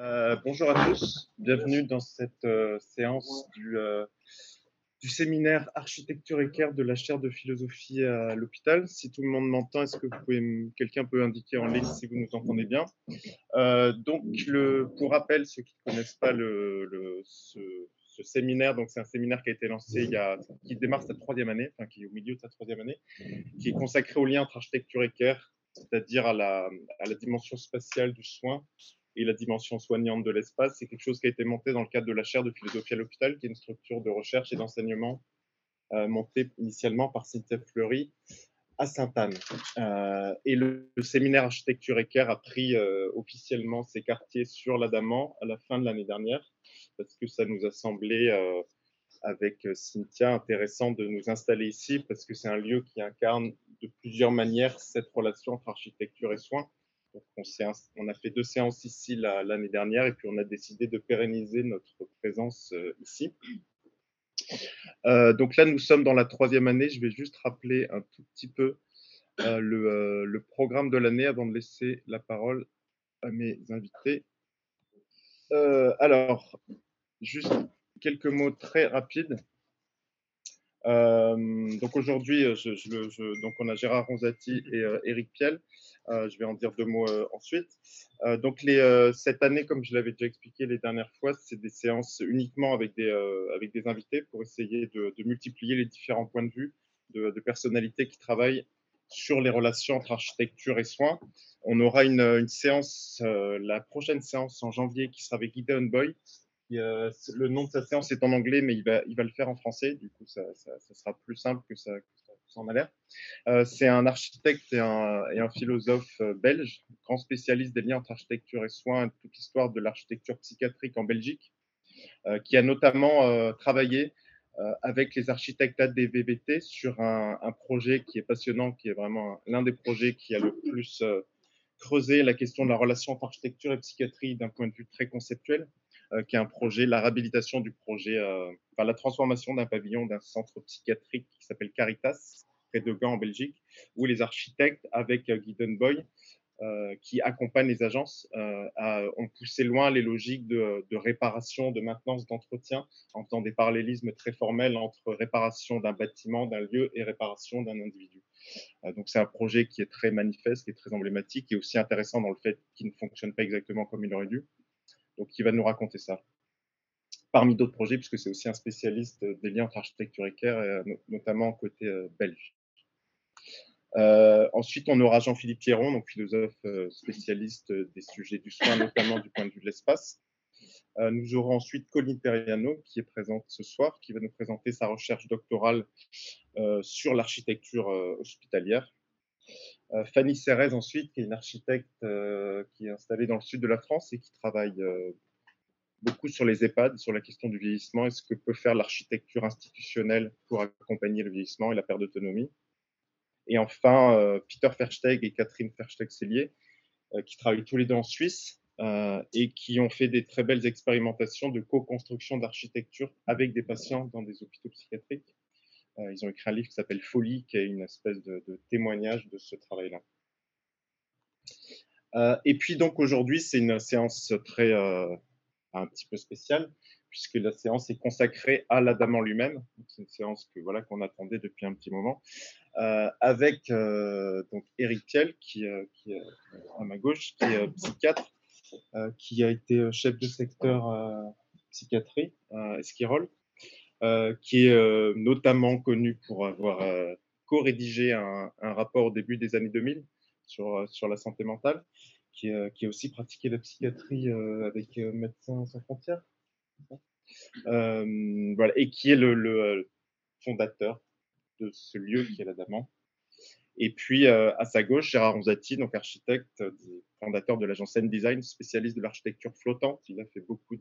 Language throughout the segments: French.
Euh, bonjour à tous, bienvenue dans cette euh, séance du, euh, du, séminaire Architecture équerre de la chaire de philosophie à l'hôpital. Si tout le monde m'entend, est-ce que quelqu'un peut indiquer en ligne si vous nous entendez bien? Donc, pour rappel, ceux qui ne connaissent pas ce, séminaire, c'est un séminaire qui a été lancé il y a, qui démarre sa troisième année, enfin qui est au milieu de sa troisième année, qui est consacré au lien entre architecture et care, c'est-à-dire à la dimension spatiale du soin et la dimension soignante de l'espace. C'est quelque chose qui a été monté dans le cadre de la chaire de philosophie à l'hôpital, qui est une structure de recherche et d'enseignement euh, montée initialement par Cynthia Fleury à Sainte-Anne. Euh, et le, séminaire architecture équerre a pris euh, officiellement ses quartiers sur l'Adamant à la fin de l'année dernière, parce que ça nous a semblé, avec Cynthia, intéressant de nous installer ici, parce que c'est un lieu qui incarne de plusieurs manières cette relation entre architecture et soins on, a fait deux séances ici l'année dernière et puis on a décidé de pérenniser notre présence euh, ici. Euh, donc là, nous sommes dans la troisième année. Je vais juste rappeler un tout petit peu euh, le, programme de l'année avant de laisser la parole à mes invités. alors, juste quelques mots très rapides. Donc aujourd'hui, donc on a Gérard Ronzati et Eric Piel. Euh, je vais en dire deux mots euh, ensuite. Euh, donc, les, cette année, comme je l'avais déjà expliqué les dernières fois, c'est des séances uniquement avec des, avec des invités pour essayer de, multiplier les différents points de vue de, personnalités qui travaillent sur les relations entre architecture et soins. On aura une, une séance, la prochaine séance en janvier qui sera avec Gideon Boy. Le nom de sa séance est en anglais, mais il va, le faire en français. Du coup, ça, sera plus simple que ça, en a l'air. Euh, c'est un architecte et un, philosophe euh, belge, grand spécialiste des liens entre architecture et soins, et toute l'histoire de l'architecture psychiatrique en Belgique, euh, qui a notamment travaillé avec les architectes ADVVT sur un, projet qui est passionnant, qui est vraiment l'un des projets qui a le plus creusé la question de la relation entre architecture et psychiatrie d'un point de vue très conceptuel, qui est un projet, la réhabilitation du projet, enfin la transformation d'un pavillon d'un centre psychiatrique qui s'appelle Caritas, près de Gand en Belgique, où les architectes, avec euh, Gideon Boy, euh, qui accompagnent les agences, euh, ont poussé loin les logiques de, réparation, de maintenance, d'entretien, en faisant des parallélismes très formels entre réparation d'un bâtiment, d'un lieu et réparation d'un individu. donc c'est un projet qui est très manifeste, qui est très emblématique et aussi intéressant dans le fait qu'il ne fonctionne pas exactement comme il aurait dû. Donc il va nous raconter ça parmi d'autres projets, puisque c'est aussi un spécialiste des liens entre architecture et care, notamment côté belge. Euh, ensuite, on aura Jean-Philippe Pierron, donc philosophe euh, spécialiste des sujets du soin, notamment du point de vue de l'espace. Euh, nous aurons ensuite Colline Periano, qui est présente ce soir, qui va nous présenter sa recherche doctorale sur l'architecture hospitalière. Fanny Cérez, ensuite, qui est une architecte qui est installée dans le sud de la France et qui travaille beaucoup sur les EHPAD, sur la question du vieillissement et ce que peut faire l'architecture institutionnelle pour accompagner le vieillissement et la perte d'autonomie. Et enfin, euh, Peter Versteeg et Catherine Versteeg-Cellier, euh, qui travaillent tous les deux en Suisse euh, et qui ont fait des très belles expérimentations de co-construction d'architecture avec des patients dans des hôpitaux psychiatriques. Ils ont écrit un livre qui s'appelle Folie, qui est une espèce de, témoignage de ce travail-là. et puis donc aujourd'hui, c'est une séance très un petit peu spéciale puisque la séance est consacrée à l'Adamant lui-même. C'est une séance que voilà qu'on attendait depuis un petit moment, euh, avec euh, donc Eric Thiel, qui, euh, qui est à ma gauche, qui est psychiatre, qui a été chef de secteur psychiatrie à Esquirol, qui est notamment connu pour avoir co-rédigé un, un, rapport au début des années 2000 sur, sur la santé mentale, qui, qui a aussi pratiqué la psychiatrie avec Médecins sans frontières euh, voilà, et qui est le, le, fondateur de ce lieu qui est l'Adamant. Et puis, euh, à sa gauche, Gérard Ronzati, donc architecte, fondateur de l'agence N Design, spécialiste de l'architecture flottante. Il a fait beaucoup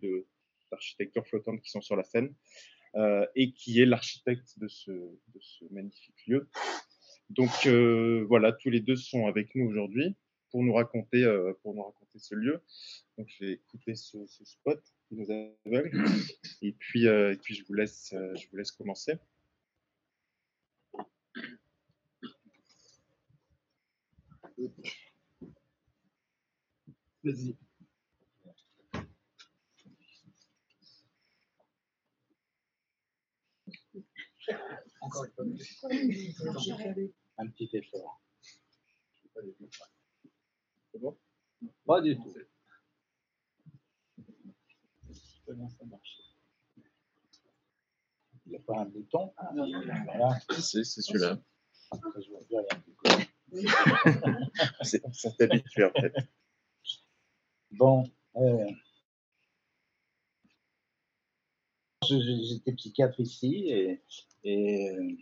d'architecture flottante qui sont sur la scène, euh, et qui est l'architecte de ce, magnifique lieu. Donc voilà, tous les deux sont avec nous aujourd'hui pour nous raconter, pour nous raconter ce lieu. Donc je vais écouter ce, ce spot nous Et puis, euh, et puis je, vous laisse, euh, je vous laisse commencer. Vas-y. Encore une fois. Un petit effort. C'est bon? Pas du tout. Comment ça marche Il n'y a pas un bouton? Voilà. Si, c'est celui-là. Après, je vois plus rien. C'est on s'est habitué en fait. Bon. euh, je- J'étais psychiatre ici euh,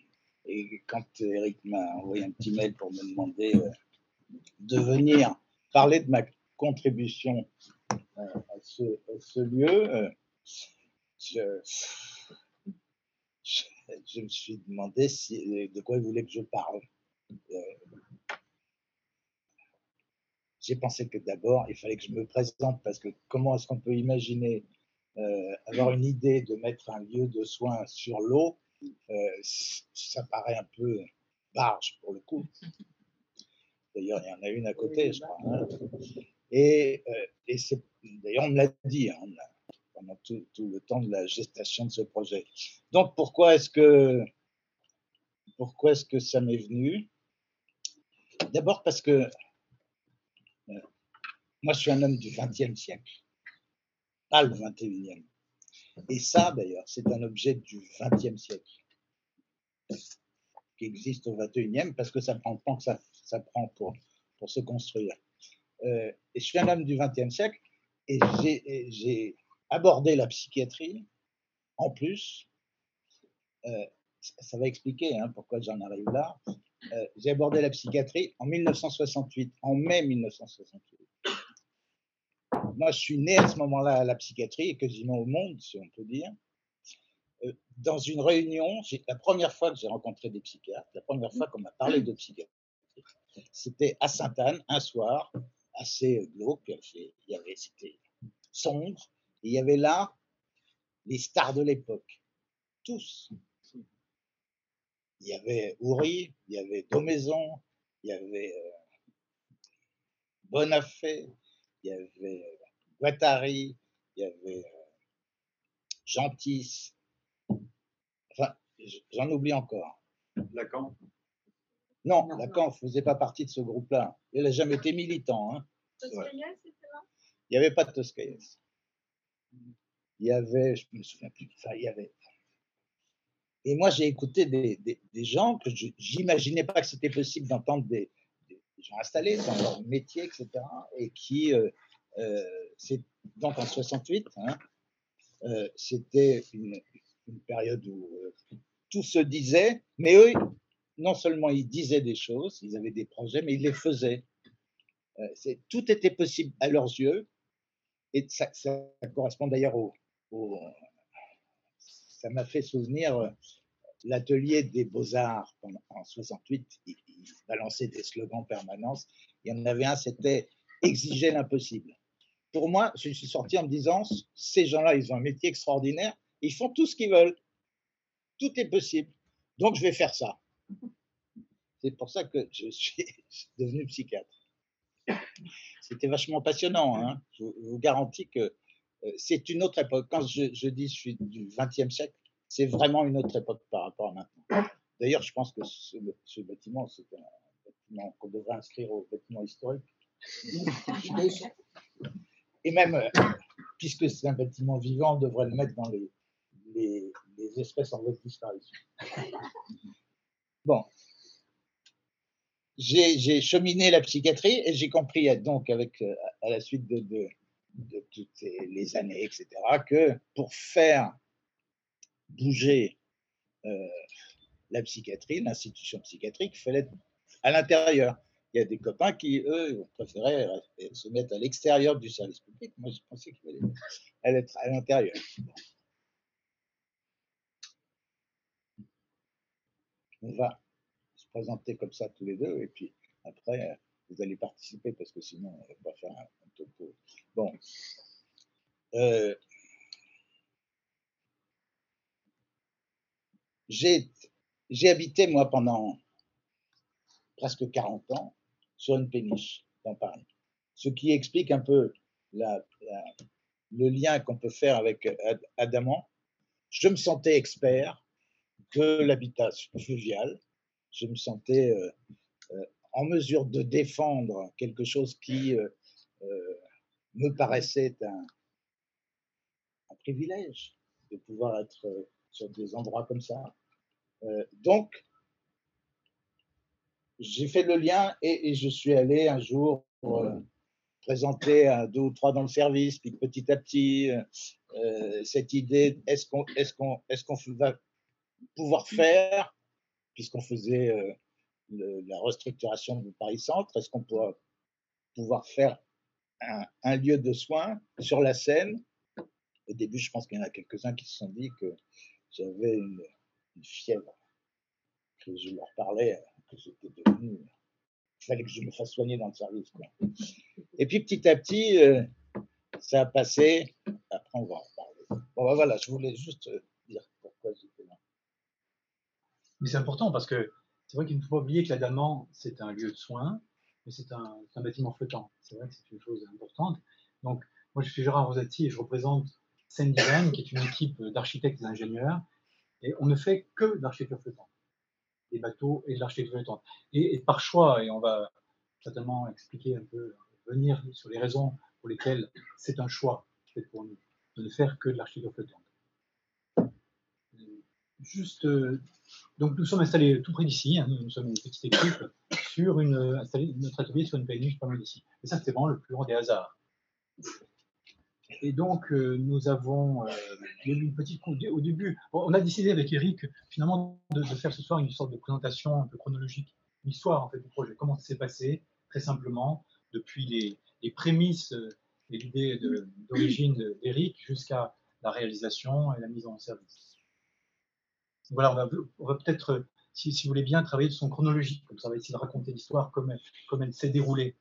et quand Eric m'a envoyé un petit mail pour me demander euh, de venir parler de ma contribution euh, à, ce, lieu, je, me suis demandé de quoi il voulait que je parle. J'ai pensé que d'abord, il fallait que je me présente parce que comment est-ce qu'on peut imaginer euh, avoir une idée de mettre un lieu de soins sur l'eau euh, Ça paraît un peu barge pour le coup. D'ailleurs, il y en a une à côté, je crois. hein. Et, euh, et d'ailleurs, on me l'a dit hein, pendant tout, tout le temps de la gestation de ce projet. Donc, pourquoi est-ce que, pourquoi est-ce que ça m'est venu? D'abord parce que moi, je suis un homme du XXe siècle, pas le XXIe. Et ça, d'ailleurs, c'est un objet du XXe siècle qui existe au XXIe parce que ça prend le temps que ça, prend pour, se construire. Euh, et je suis un homme du XXe siècle et j'ai- abordé la psychiatrie en plus. euh, ça- ça va expliquer hein, pourquoi j'en arrive là. Euh, j'ai abordé la psychiatrie en 1968, en mai 1968. Moi, je suis né à ce moment-là à la psychiatrie et quasiment au monde, si on peut dire. Euh, Dans une réunion, la première fois que j'ai rencontré des psychiatres, la première fois qu'on m'a parlé de psychiatrie, c'était à Sainte-Anne, un soir, assez glauque. Y avait, c'était sombre. Il y avait là les stars de l'époque, tous. Il y avait Houry, il y avait Domaison, il y avait euh, Bonafé, il y avait euh, Guattari, il y avait euh, Gentis. Enfin, j'en oublie encore. Lacan. Non, Non. Lacan ne faisait pas partie de ce groupe-là. Il n'a jamais été militant. hein. C'était là? Il n'y avait pas de Toscaïès. Il y avait, je me souviens plus, enfin, il y avait. Et moi, j'ai écouté des, des- des gens que je n'imaginais pas que c'était possible d'entendre des, des gens installés dans leur métier, etc. Et qui, euh, euh, c'est donc en 68, hein, euh, c'était une, période où euh, tout se disait, mais eux, non seulement ils disaient des choses, ils avaient des projets, mais ils les faisaient. Euh, tout était possible à leurs yeux, et ça, correspond d'ailleurs au, au- Ça m'a fait souvenir l'atelier des beaux-arts en, en 68. Ils, ils balançaient des slogans en permanence. Il y en avait un, c'était exiger l'impossible. Pour moi, je suis sorti en me disant ces gens-là, ils ont un métier extraordinaire, ils font tout ce qu'ils veulent. Tout est possible. Donc, je vais faire ça. C'est pour ça que je suis devenu psychiatre. C'était vachement passionnant. Hein. Je, vous- garantis que euh, c'est une autre époque. Quand je, je dis je suis du XXe siècle, c'est vraiment une autre époque par rapport à maintenant. D'ailleurs, je pense que ce, ce bâtiment, c'est un bâtiment qu'on devrait inscrire au bâtiment historique. Et même, euh, puisque c'est un bâtiment vivant, on devrait le mettre dans les, les, espèces en voie de disparition. Bon. J'ai cheminé la psychiatrie et j'ai compris euh, donc avec euh, à la suite de, toutes les- années, etc., que pour faire bouger la psychiatrie, l'institution psychiatrique, il fallait être à l'intérieur. Il y a des copains qui, eux, préféraient se mettre à l'extérieur du service public. Moi, je pensais qu'il fallait être à l'intérieur. On va se présenter comme ça tous les deux et puis après, vous allez participer parce que sinon, on va pas faire un, topo. Bon. Euh, j'ai habité, moi, pendant presque 40 ans sur une péniche dans Paris. Ce qui explique un peu la- la- le lien qu'on peut faire avec Ad- Adamant. Je me sentais expert de l'habitat fluvial. Je me sentais euh, euh, en mesure de défendre quelque chose qui euh, me paraissait un, un, privilège de pouvoir être sur des endroits comme ça. donc, j'ai fait le lien et, et, je suis allé un jour présenter un, deux ou trois dans le service, puis petit à petit, euh, cette idée, est-ce qu'on est qu'on est qu'on va pouvoir faire, puisqu'on faisait euh, la restructuration du Paris Centre, est-ce qu'on pourra pouvoir faire un, lieu de soins sur la Seine Au début, je pense qu'il y en a quelques-uns qui se sont dit que j'avais une, fièvre, que je leur parlais, que j'étais devenu. Il fallait que je me fasse soigner dans le service. Et puis petit à petit, euh, ça a passé. Après, on va en parler. Bon, ben voilà, je voulais juste euh, dire pourquoi j'étais là. Mais c'est important parce que c'est vrai qu'il ne faut pas oublier que l'Adamant, c'est un lieu de soins, mais c'est un, bâtiment flottant. C'est vrai que c'est une chose importante. Donc, moi, je suis Gérard Rosati et je représente Design, qui est une équipe d'architectes et d'ingénieurs. Et on ne fait que d'architecture flottante, des bateaux et de l'architecture flottante. Et, par choix, et on va certainement expliquer un peu, venir sur les raisons pour lesquels c'est un choix fait pour nous de ne faire que de l'architecture flottante. Juste, euh, donc nous sommes installés tout près d'ici, hein, nous, sommes une petite équipe sur une, installé notre atelier sur une péniche pas mal d'ici. Et ça, c'est vraiment le plus grand des hasards. Et donc, euh, nous avons euh, eu une petite. Au début, on a décidé avec Eric, finalement, de, faire ce soir une sorte de présentation un peu chronologique, une histoire en fait, du projet. Comment ça s'est passé, très simplement, depuis les, prémices euh, et l'idée d'origine d'Eric jusqu'à la réalisation et la mise en service. Voilà, on va, peut-être, si, vous voulez bien, travailler de son chronologique, ça, on va essayer de raconter l'histoire comme, elle s'est déroulée.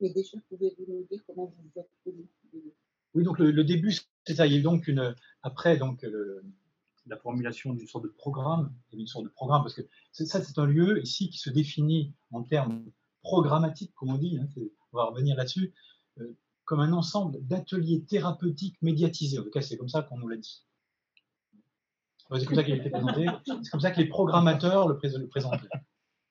Mais déjà, pouvez-vous nous dire comment vous êtes connu Oui, donc le, début, c'est ça. Il y a donc une, après donc la formulation d'une sorte de programme, une sorte de programme, parce que ça, c'est un lieu ici qui se définit en termes programmatiques, comme on dit. Hein, on va revenir là-dessus, euh, comme un ensemble d'ateliers thérapeutiques médiatisés. En tout cas, c'est comme ça qu'on nous l'a dit. C'est comme ça qu'il a été présenté. C'est comme ça que les programmateurs le, présentaient.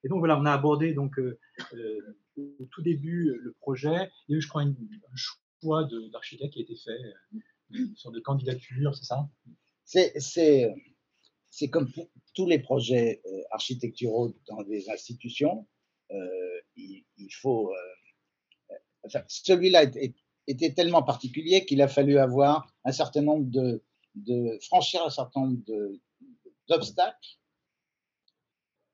Et donc voilà, on a abordé donc euh, euh, au tout début le projet. Il y a eu, je crois, un choix d'architecte qui a été fait, une sorte de candidature, c'est ça? C'est comme pour tous les projets architecturaux dans des institutions. il, faut celui-là était, tellement particulier qu'il a fallu avoir un certain nombre de, de franchir un certain nombre d'obstacles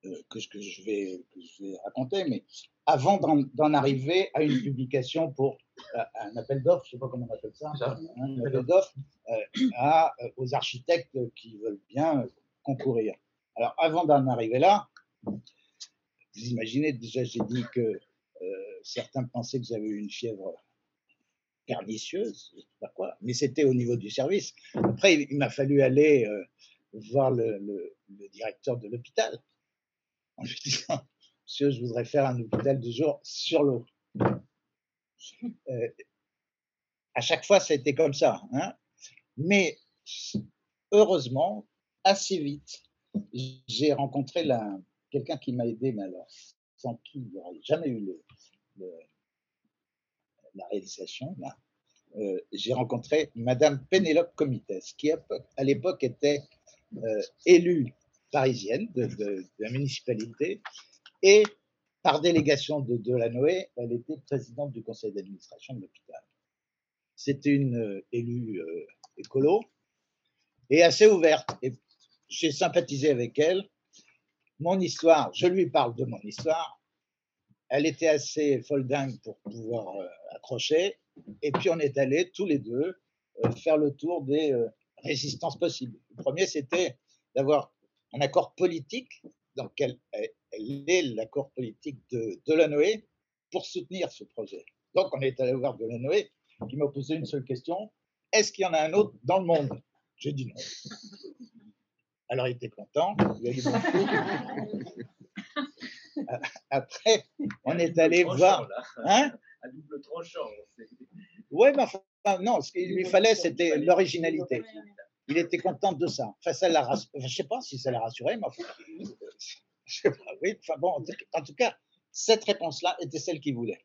euh, que, que, je vais, que je vais raconter, mais avant d'en arriver à une publication pour euh, un appel d'offres, je ne sais pas comment on appelle ça, un appel d'offres euh, aux architectes qui veulent bien concourir. Alors avant d'en arriver là, vous imaginez déjà, j'ai dit que certains pensaient que j'avais eu une fièvre pernicieuse, je sais pas quoi, mais c'était au niveau du service. Après, il, m'a fallu aller euh, voir le, directeur de l'hôpital en lui disant Monsieur, je voudrais faire un hôpital de jour sur l'eau. Euh, à chaque fois, ça a été comme ça. Hein mais heureusement, assez vite, j'ai rencontré quelqu'un qui m'a aidé, mais alors, sans qui il n'y aurait jamais eu le, la réalisation, là, euh, j'ai rencontré Madame Pénélope Comites, qui à l'époque était euh, élue parisienne de, la municipalité et par délégation de Delanoë, elle était présidente du conseil d'administration de l'hôpital. C'était une euh, élue écolo et assez ouverte. Et j'ai sympathisé avec elle. Mon histoire, je lui parle de mon histoire elle était assez folle dingue pour pouvoir euh, accrocher. Et puis on est allé tous les deux euh, faire le tour des euh, résistances possibles. Le premier, c'était d'avoir un accord politique, dans lequel est l'accord politique de Delanoë pour soutenir ce projet. Donc on est allé voir Delanoë qui m'a posé une seule question est-ce qu'il y en a un autre dans le monde? J'ai dit non. Alors il était content, il a dit Après, on est allé voir. Hein? À double tranchant. Oui, mais enfin, non, ce qu'il lui fallait, c'était l'originalité. Il était content de ça. Enfin, ça l'a rass- je sais pas si ça l'a rassuré, mais enfin, je sais pas, oui, enfin bon, en tout- cas, cette réponse-là était celle qu'il voulait.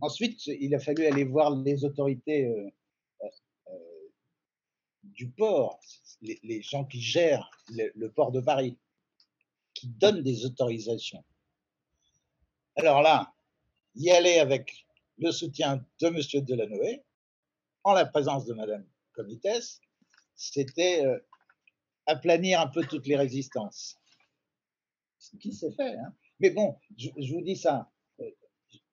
Ensuite, il a fallu aller voir les autorités euh, euh, euh, du port, les, gens qui gèrent le, le port de Paris, qui donnent des autorisations. Alors là, y aller avec le soutien de M. Delanoë, en la présence de Mme Comitès, c'était euh, aplanir un peu toutes les résistances. Ce qui s'est fait. hein. Mais bon, je, vous dis ça, euh,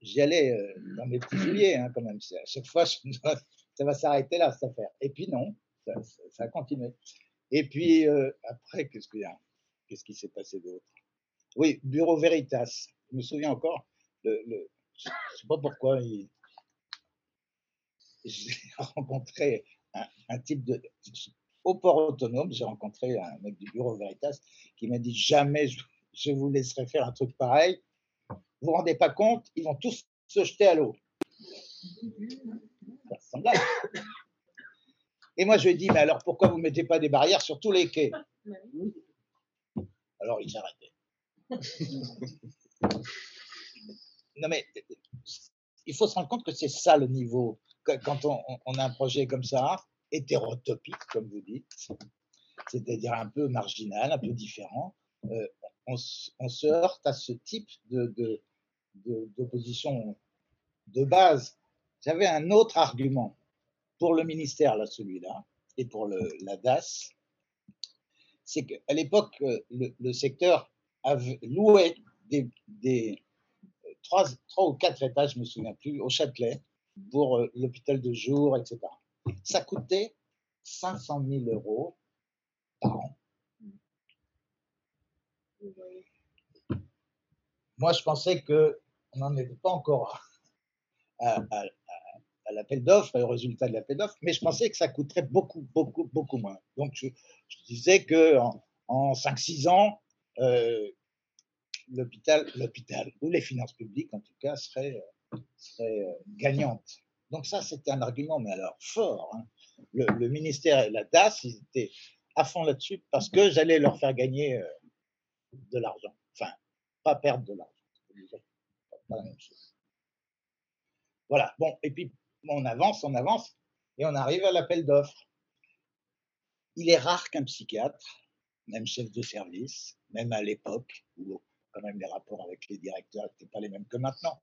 j'y allais euh, dans mes petits souliers hein, quand même. À chaque fois, ça va s'arrêter là, cette affaire. Et puis non, ça, ça- a continué. Et puis après, qu'est-ce qu'il y a? Qu'est-ce qui s'est passé d'autre? Oui, Bureau Veritas. Je me souviens encore, je ne sais pas pourquoi, j'ai rencontré un, type de. Au port autonome, j'ai rencontré un mec du Bureau Veritas qui m'a dit jamais je, vous laisserai faire un truc pareil. Vous vous rendez pas compte, ils vont tous se jeter à l'eau. Et moi, je lui ai dit, mais alors pourquoi vous ne mettez pas des barrières sur tous les quais? Alors il arrêté. non mais il faut se rendre compte que c'est ça le niveau. Quand on, a un projet comme ça, hétérotopique, comme vous dites, c'est-à-dire un peu marginal, un peu différent, euh, on, se- heurte à ce type d'opposition de base. J'avais un autre argument pour le ministère, là, celui-là, et pour la DAS, c'est qu'à l'époque, euh, le, secteur avait loué des, euh, trois, trois ou quatre étages, je me souviens plus, au Châtelet, pour euh, l'hôpital de jour, etc. Ça coûtait 500 000 euros par an. Moi, je pensais que on n'en était pas encore à, l'appel d'offres et au résultat de l'appel d'offres, mais je pensais que ça coûterait beaucoup, beaucoup, beaucoup moins. Donc, je, disais que en, en 5-6 ans, euh, l'hôpital, l'hôpital ou les finances publiques, en tout cas, seraient, seraient euh, gagnantes. Donc ça, c'était un argument, mais alors fort. hein. Le, ministère et la DAS, ils étaient à fond là-dessus parce que j'allais leur faire gagner euh, de l'argent. Enfin, pas perdre de l'argent. Voilà. Bon, et puis on avance, on avance, et on arrive à l'appel d'offres. Il est rare qu'un psychiatre, même chef de service, même à l'époque, où quand même les rapports avec les directeurs n'étaient pas les mêmes que maintenant,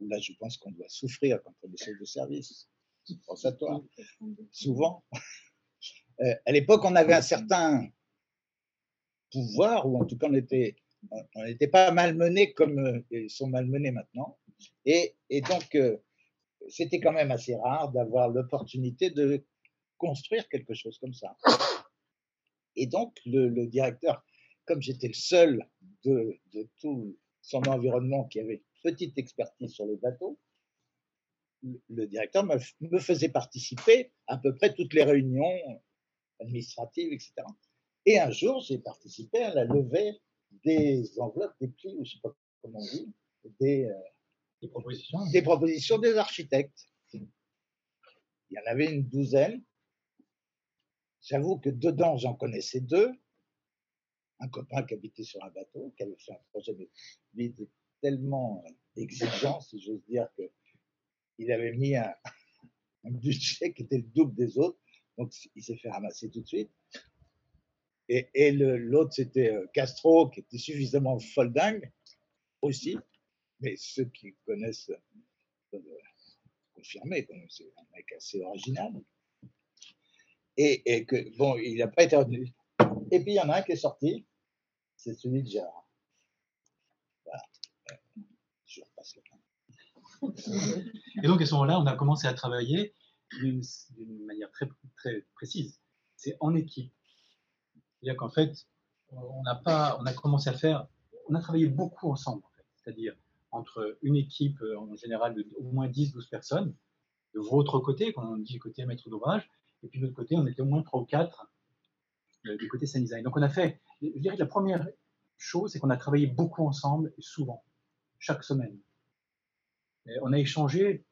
là je pense qu'on doit souffrir quand on est chef de service. Pense à toi, souvent. Euh, à l'époque, on avait un certain pouvoir, ou en tout cas on était, on n'était pas malmenés comme euh, ils sont malmenés maintenant. Et, donc, euh, c'était quand même assez rare d'avoir l'opportunité de construire quelque chose comme ça. Et donc, le directeur, comme j'étais le seul de, de tout son environnement qui avait une petite expertise sur les bateaux, le, directeur me, faisait participer à peu près toutes les réunions administratives, etc. Et un jour, j'ai participé à la levée des enveloppes, des plis, ou je ne sais pas comment on dit, des, euh, Des propositions. des propositions des architectes. Il y en avait une douzaine. J'avoue que dedans, j'en connaissais deux. Un copain qui habitait sur un bateau, qui avait fait un projet, mais lui était tellement euh, exigeant, si j'ose dire, que il avait mis un, budget qui était le double des autres. Donc, il s'est fait ramasser tout de suite. Et, l'autre, c'était euh, Castro, qui était suffisamment foldingue aussi. Mais ceux qui connaissent peuvent confirmer, quand même, c'est un mec assez original. Et, et que, bon, il n'a pas été retenu. Et puis, il y en a un qui est sorti, c'est celui de Gérard. Voilà. Je repasse le temps. Et donc à ce moment-là, on a commencé à travailler d'une manière très, très précise. C'est en équipe. C'est-à-dire qu'en fait, on n'a pas, on a commencé à faire, on a travaillé beaucoup ensemble. C'est-à-dire entre une équipe euh, en général de au moins 10-12 personnes, de votre côté, quand on dit côté maître d'ouvrage, et puis de l'autre côté, on était au moins 3 ou 4 euh, du côté sound design. Donc on a fait, je dirais que la première chose, c'est qu'on a travaillé beaucoup ensemble souvent, chaque semaine. On a échangé,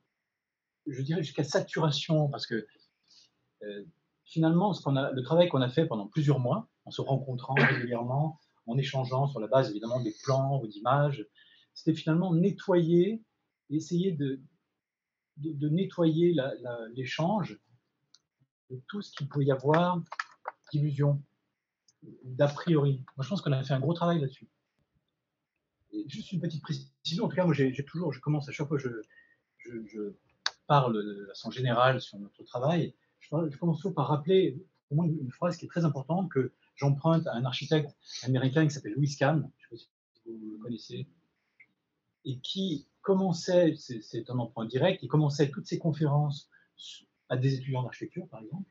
je dirais jusqu'à saturation, parce que euh, finalement, le travail qu'on a fait pendant plusieurs mois, en se rencontrant régulièrement, en échangeant sur la base évidemment des plans ou d'images, c'était finalement nettoyer, essayer de, de, nettoyer l'échange de tout ce qu'il pouvait y avoir d'illusions, d'a priori. Moi, je pense qu'on a fait un gros travail là-dessus. Juste une petite précision, en tout cas, moi, j'ai toujours, je commence à chaque fois que je, parle de façon générale sur notre travail, je, commence toujours par rappeler au moins une phrase qui est très importante que j'emprunte à un architecte américain qui s'appelle Louis Kahn, je ne sais pas si vous le connaissez, et qui commençait, c'est un emprunt direct, il commençait toutes ses conférences à des étudiants d'architecture, par exemple,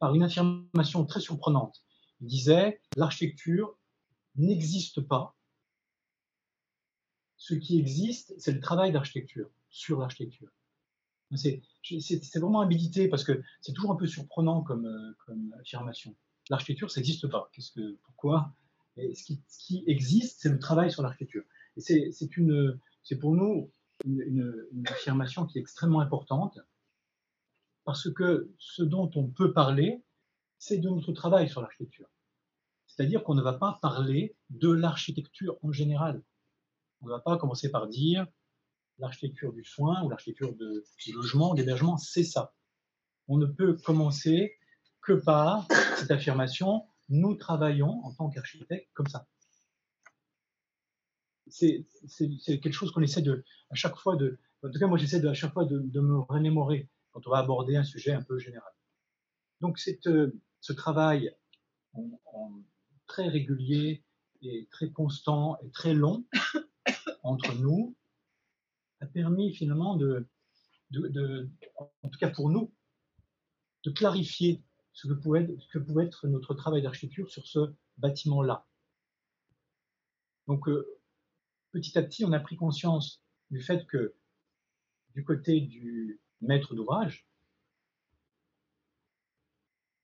par une affirmation très surprenante. Il disait, l'architecture n'existe pas. Ce qui existe, c'est le travail d'architecture, sur l'architecture. C'est vraiment habilité parce que c'est toujours un peu surprenant comme, euh, affirmation. L'architecture, ça n'existe pas. Pourquoi? Ce, qui, existe, c'est le travail sur l'architecture. C'est pour nous une, affirmation qui est extrêmement importante parce que ce dont on peut parler, c'est de notre travail sur l'architecture. C'est-à-dire qu'on ne va pas parler de l'architecture en général. On ne va pas commencer par dire l'architecture du soin ou l'architecture du logement, d'hébergement, c'est ça. On ne peut commencer que par cette affirmation, nous travaillons en tant qu'architecte comme ça c'est quelque chose qu'on essaie de, à chaque fois de, en tout cas moi j'essaie à chaque fois de, me remémorer quand on va aborder un sujet un peu général. Donc euh, ce travail très régulier et très constant et très long entre nous a permis finalement de, en tout cas pour nous, de clarifier ce que pouvait, ce que pouvait être notre travail d'architecture sur ce bâtiment-là. Donc, euh, petit à petit, on a pris conscience du fait que du côté du maître d'ouvrage,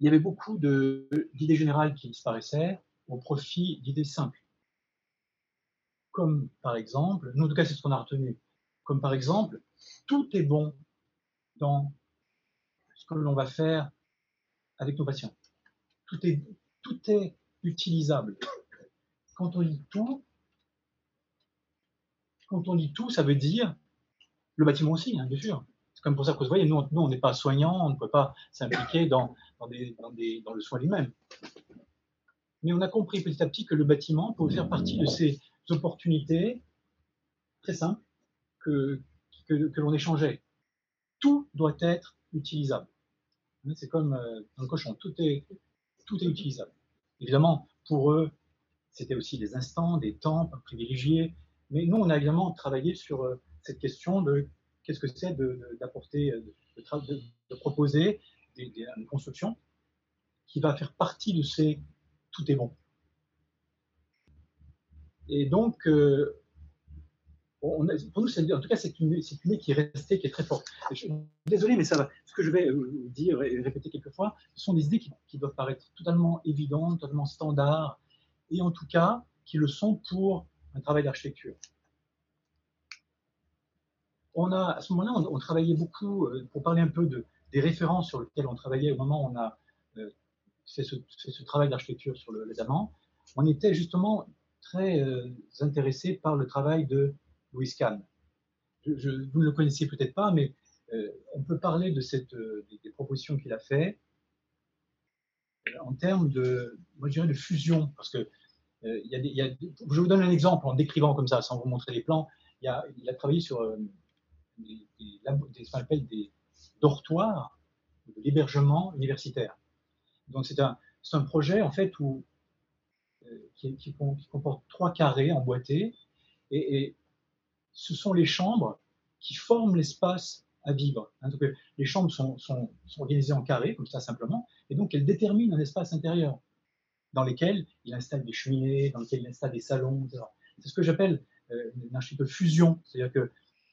il y avait beaucoup d'idées générales qui disparaissaient au profit d'idées simples. Comme par exemple, nous en tout cas c'est ce qu'on a retenu, comme par exemple, tout est bon dans ce que l'on va faire avec nos patients. Tout est, tout est utilisable. Quand on dit tout, quand on dit tout, ça veut dire le bâtiment aussi, hein, bien sûr. C'est comme pour ça que vous voyez, nous, on n'est pas soignants, on ne peut pas s'impliquer dans, le soin lui-même. Mais on a compris petit à petit que le bâtiment peut faire partie de ces opportunités très simples que, l'on échangeait. Tout doit être utilisable. C'est comme euh, dans le cochon, tout est, tout est utilisable. Évidemment, pour eux, c'était aussi des instants, des temps privilégiés, mais nous, on a également travaillé sur euh, cette question de qu'est-ce que c'est d'apporter, euh, de, de, proposer une construction qui va faire partie de ces tout est bon. Et donc, euh, pour nous, en tout cas, c'est une, une idée qui est restée, qui est très forte. désolé, mais ça va. Ce que je vais dire et répéter quelques fois, ce sont des idées qui, qui, doivent paraître totalement évidentes, totalement standards, et en tout cas, qui le sont pour un travail d'architecture. On a, à ce moment-là, on, travaillait beaucoup, euh, pour parler un peu de, des références sur lesquelles on travaillait au moment où on a euh, fait, ce, travail d'architecture sur le, les amants, on était justement très euh, intéressé par le travail de Louis Kahn. Vous ne le connaissiez peut-être pas, mais on peut parler de cette, des, propositions qu'il a fait en termes de, moi, je dirais de fusion, parce que euh, je vous donne un exemple en décrivant comme ça, sans vous montrer les plans. Il, a, il a travaillé sur euh, des, ce des dortoirs de l'hébergement universitaire. Donc c'est un, projet en fait euh, qui, comporte trois carrés emboîtés et, ce sont les chambres qui forment l'espace à vivre. Hein, les chambres sont, organisées en carrés, comme ça simplement, et donc elles déterminent un espace intérieur dans lesquels il installe des cheminées, dans lesquels il installe des salons. C'est ce que j'appelle euh, une architecture fusion. C'est-à-dire que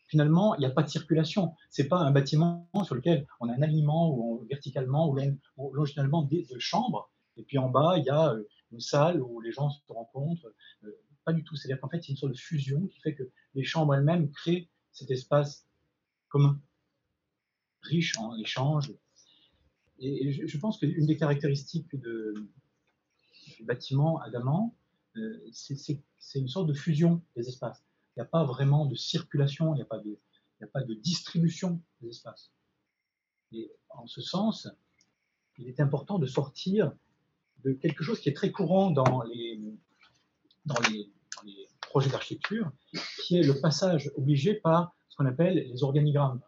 finalement, il n'y a pas de circulation. Ce n'est pas un bâtiment sur lequel on a un alignement ou verticalement ou longitudinalement de chambres. Et puis en bas, il y a euh, une salle où les gens se rencontrent. Euh, pas du tout. C'est-à-dire qu'en fait, c'est une sorte de fusion qui fait que les chambres elles-mêmes créent cet espace commun, riche en échanges. et je, pense qu'une des caractéristiques du bâtiment adamant, euh, c'est une sorte de fusion des espaces. Il n'y a pas vraiment de circulation, il n'y a, pas de- distribution des espaces. Et en ce sens, il est important de sortir de quelque chose qui est très courant dans les, projets d'architecture, qui est le passage obligé par ce qu'on appelle les organigrammes.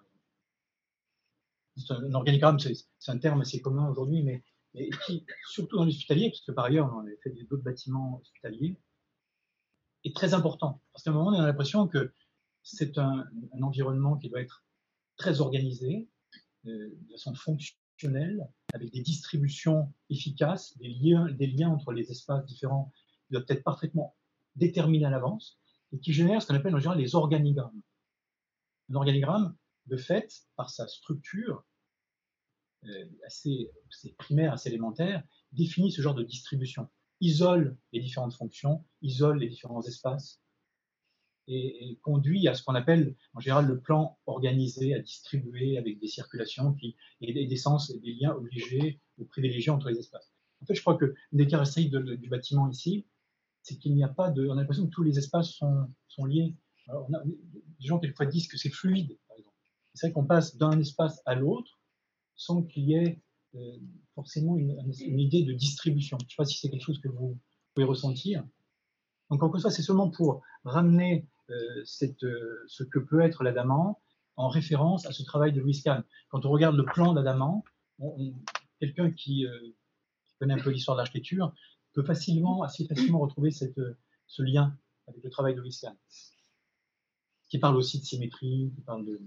Un organigramme, c'est un terme assez commun aujourd'hui, mais, mais qui, surtout dans l'hospitalier, parce que par ailleurs, on a fait d'autres bâtiments hospitaliers, est très important. Parce qu'à un moment, on a l'impression que c'est un, environnement qui doit être très organisé, euh, de façon fonctionnelle, avec des distributions efficaces, des liens, entre les espaces différents qui doivent être parfaitement déterminés à l'avance, et qui génèrent ce qu'on appelle en général les organigrammes. Un organigramme, de fait, par sa structure euh, assez primaire, assez élémentaire, définit ce genre de distribution, isole les différentes fonctions, isole les différents espaces, et, conduit à ce qu'on appelle en général le plan organisé à distribuer avec des circulations et des, sens et des liens obligés ou privilégiés entre les espaces. En fait, je crois que une des caractéristiques du bâtiment ici, c'est qu'il n'y a pas de. On a l'impression que tous les espaces sont, liés. Alors, on a- des gens, quelquefois, disent que c'est fluide, par exemple. C'est vrai qu'on passe d'un espace à l'autre sans qu'il y ait euh, forcément une, idée de distribution. Je ne sais pas si c'est quelque chose que vous pouvez ressentir. Donc, encore une fois, c'est seulement pour ramener euh, euh, ce que peut être l'adamant en référence à ce travail de Louis Kahn. Quand on regarde le plan d'adamant, quelqu'un qui, connaît un peu l'histoire de l'architecture peut facilement, assez facilement retrouver ce lien avec le travail de Louis Kahn, qui parle aussi de symétrie, qui parle de...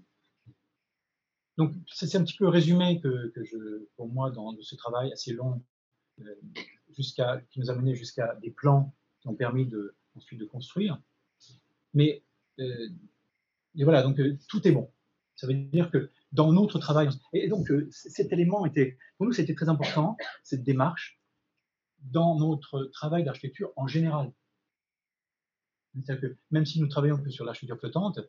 Donc, c'est un petit peu résumé que, je, pour moi, dans ce travail assez long, euh, jusqu'à, qui nous a mené jusqu'à des plans qui ont permis de, ensuite de construire. Mais euh, voilà, donc euh, tout est bon. Ça veut dire que dans notre travail, et donc cet élément était, pour nous, c'était très important, cette démarche, dans notre travail d'architecture en général. C'est-à-dire que même si nous travaillons que sur l'architecture flottante,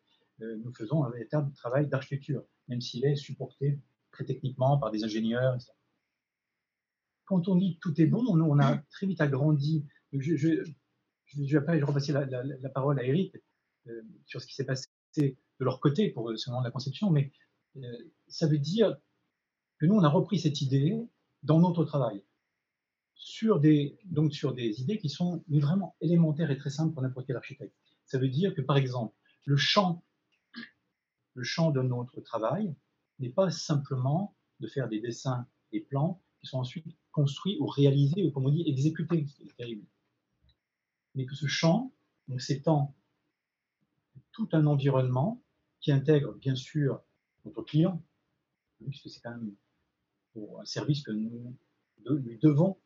nous faisons un véritable travail d'architecture, même s'il est supporté très techniquement par des ingénieurs. Quand on dit tout est bon, on, on a très vite agrandi. Je, je, je, je vais pas repasser la, parole à Eric euh, sur ce qui s'est passé de leur côté pour ce moment de la conception, mais euh, ça veut dire que nous, on a repris cette idée dans notre travail sur des, donc sur des idées qui sont vraiment élémentaires et très simples pour n'importe quel architecte. Ça veut dire que, par exemple, le champ, le champ de notre travail n'est pas simplement de faire des dessins et plans qui sont ensuite construits ou réalisés ou, comme on dit, exécutés. C'est terrible. Mais que ce champ donc, s'étend tout un environnement qui intègre bien sûr notre client, puisque c'est quand même pour un service que nous lui devons,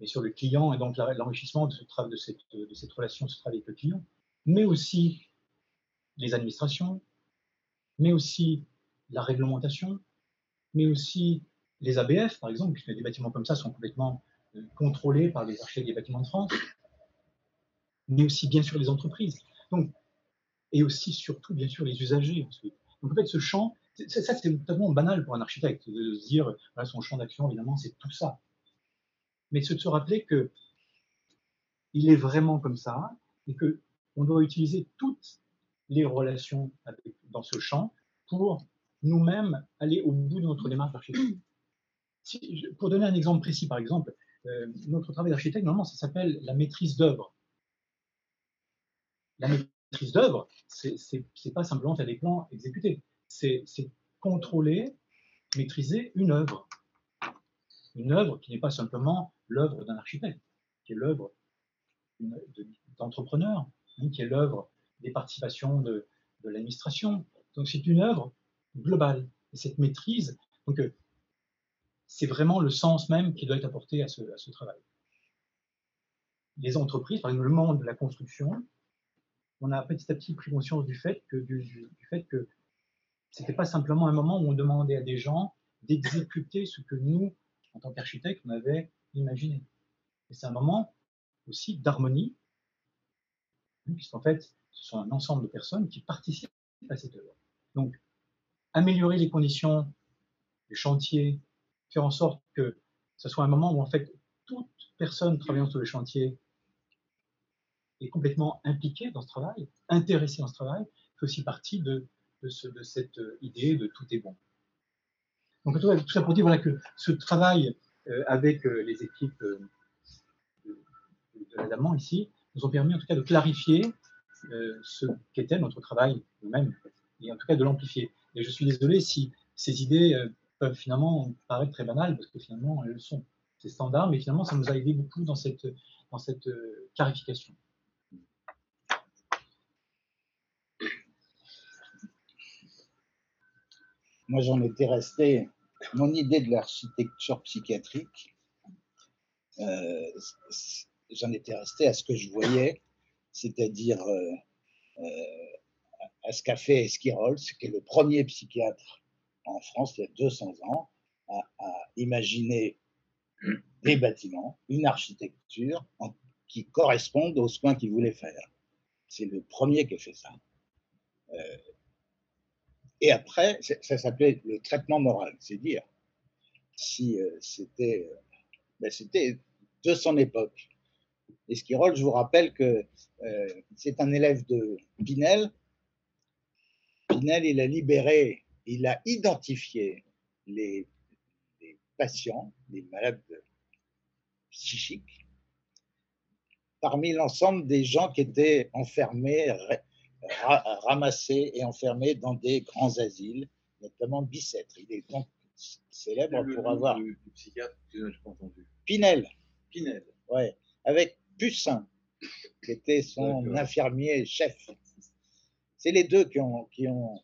mais sur le client et donc l'enrichissement de, ce cette, de cette relation, ce travail avec le client, mais aussi les administrations, mais aussi la réglementation, mais aussi les ABF, par exemple, puisque des bâtiments comme ça sont complètement euh, contrôlés par les architectes des bâtiments de France, mais aussi bien sûr les entreprises. Donc, et aussi surtout bien sûr les usagers. Donc en fait ce champ, ça c'est totalement banal pour un architecte de se dire son champ d'action évidemment c'est tout ça. Mais c'est de se rappeler que il est vraiment comme ça et que on doit utiliser toutes les relations avec- dans ce champ pour nous-mêmes aller au bout de notre démarche d'architecte. Si- pour donner un exemple précis, par exemple, euh, notre travail d'architecte, normalement, ça s'appelle la maîtrise d'œuvre. La maîtrise d'œuvre, c'est pas simplement faire des plans exécutés, c'est contrôler, maîtriser une œuvre. Une œuvre qui n'est pas simplement l'œuvre d'un architecte, qui est l'œuvre d'une- de- d'entrepreneurs, hein, qui est l'œuvre des participations de, l'administration. Donc c'est une œuvre globale. Et cette maîtrise, donc euh, c'est vraiment le sens même qui doit être apporté à ce, travail. Les entreprises, par exemple le monde de la construction, on a petit à petit pris conscience du fait que, du, du- c'était pas simplement un moment où on demandait à des gens d'exécuter ce que nous, en tant qu'architectes, on avait imaginé. Et c'est un moment aussi d'harmonie, hein, puisqu'en fait, ce sont un ensemble de personnes qui participent à cette œuvre. Donc, améliorer les conditions du chantier faire en sorte que ce soit un moment où en fait toute personne travaillant sur le chantier est complètement impliquée dans ce travail, intéressée dans ce travail, fait aussi partie de, de, ce, de cette euh, idée de tout est bon. Donc tout ça pour dire voilà, que ce travail euh, avec euh, les équipes de, de l'Adamant ici nous ont permis en tout cas de clarifier ce qu'était notre travail nous-mêmes, et en tout cas de l'amplifier. Et je suis désolé si ces idées euh, peuvent finalement paraître très banales, parce que finalement elles le sont. C'est standard, mais finalement ça nous a aidé beaucoup dans cette, dans cette euh, clarification. Moi, j'en étais resté. Mon idée de l'architecture psychiatrique, euh, j'en étais resté à ce que je voyais, c'est-à-dire euh, euh, à ce qu'a fait Esquirol, qui est le premier psychiatre en France il y a 200 ans, à, à imaginer des bâtiments, une architecture en- qui corresponde aux soins qu'il voulait faire. C'est le premier qui a fait ça. Euh, et après, ça s'appelait le traitement moral, c'est dire si euh, c'était euh, ben, c'était de son époque. Esquirol, je vous rappelle que euh, c'est un élève de Pinel. Pinel, il a libéré, il a identifié les, les patients, les malades psychiques, parmi l'ensemble des gens qui étaient enfermés, ra- ra- ramassés et enfermés dans des grands asiles, notamment Bicêtre. Il est donc célèbre Le pour avoir Du, du psychiatre, je n'ai pas entendu. Pinel, Pinel. ouais, avec Pussin, qui était son infirmier chef. C'est les deux qui ont, qui ont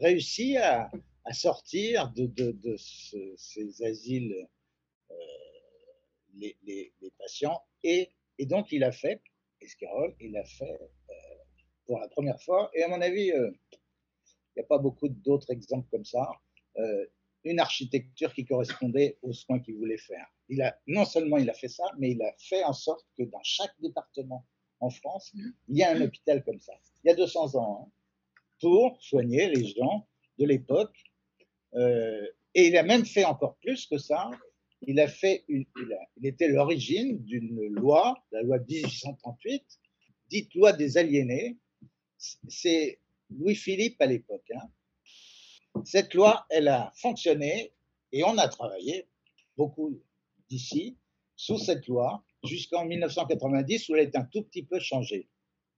réussi à, à sortir de, de, de ce- ces asiles euh, les, les- les patients. Et, et donc, il a fait, Esquirol, il a fait euh, pour la première fois, et à mon avis, euh, il n'y a pas beaucoup d'autres exemples comme ça, une architecture qui correspondait aux soins qu'il voulait faire. Il a, non seulement il a fait ça, mais il a fait en sorte que dans chaque département en France, il y a un hôpital comme ça. Il y a 200 ans, hein, pour soigner les gens de l'époque. Euh, et il a même fait encore plus que ça. Il a fait une, il, était l'origine d'une loi, la loi de 1838, dite loi des aliénés. C'est Louis-Philippe à l'époque. hein. Cette loi, elle a fonctionné et on a travaillé beaucoup d'ici sous cette loi jusqu'en 1990 où elle est un tout petit peu changée,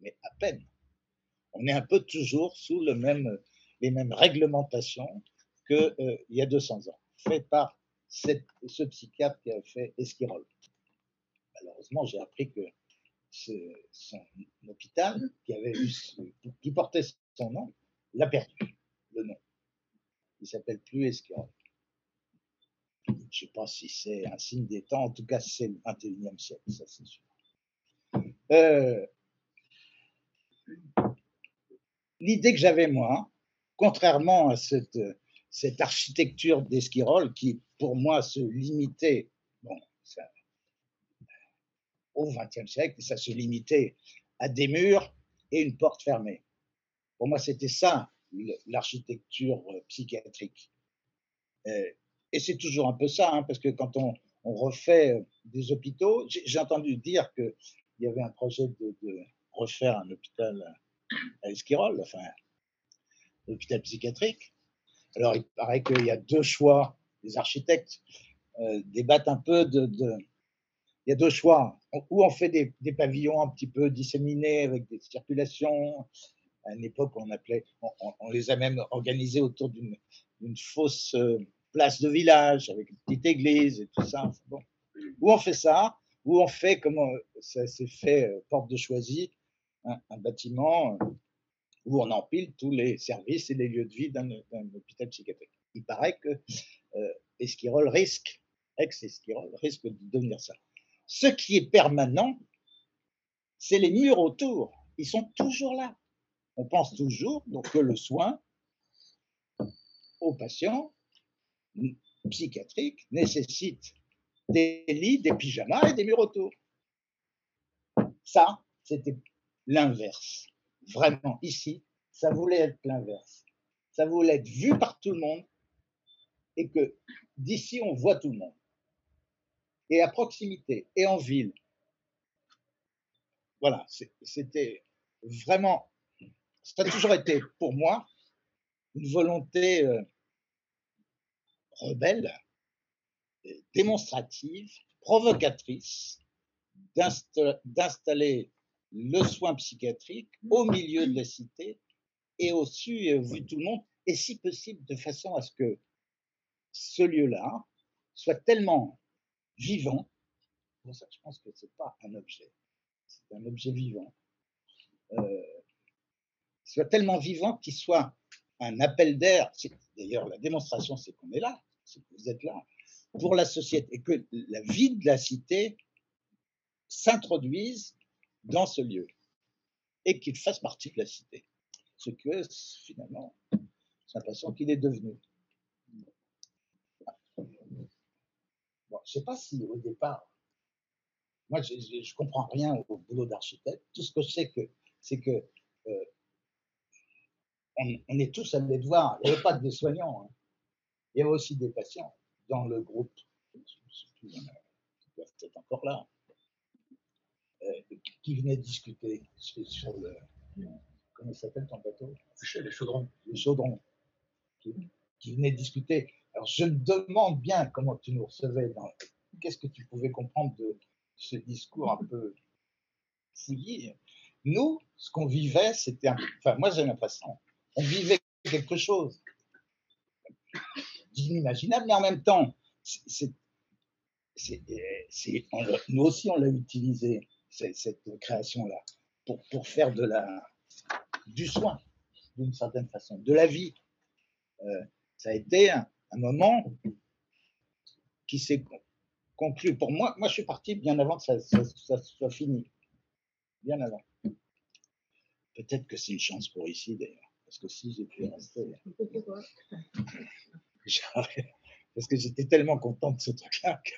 mais à peine. On est un peu toujours sous les mêmes réglementations qu'il y a 200 ans, fait par ce psychiatre qui a fait Esquirol. Malheureusement, j'ai appris que son hôpital, qui, avait eu qui portait son nom, l'a perdu, le nom. Il s'appelle plus Esquirol. Je ne sais pas si c'est un signe des temps, en tout cas c'est le 21e siècle, ça c'est sûr. Euh, L'idée que j'avais moi, contrairement à cette, architecture d'Esquirol qui pour moi se limitait bon, ça- au XXe siècle, ça se limitait à des murs et une porte fermée. Pour moi, c'était ça l'architecture euh, psychiatrique. Euh, et c'est toujours un peu ça, hein, parce que quand on, refait euh, des hôpitaux, j'ai entendu dire qu'il y avait un projet de, refaire un hôpital à Esquirol, enfin, un hôpital psychiatrique. Alors, il paraît qu'il y a deux choix. Les architectes débattent un peu de, de- Il y a deux choix. Ou on fait des, des pavillons un petit peu disséminés avec des circulations. À une époque, on, appelait, on, les a même organisés autour d'une fausse euh, place de village avec une petite église et tout ça. Bon. Ou on fait ça, ou on fait comme euh, ça s'est fait euh, porte de Choisy, un, bâtiment où on empile tous les services et les lieux de vie d'un hôpital psychiatrique. Il paraît que Esquirol risque, ex-Esquirol, risque de devenir ça. Ce qui est permanent, c'est les murs autour. Ils sont toujours là. On pense toujours donc, que le soin aux patients psychiatriques nécessite des lits, des pyjamas et des murs autour. Ça, c'était l'inverse. Vraiment, ici, ça voulait être l'inverse. Ça voulait être vu par tout le monde et que d'ici, on voit tout le monde. Et à proximité, et en ville. Voilà, c'était vraiment, ça a toujours été pour moi une volonté euh, rebelle, euh, démonstrative, provocatrice d'insta- d'installer le soin psychiatrique au milieu de la cité et au su et au vu de tout le monde, et si possible de façon à ce que ce lieu-là soit tellement vivant. Pour ça je pense que c'est pas un objet, c'est un objet vivant. Euh, soit tellement vivant qu'il soit un appel d'air. D'ailleurs, la démonstration, c'est qu'on est là, c'est que vous êtes là pour la société et que la vie de la cité s'introduise dans ce lieu et qu'il fasse partie de la cité. Ce que finalement, j'ai l'impression qu'il est devenu. Je ne sais pas si au départ, moi je ne comprends rien au boulot d'architecte. Tout ce que je sais, que, c'est que euh, on, on est tous allés te voir. Il n'y avait pas que des soignants, hein. il y avait aussi des patients dans le groupe. Surtout, il y en a qui doivent être encore là euh, qui- venaient discuter sur, le. Comment s'appelle ton bateau? Les chaudrons. Le chaudron. Qui, qui venaient discuter. Alors je me demande bien comment tu nous recevais. dans- Qu'est-ce que tu pouvais comprendre de ce discours un peu fouillé Nous, ce qu'on vivait, c'était. un- Enfin, moi j'ai l'impression. On vivait quelque chose d'inimaginable, mais en même temps, nous aussi, on l'a utilisé, cette, création-là, pour, faire de la, du soin, d'une certaine façon, de la vie. Euh, ça a été un, moment qui s'est con- conclu. Pour moi, moi, je suis parti bien avant que ça, ça- ça soit fini. Bien avant. Peut-être que c'est une chance pour ici, d'ailleurs. Parce que si j'ai pu rester. J'aurais- Parce que j'étais tellement content de ce truc-là que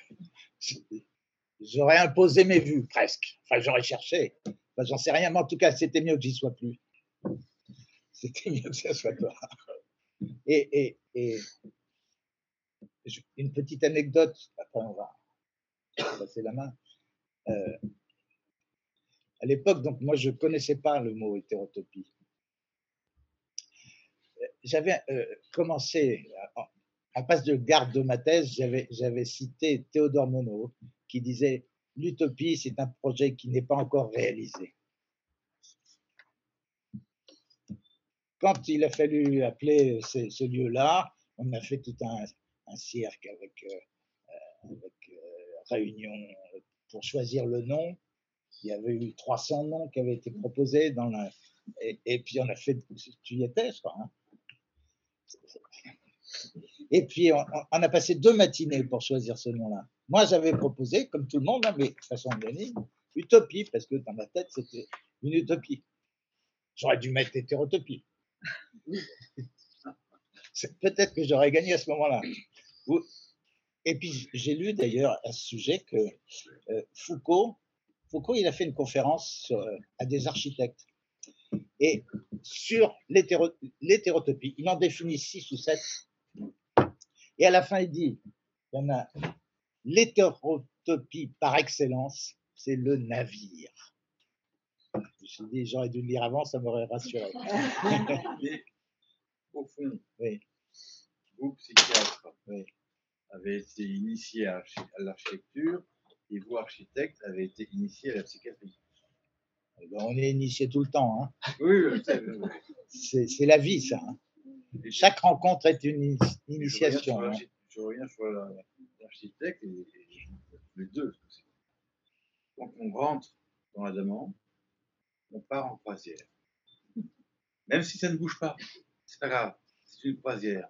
j'aurais imposé mes vues, presque. Enfin, j'aurais cherché. Enfin, J'en sais rien, mais en tout cas, c'était mieux que j'y sois plus. C'était mieux que ça soit toi. Et, et, et je- une petite anecdote, après on va passer la main. Euh, à l'époque, donc moi, je connaissais pas le mot hétérotopie. J'avais euh, commencé à, à passe de garde de ma thèse, j'avais, cité Théodore Monod qui disait L'utopie, c'est un projet qui n'est pas encore réalisé. Quand il a fallu appeler ce, lieu-là, on a fait tout un, cirque avec, euh, avec euh, réunion pour choisir le nom. Il y avait eu 300 noms qui avaient été proposés dans la, et, puis on a fait, tu y étais, hein? Et puis, on, a passé deux matinées pour choisir ce nom-là. Moi, j'avais proposé, comme tout le monde, hein, mais de façon anonyme, utopie, parce que dans ma tête, c'était une utopie. J'aurais dû mettre hétérotopie. Peut-être que j'aurais gagné à ce moment-là. Et puis, j'ai lu d'ailleurs à ce sujet que euh, Foucault, Foucault, il a fait une conférence euh, à des architectes. Et sur l'hétéro- l'hétérotopie, il en définit six ou sept. Et à la fin, il dit, il y en a l'hétérotopie par excellence, c'est le navire. Je me suis dit, j'aurais dû le lire avant, ça m'aurait rassuré. Mais au fond, Oui. vous, psychiatre, Oui. avez été initié à l'architecture et vous, architecte, avez été initié à la psychiatrie. Ben, on est initié tout le temps. hein. Oui. C'est la vie, ça. hein. Chaque rencontre est une ini- je reviens initiation. hein. l'archi- Je reviens sur la- l'architecte et, et les deux. Quand on rentre dans la demande, on part en croisière. Même si ça ne bouge pas, c'est pas grave, c'est une croisière.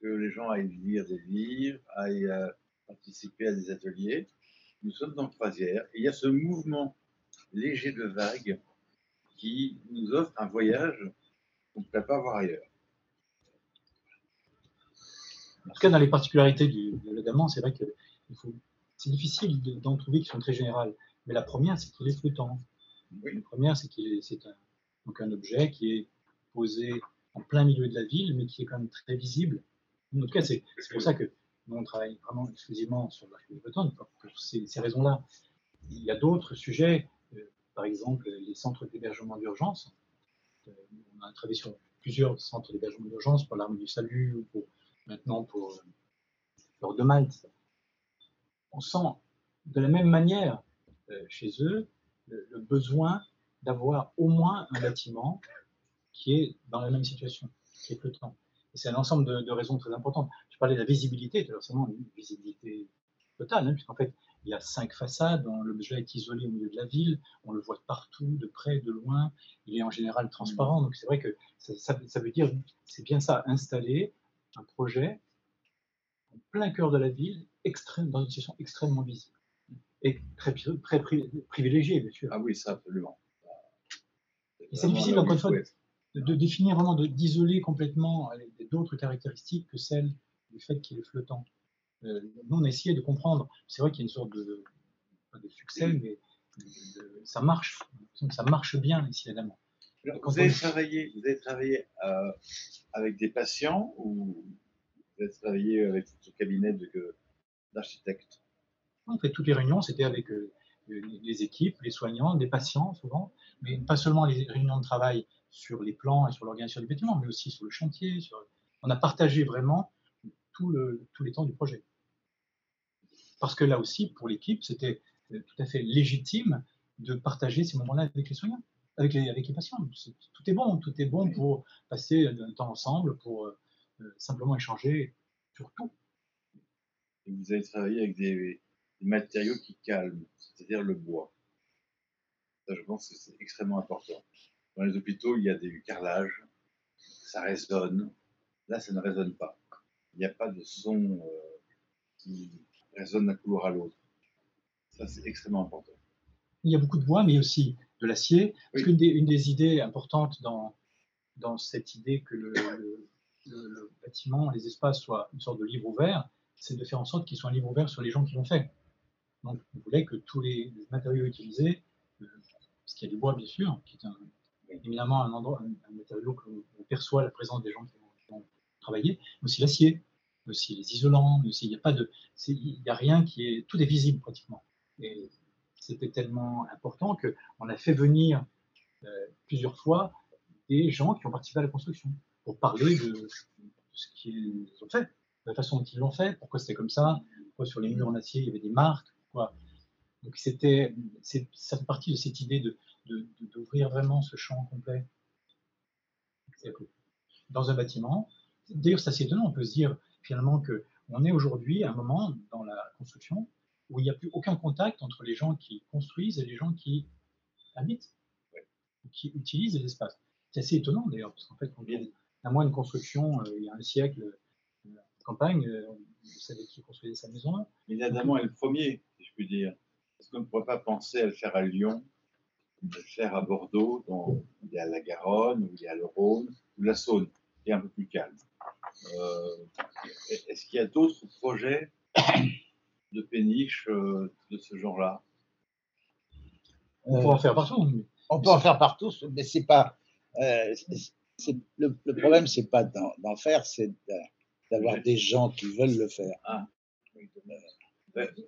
Que les gens aillent lire des livres, aillent euh, participer à des ateliers. Nous sommes dans croisière et il y a ce mouvement léger de vagues qui nous offre un voyage qu'on ne peut pas voir ailleurs. En tout cas, dans les particularités du, de l'adamant, c'est vrai que c'est difficile de- d'en trouver qui sont très générales. Mais la première, c'est qu'il est flottant. Oui. La première, c'est qu'il est, c'est un, donc un objet qui est posé en plein milieu de la ville, mais qui est quand même très visible. En tout cas, c'est pour ça que nous, on travaille vraiment exclusivement sur l'archipel bretonne, pour pour ces, ces raisons-là. Il y a d'autres sujets, par exemple les centres d'hébergement d'urgence. Euh, on a travaillé sur plusieurs centres d'hébergement d'urgence pour l'armée du salut ou pour, maintenant pour euh, l'Ordre de Malte. On sent de la même manière euh, chez eux le, besoin d'avoir au moins un bâtiment qui est dans la même situation, qui est flottant. Et c'est un ensemble de, raisons très importantes. Je parlais de la visibilité, c'est seulement une visibilité totale, hein, puisqu'en fait, il y a cinq façades, on- l'objet est isolé au milieu de la ville, on le voit de partout, de près, de loin, il est en général transparent, donc c'est vrai que ça, ça- ça veut dire, c'est bien ça, installer un projet en plein cœur de la ville, extrême, dans une situation extrêmement visible, et très, pri- très pri- privilégiée, bien sûr. Ah oui, ça, absolument. Et c'est difficile, encore une fois, de, de définir vraiment, de- d'isoler complètement avec d'autres caractéristiques que celles du fait qu'il est flottant. Euh, nous, on a essayé de comprendre. C'est vrai qu'il y a une sorte de, pas de succès, mais de- ça marche. Ça marche bien ici. Alors, Quand Vous on- avez travaillé, vous avez travaillé euh, avec des patients ou vous avez travaillé avec ce cabinet d'architectes En fait, toutes les réunions, c'était avec euh, les les équipes, les soignants, des patients souvent, mais pas seulement les réunions de travail sur les plans et sur l'organisation du bâtiment, mais aussi sur le chantier. Sur... On a partagé vraiment tout le, tous les temps du projet. Parce que là aussi, pour l'équipe, c'était euh, tout à fait légitime de partager ces moments-là avec les soignants, avec les, avec les patients. Tout est bon, tout est bon pour passer un temps ensemble, pour euh, euh, simplement échanger sur tout. et vous avez travaillé avec des, des matériaux qui calment, c'est-à-dire le bois. Ça, je pense que c'est extrêmement important. Dans les hôpitaux, il y a des carrelages, ça résonne. Là, ça ne résonne pas. Il n'y a pas de son euh, qui résonne d'un couloir à l'autre. Ça, c'est extrêmement important. Il y a beaucoup de bois, mais aussi de l'acier. Oui. une des idées importantes dans, dans cette idée que le, le- le- le bâtiment, les espaces soient une sorte de livre ouvert, c'est de faire en sorte qu'ils soient un livre ouvert sur les gens qui l'ont fait. Donc, on voulait que tous les, les matériaux utilisés, euh, parce qu'il y a du bois, bien sûr, qui est un, éminemment un, endroit, un, un matériau que on perçoit la présence des gens qui ont, qui ont travaillé, mais aussi l'acier, aussi les isolants, aussi il n'y a pas de, il n'y a rien qui est, tout est visible pratiquement. Et c'était tellement important que on a fait venir euh, plusieurs fois des gens qui ont participé à la construction pour parler de, ce qu'ils ont fait, de la façon dont ils l'ont fait, pourquoi c'était comme ça, pourquoi sur les murs en acier il y avait des marques, pourquoi. Donc c'était, ça fait partie de cette idée de- d'ouvrir vraiment ce champ complet dans un bâtiment. D'ailleurs, c'est assez étonnant, on peut se dire finalement que on est aujourd'hui à un moment dans la construction où il n'y a plus aucun contact entre les gens qui construisent et les gens qui habitent, qui utilisent les espaces. C'est assez étonnant d'ailleurs, parce qu'en fait, on a moins de construction euh, il y a un siècle, euh, campagne, euh, vous savez qui construisait sa maison. Mais l'Adamant est le premier, si je puis dire. Est-ce qu'on ne pourrait pas penser à le faire à Lyon, de le faire à Bordeaux, dans, il y a la Garonne, où il y a le Rhône, ou la Saône, est un peu plus calme Euh, Est-ce qu'il y a d'autres projets de péniche euh, de ce genre-là? On peut en faire partout. mais On peut en faire partout, mais c'est pas. euh, le, le problème, c'est pas d'en faire, c'est d'a- d'avoir des gens qui veulent le faire.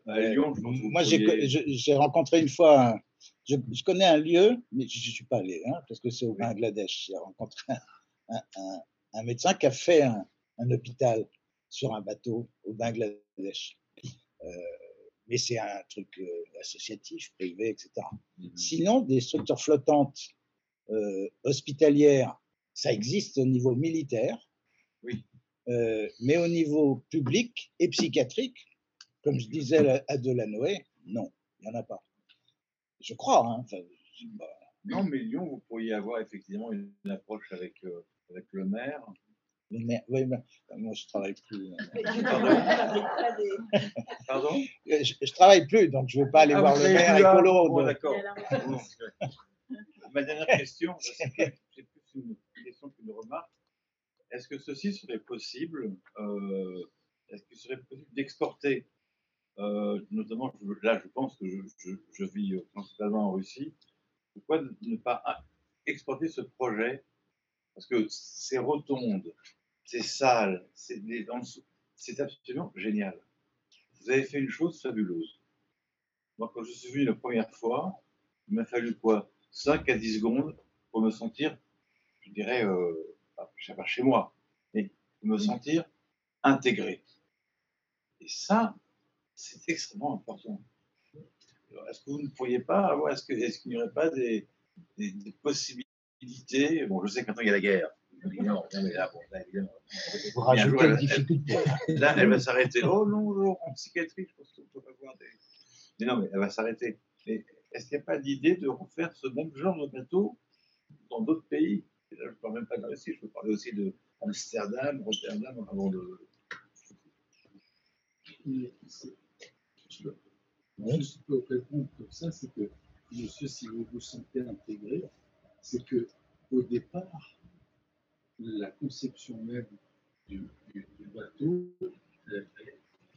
Lyon, que vous Moi, j'ai pourriez- je- j'ai rencontré une fois. un- je, je connais un lieu, mais je ne suis pas allé, hein, parce que c'est au Bangladesh. J'ai rencontré un, un- un- médecin qui a fait un, un hôpital sur un bateau au Bangladesh. Euh, mais c'est un truc euh, associatif, privé, etc. Mhm. Sinon, des structures flottantes euh, hospitalières, ça existe au niveau militaire, Oui. Euh, mais au niveau public et psychiatrique, comme je disais à- Delanoë, non, il n'y en a pas. Je crois. Hein. Non, mais Lyon, vous pourriez avoir effectivement une, approche avec, avec le maire. Mais, mais- oui, mais, moi, je travaille plus. Pardon? Euh, Je, je travaille plus, donc je ne vais pas aller Ah, voir le maire. Bon, d'accord. Ma dernière question, c'est plus une question qu'une remarque. Est-ce que ceci serait possible euh, Est-ce qu'il serait possible d'exporter euh, Notamment, je- là, je pense que je, je- je vis euh, principalement en Russie. Pourquoi ne- pas exporter ce projet Parce que ces rotondes c'est sale, c'est c'est absolument génial. Vous avez fait une chose fabuleuse. Moi, quand je suis venu la première fois, il m'a fallu quoi 5 à 10 secondes pour me sentir, je dirais, euh, je sais pas chez moi, mais pour me sentir intégré. Et ça, c'est extrêmement important. Est-ce que vous ne pourriez pas avoir, est-ce qu'il n'y aurait pas des, des- des possibilités Bon, je sais que maintenant il y a la guerre. Non, mais là, bon, là, évidemment. Vous jour, une elle- difficulté. Là, elle va s'arrêter. Oh non, non, en psychiatrie, je pense qu'on peut avoir des. Mais non, mais elle va s'arrêter. Mais est-ce qu'il n'y a pas d'idée de refaire ce même genre de bateau dans d'autres pays? Et là, je ne parle même pas de Russie, je peux parler aussi de Amsterdam, Rotterdam, avant de. Je peux- Juste pour répondre comme ça, c'est que, monsieur, si vous vous sentez intégré, c'est que au départ, la conception même du, du- du bateau euh,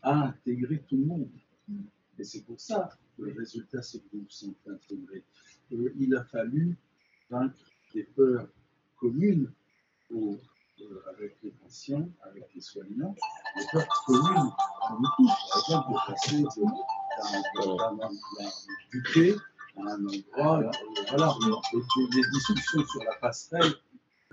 a intégré tout le monde. Et c'est pour ça que le résultat, c'est que vous vous sentez intégré. Euh, il a fallu vaincre des peurs communes euh, avec les patients, avec les soignants, des peurs communes à nous tous. Par de passer d'un- d'un buffet à un endroit. voilà. Et les discussions sur la passerelle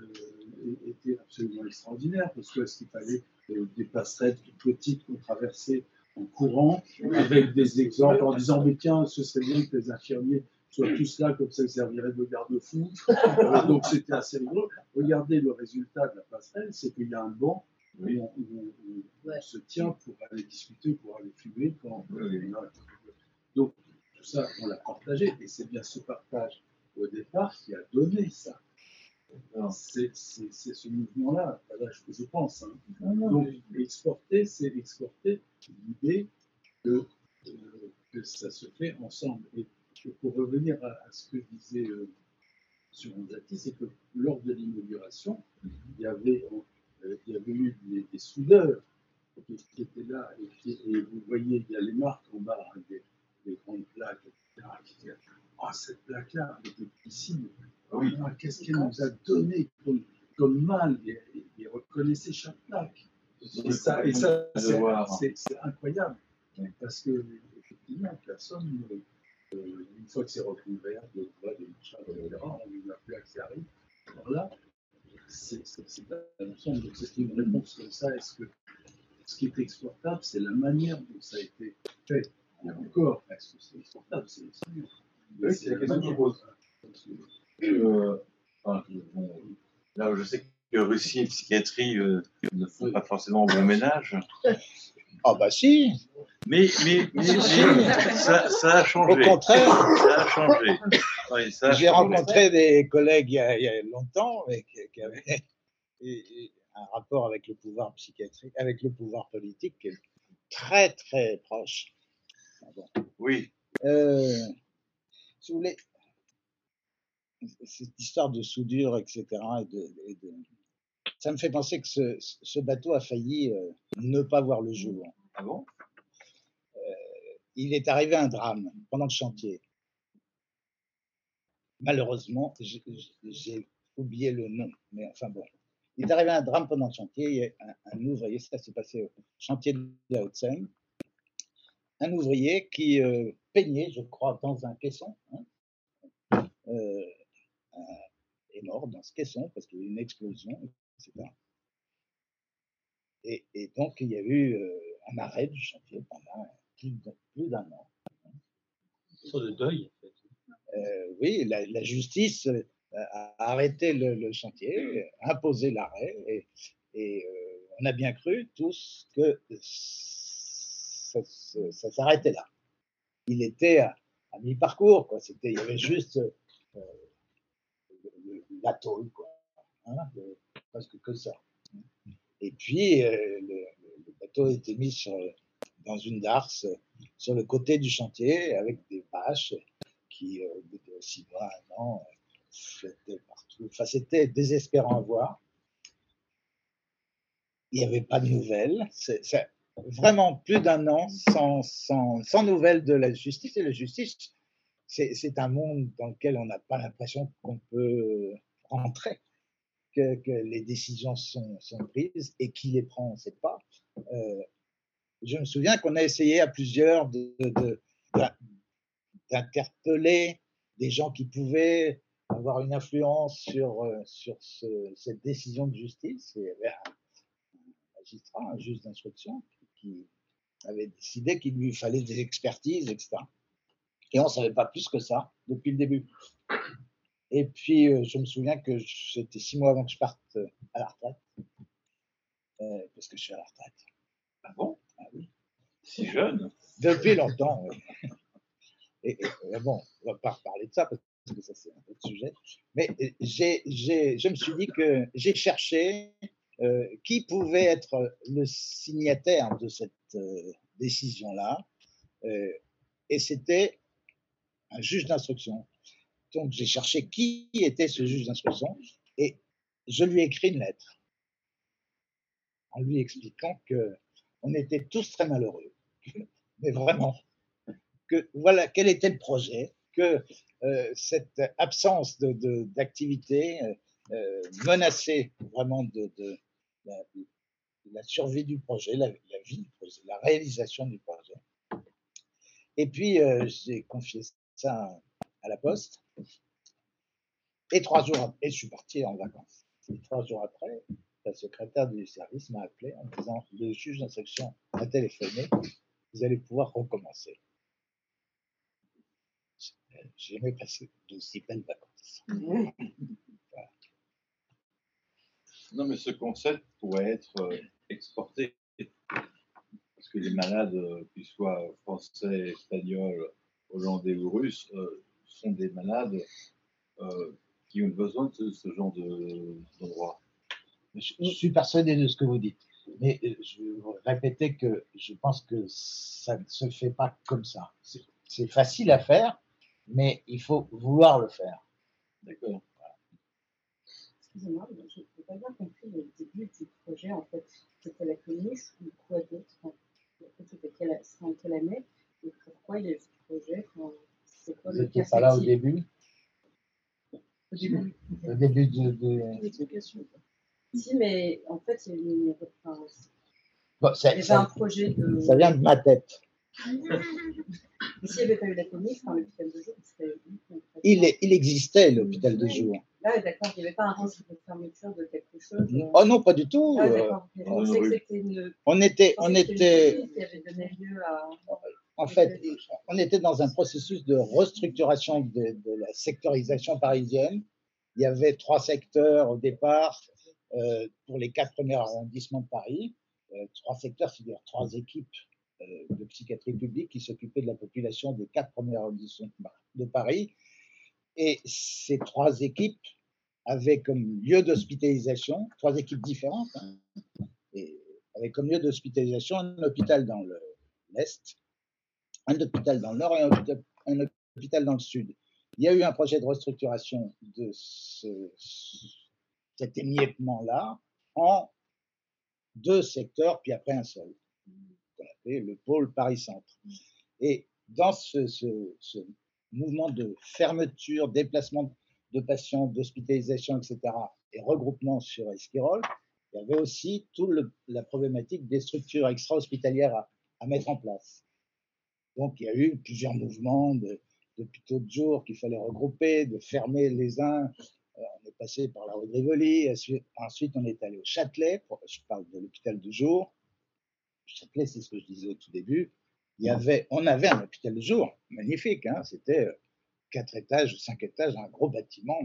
euh, étaient absolument extraordinaires parce que qu'il fallait euh, des passerelles toutes petites qu'on traversait en courant avec des exemples en disant mais tiens ce serait bien que les infirmiers soient tous là comme ça ils serviraient de garde-fou Euh, donc c'était assez rigolo regardez le résultat de la passerelle c'est qu'il y a un banc où on, où on- où on Ouais. se tient pour aller discuter pour aller fumer quand Oui. donc ça on l'a partagé et c'est bien ce partage au départ qui a donné ça c'est ce mouvement-là, que je pense. hein. Donc, exporter, c'est exporter l'idée que, euh, que ça se fait ensemble. Et pour revenir à, à ce que disait euh, sur Anzati, c'est que lors de l'inauguration, il y avait, euh, il y avait eu des, des soudeurs qui, qui étaient là. Et, qui- et vous voyez, il y a les marques en bas, hein, des, des grandes plaques, etc. qui Ah, cette plaque-là, elle était ici. Oui. Ah, Qu'est-ce qu'elle nous a donné comme, comme mal? Et, reconnaissez chaque plaque. Et ça, et ça De c'est- incroyable. Oui. Parce que, effectivement, personne, euh, une fois que c'est recouvert de bois, de machin, etc., on n'a plus accès à rien. Alors là, c'est. Donc, c'est une réponse comme ça. Est-ce que ce qui est exportable, c'est la manière dont ça a été fait? Et encore, est-ce que c'est exportable C'est. Oui, c'est la question que je pose. Euh, enfin, bon, là, je sais que Russie et psychiatrie euh, ne font pas forcément bon ménage, Ah bah si, mais, mais, mais, mais ça, ça a au changé. contraire, Ça a changé. Oui, a j'ai rencontré des collègues il y a, il y a longtemps mais qui, qui avaient un rapport avec le pouvoir psychiatrique, avec le pouvoir politique qui est très très proche. Oui, Euh, si vous voulez, cette histoire de soudure, etc., et de, et de- ça me fait penser que ce, ce bateau a failli euh, ne pas voir le jour. ah bon? Il est arrivé un drame pendant le chantier. Malheureusement, j'ai oublié le nom, mais enfin bon. Il est arrivé un drame pendant le chantier. Il y a un, un ouvrier, ça s'est passé au chantier de la Haute-Seine, un ouvrier qui euh, peignait, je crois, dans un caisson, hein, euh, est mort dans ce caisson parce qu'il y a eu une explosion, etc. Et, et donc, il y a eu euh, un arrêt du chantier pendant plus d'un an. Sur le deuil, en fait. Oui, la, la justice a arrêté le, le chantier, a imposé l'arrêt, et, et, on a bien cru tous que ça, s'arrêtait là. Il était à, mi-parcours, quoi. C'était, il y avait juste euh, le- le- la tôle, quoi. Hein, presque que ça. Et puis, euh, le, bateau été mis dans une darse sur le côté du chantier avec des bâches qui, euh, au bout de six euh, flottaient partout. Enfin, c'était désespérant à voir. Il n'y avait pas de nouvelles. C'est vraiment plus d'un an sans, sans, sans nouvelles de la justice. Et la justice, c'est un monde dans lequel on n'a pas l'impression qu'on peut rentrer. que, que les décisions sont, sont, prises et qui les prend, on ne sait pas. Euh, je me souviens qu'on a essayé à plusieurs d'interpeller de, de, des gens qui pouvaient avoir une influence sur, euh, sur ce, cette décision de justice. il y avait un, magistrat, un juge d'instruction, qui avait décidé qu'il lui fallait des expertises, etc. Et on ne savait pas plus que ça depuis le début. Et puis, euh, je me souviens que c'était six mois avant que je parte euh, à la retraite, euh, parce que je suis à la retraite. Ah bon? Ah oui. Si jeune Depuis longtemps. oui. Et, et, bon, on va pas reparler de ça parce que ça c'est un autre sujet. Mais j'ai, je me suis dit que j'ai cherché euh, qui pouvait être le signataire de cette euh, décision-là, euh, et c'était un juge d'instruction. Donc j'ai cherché qui était ce juge d'instruction et je lui ai écrit une lettre en lui expliquant que on était tous très malheureux, mais vraiment que voilà quel était le projet, que cette absence de, de, d'activité euh, menaçait vraiment de, de la, survie du projet, la, vie du projet, la réalisation du projet. Et puis euh, j'ai confié ça à la poste. Et trois jours je suis parti en vacances. Et trois jours après, la secrétaire du service m'a appelé en disant le juge d'instruction a téléphoné, vous allez pouvoir recommencer. J'ai jamais passé d'aussi belles vacances. Non, mais ce concept pourrait être euh, exporté. Parce que les malades, euh, qu'ils soient français, espagnols, hollandais ou russes, euh, sont des malades euh, qui ont besoin de ce genre d'endroit. De, je, je, suis persuadé de ce que vous dites. Mais je vais répéter que je pense que ça ne se fait pas comme ça. C'est facile à faire, mais il faut vouloir le faire. D'accord. Excusez-moi, je n'ai pas bien compris le début du projet. En fait, c'était la communiste ou quoi d'autre en fait, C'était quelle, en quelle année Et pourquoi il y a eu ce projet enfin, quoi, Vous n'étiez pas là au début Au début. Au début de. de... L'explication. Si, mais en fait, il y a une. Enfin, bon, il y avait un projet de. Ça vient de ma tête. Mais s'il n'y avait pas eu la commune, enfin, l'hôpital de jour, serait... il, est, il existait l'hôpital de jour. Là, ah, d'accord, il n'y avait pas un risque de fermeture de quelque chose. Oh non, pas du tout. Ah. On, une... on était, on était. Qui avait donné lieu à... En fait, on était dans un processus de restructuration de, de la sectorisation parisienne. Il y avait trois secteurs au départ euh, pour les quatre premiers arrondissements de Paris. Euh, trois secteurs, c'est-à-dire trois équipes de psychiatrie publique qui s'occupait de la population des quatre premières arrondissements de Paris. Et ces trois équipes avaient comme lieu d'hospitalisation, trois équipes différentes, hein, et avaient comme lieu d'hospitalisation un hôpital dans l'Est, un hôpital dans le Nord et un hôpital, dans le Sud. Il y a eu un projet de restructuration de ce, cet émiettement-là en deux secteurs, puis après un seul le pôle Paris-Centre. Et dans ce, ce, ce, mouvement de fermeture, déplacement de patients, d'hospitalisation, etc., et regroupement sur Esquirol, il y avait aussi toute la problématique des structures extra-hospitalières à, à, mettre en place. Donc, il y a eu plusieurs mouvements d'hôpitaux de, de jour qu'il fallait regrouper, de fermer les uns. Euh, on est passé par la rue de Rivoli, ensuite on est allé au Châtelet, je parle de l'hôpital de jour, Châtelet, c'est ce que je disais au tout début. Il y avait, on avait un hôpital de jour magnifique. Hein, C'était quatre étages, cinq étages, un gros bâtiment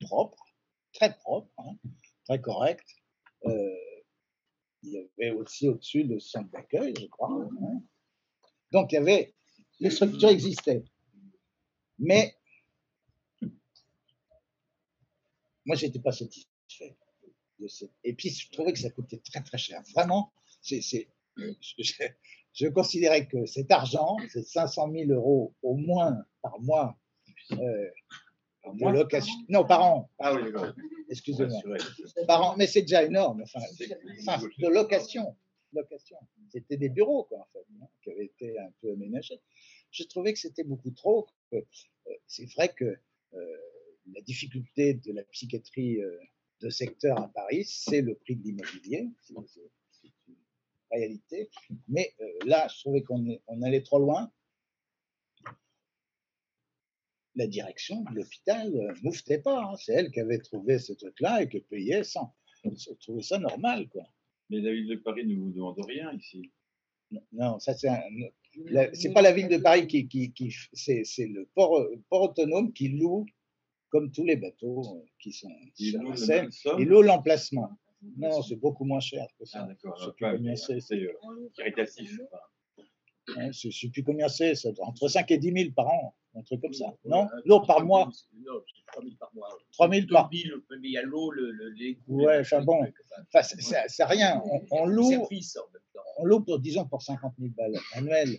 propre, très propre, hein, très correct. Euh, il y avait aussi au-dessus le centre d'accueil, je crois. Hein. Donc il y avait, les structures existaient. Mais moi, j'étais pas satisfait. De cette... Et puis, je trouvais que ça coûtait très très cher. Vraiment, c'est, je, je, considérais que cet argent, ces 500 000 euros au moins par mois euh, par de mois location, non par an, Ah oui, excusez-moi, par an, mais c'est déjà énorme, enfin, de location, location. C'était des bureaux quoi en fait, hein, qui avaient été un peu aménagés. Je trouvais que c'était beaucoup trop. euh, c'est vrai que euh, la difficulté de la psychiatrie euh, de secteur à Paris, c'est le prix de l'immobilier. Réalité. Mais euh, là, je trouvais qu'on on allait trop loin. La direction de l'hôpital ne mouftait pas. hein. C'est elle qui avait trouvé ce truc-là et qui payait sans. Je trouvais ça normal, quoi. Mais la ville de Paris ne vous demande rien ici. Non, Non, ça c'est un- c'est pas la ville de Paris qui, qui, c'est, c'est le port, euh, port autonome qui loue, comme tous les bateaux euh, qui sont sur la Seine, il loue l'emplacement. Non, c'est beaucoup moins cher que Ah, ça. d'accord. Je sais alors, plus combien c'est. C'est caritatif. je ne sais plus combien c'est, entre 5 et 10 000 par an, un truc comme ça. Non, l'eau par mois, Non, c'est 3 000 par mois. 3 000 par 2 000, mais il y a l'eau, le, le, les coûts, Ouais, enfin bon. enfin, c'est- rien. On, on loue, on loue pour, disons, pour 50 000 balles annuelles.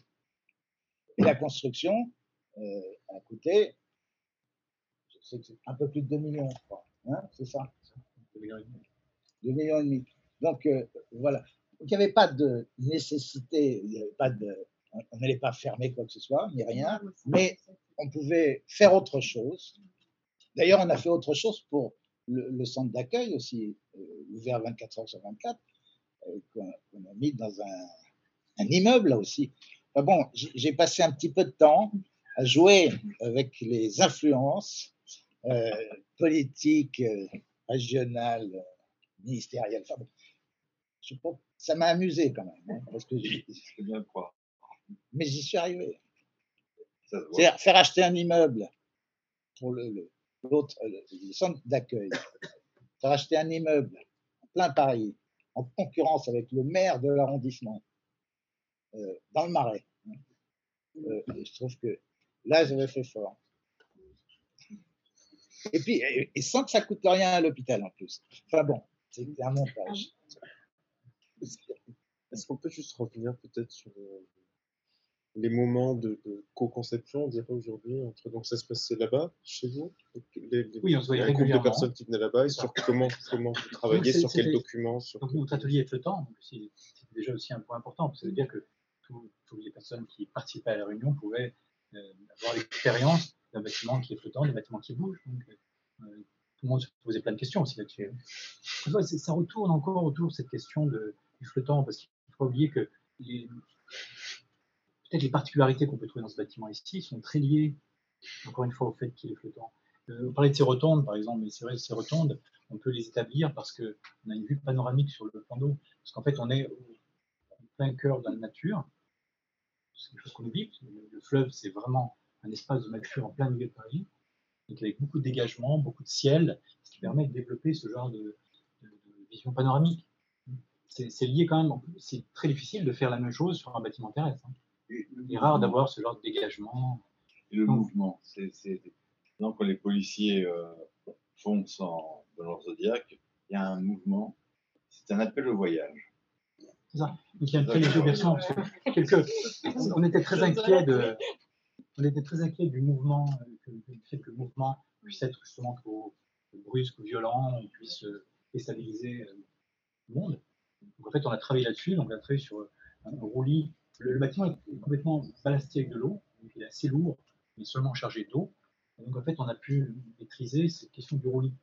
Et la construction euh, a coûté, je sais que c'est un peu plus de 2 millions, je crois. Hein, c'est ça? 2 millions et demi. Donc, euh, voilà. Donc, il n'y avait pas de nécessité, il n'y avait pas de. On n'allait pas fermer quoi que ce soit, ni rien, mais on pouvait faire autre chose. D'ailleurs, on a fait autre chose pour le, le centre d'accueil aussi, euh, ouvert 24 heures sur 24, euh, qu'on a mis dans un, un immeuble là aussi. Enfin bon, j'ai passé un petit peu de temps à jouer avec les influences euh, politiques, régionales, ministérielles. Enfin bon, je ça m'a amusé quand même, hein, parce que Je bien le croire. mais j'y suis arrivé. C'est-à-dire faire acheter un immeuble pour le, le- l'autre, le, le centre d'accueil, faire acheter un immeuble en plein Paris, en concurrence avec le maire de l'arrondissement, euh, dans le Marais. hein. Euh, je trouve que là, j'avais fait fort. Et puis, et, et sans que ça coûte rien à l'hôpital en plus. Enfin bon, c'est un montage. Est-ce qu'on peut juste revenir peut-être sur euh, les moments de, de co-conception, on dirait aujourd'hui, entre donc ça se passait là-bas, chez vous les, les- Oui, on se voyait un groupe de régulièrement. personnes qui venaient là-bas et sur comment, comment vous travaillez, sur quels documents, sur Donc notre atelier est flottant, donc c'est déjà aussi un point important. Ça veut dire que tout- toutes les personnes qui participaient à la réunion pouvaient euh, avoir l'expérience d'un bâtiment qui est flottant, d'un bâtiment qui bouge. Donc, euh, le monde se posait plein de questions aussi là-dessus. Ça retourne encore autour de cette question de, du flottant, parce qu'il ne faut pas oublier que peut-être les particularités qu'on peut trouver dans ce bâtiment ici sont très liées, encore une fois, au fait qu'il est flottant. Euh, on parlait de ces rotondes, par exemple, mais c'est vrai ces rotondes, on peut les établir parce qu'on a une vue panoramique sur le plan d'eau. Parce qu'en fait, on est en plein cœur de la nature. C'est quelque chose qu'on oublie. le fleuve, c'est vraiment un espace de nature en plein milieu de Paris, donc avec beaucoup de dégagement, beaucoup de ciel, ce qui permet de développer ce genre de, de- de vision panoramique. C'est c'est lié quand même, c'est très difficile de faire la même chose sur un bâtiment terrestre. hein. Et Il est rare d'avoir ce genre de dégagement. et le mouvement, c'est. c'est- quand les policiers euh, foncent en, dans leur zodiaque, il y a un mouvement. C'est un appel au voyage. Donc il y a une très légère version, parce que quelques, on était très inquiet de, on était très inquiet du mouvement, euh, que, du fait que le mouvement puisse être justement trop brusque ou violent, on puisse euh, déstabiliser euh, le monde. Donc en fait, on a travaillé là-dessus, donc on a travaillé sur un roulis. Le, le bâtiment est complètement balasté avec de l'eau, donc il est assez lourd, mais seulement chargé d'eau. Donc en fait, on a pu maîtriser cette question du roulis.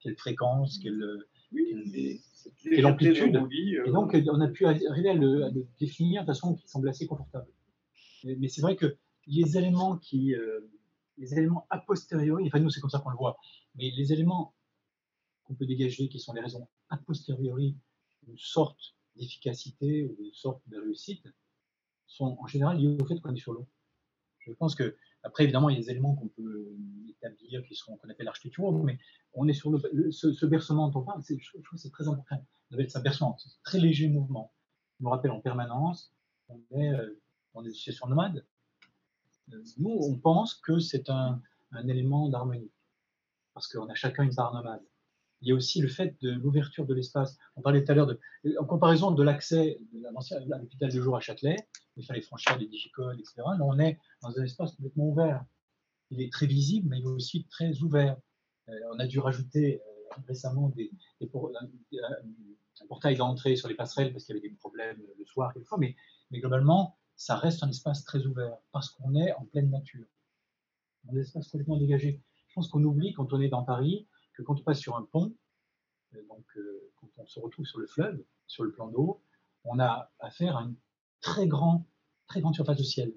Quelle fréquence, quelle, Oui, Et euh, donc, on a pu arriver à le, à le définir de façon qui semble assez confortable. Mais, mais c'est vrai que les éléments qui, euh, les éléments a posteriori, enfin nous c'est comme ça qu'on le voit, mais les éléments qu'on peut dégager, qui sont les raisons a posteriori d'une sorte d'efficacité ou d'une sorte de réussite, sont en général liés au fait qu'on est sur l'eau. Je pense que après évidemment il y a des éléments qu'on peut établir qu'on appelle l'architecture, mais on est sur le, ce, ce bercement dont on parle, c'est- je trouve que c'est très important. On appelle ça bercement, c'est un très léger mouvement. On nous rappelle en permanence qu'on est euh, dans des situations nomades. Nous, on pense que c'est un, élément d'harmonie, parce qu'on a chacun une part nomade. Il y a aussi le fait de l'ouverture de l'espace. On parlait tout à l'heure de, en comparaison de l'accès à l'hôpital de jour à Châtelet, il fallait franchir des digicoles, etc. Là, on est dans un espace complètement ouvert. Il est très visible, mais il est aussi très ouvert. Euh, on a dû rajouter euh, récemment des, des un, portail d'entrée sur les passerelles parce qu'il y avait des problèmes le soir quelquefois, mais globalement, ça reste un espace très ouvert parce qu'on est en pleine nature. Un espace complètement dégagé. Je pense qu'on oublie quand on est dans Paris que quand on passe sur un pont, Euh, Donc, euh, quand on se retrouve sur le fleuve, sur le plan d'eau, on a affaire à une très, grand, très grande surface de ciel.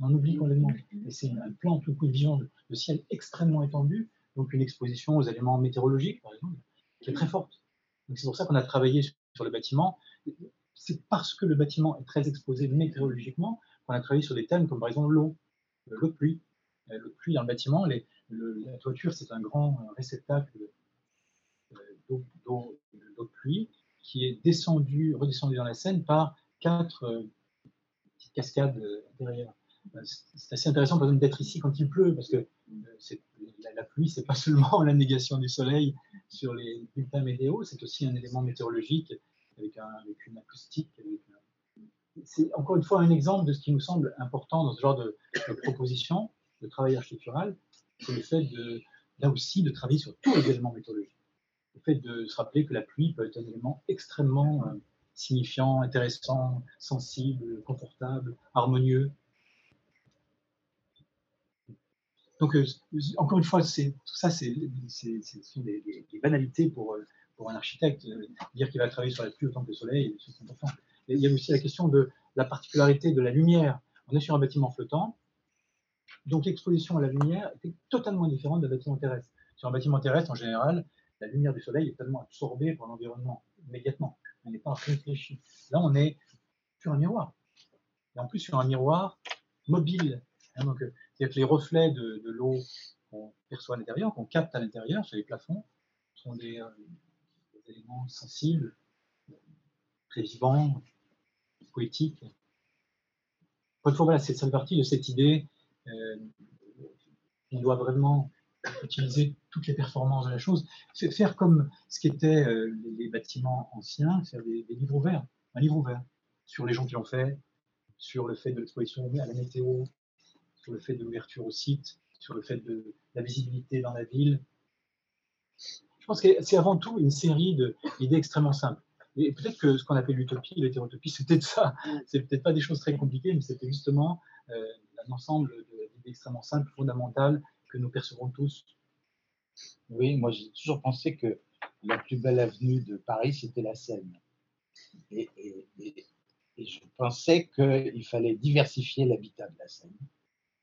On oublie complètement. Et c'est un plan, tout coup, une vision de, de ciel extrêmement étendue, donc une exposition aux éléments météorologiques, par exemple, qui est très forte. C'est pour ça qu'on a travaillé sur le bâtiment. C'est parce que le bâtiment est très exposé météorologiquement qu'on a travaillé sur des thèmes comme par exemple l'eau, euh, l'eau de pluie. Euh, L'eau de pluie dans le bâtiment, la toiture, c'est un grand euh, réceptacle d'eau de pluie qui est descendu, redescendu dans la Seine par quatre petites cascades derrière. C'est assez intéressant par exemple, d'être ici quand il pleut, parce que la, la pluie, c'est pas seulement la négation du soleil sur les bulletins météo, c'est aussi un élément météorologique avec, un- avec une acoustique. C'est encore une fois un exemple de ce qui nous semble important dans ce genre de, proposition de travail architectural, c'est le fait de, là aussi de travailler sur tous les éléments météorologiques. Le fait de se rappeler que la pluie peut être un élément extrêmement euh, signifiant, intéressant, sensible, confortable, harmonieux. Donc, euh, encore une fois, tout ça, ce sont des banalités pour, euh, pour un architecte. Euh, Dire qu'il va travailler sur la pluie autant que le soleil, c'est important. Il y a aussi la question de la particularité de la lumière. On est sur un bâtiment flottant, donc l'exposition à la lumière était totalement différente d'un bâtiment terrestre. Sur un bâtiment terrestre, en général, la lumière du soleil est tellement absorbée par l'environnement immédiatement. On n'est pas réfléchi. Là, on est sur un miroir. Et en plus, sur un miroir mobile. Hein, donc, euh, c'est-à-dire que les reflets de, l'eau qu'on perçoit à l'intérieur, qu'on capte à l'intérieur, sur les plafonds, sont des, euh, éléments sensibles, très vivants, poétiques. Fois, voilà, c'est ça partie de cette idée euh, on doit vraiment utiliser toutes les performances de la chose, faire comme ce qu'étaient euh, les, bâtiments anciens, faire des, des livres ouverts, un livre ouvert sur les gens qui l'ont fait, sur le fait de l'exposition à la météo, sur le fait de l'ouverture au site, sur le fait de la visibilité dans la ville. Je pense que c'est avant tout une série d'idées extrêmement simples. Et peut-être que ce qu'on appelle l'utopie, l'hétérotopie, c'est peut-être ça. C'est peut-être pas des choses très compliquées, mais c'était justement euh, un ensemble d'idées extrêmement simples, fondamentales, que nous percevons tous. Oui, moi j'ai toujours pensé que la plus belle avenue de Paris, c'était la Seine. Et je pensais qu'il fallait diversifier l'habitat de la Seine.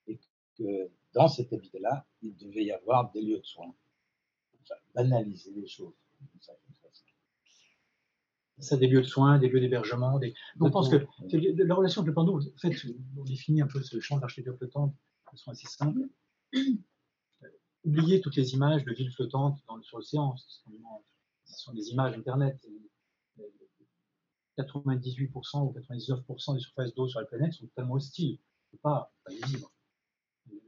Et que dans cet habitat-là, il devait y avoir des lieux de soins. Banaliser les choses. Ça, des lieux de soins, des lieux d'hébergement. Des... Donc, je pense que c'est- la relation avec le d'eau, en fait, on définit un peu ce champ d'architecture flottante de façon assez simple. Euh, Oubliez toutes les images de villes flottantes dans, sur l'océan. Ce sont, ce sont des images Internet. Et, euh, 98% ou 99% des surfaces d'eau sur la planète sont totalement hostiles. On ne peut pas, pas y vivre.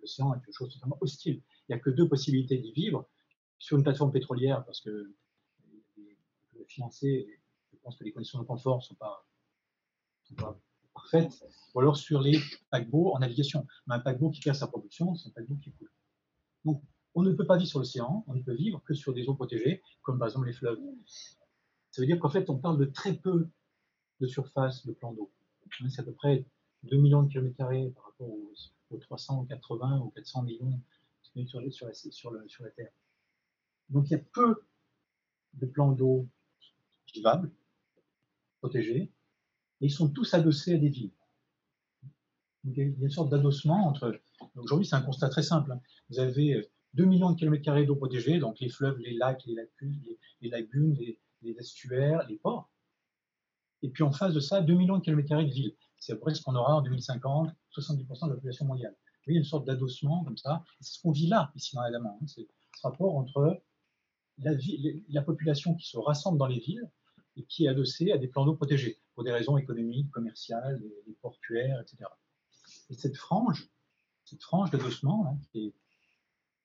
L'océan est quelque chose de totalement hostile. Il n'y a que deux possibilités d'y vivre. Sur une plateforme pétrolière, parce que le financer, je pense que les conditions de confort ne sont pas, parfaites, ou alors sur les paquebots en navigation. Mais un paquebot qui perd sa production, c'est un paquebot qui coule. Donc, on ne peut pas vivre sur l'océan, on ne peut vivre que sur des eaux protégées, comme par exemple les fleuves. Ça veut dire qu'en fait, on parle de très peu de surface de plan d'eau. C'est à peu près 2 millions de kilomètres carrés par rapport aux, aux 380 ou 400 millions sur la Terre. Donc, il y a peu de plans d'eau vivables, protégés, et ils sont tous adossés à des villes. Il y a une sorte d'adossement entre. Aujourd'hui, c'est un constat très simple. hein. Vous avez euh, 2 millions de kilomètres carrés d'eau protégée, donc les fleuves, les lacs, les lacunes, les, lagunes, les, estuaires, les ports. Et puis en face de ça, 2 millions de kilomètres carrés de villes. C'est à peu près ce qu'on aura en 2050, 70% de la population mondiale. Vous voyez, une sorte d'adossement comme ça. C'est ce qu'on vit là, ici dans la Daman. hein. C'est ce rapport entre la, population qui se rassemble dans les villes et qui est adossée à des plans d'eau protégés pour des raisons économiques, commerciales, les, les portuaires, etc. Et cette frange, cette frange d'adossement hein, qui est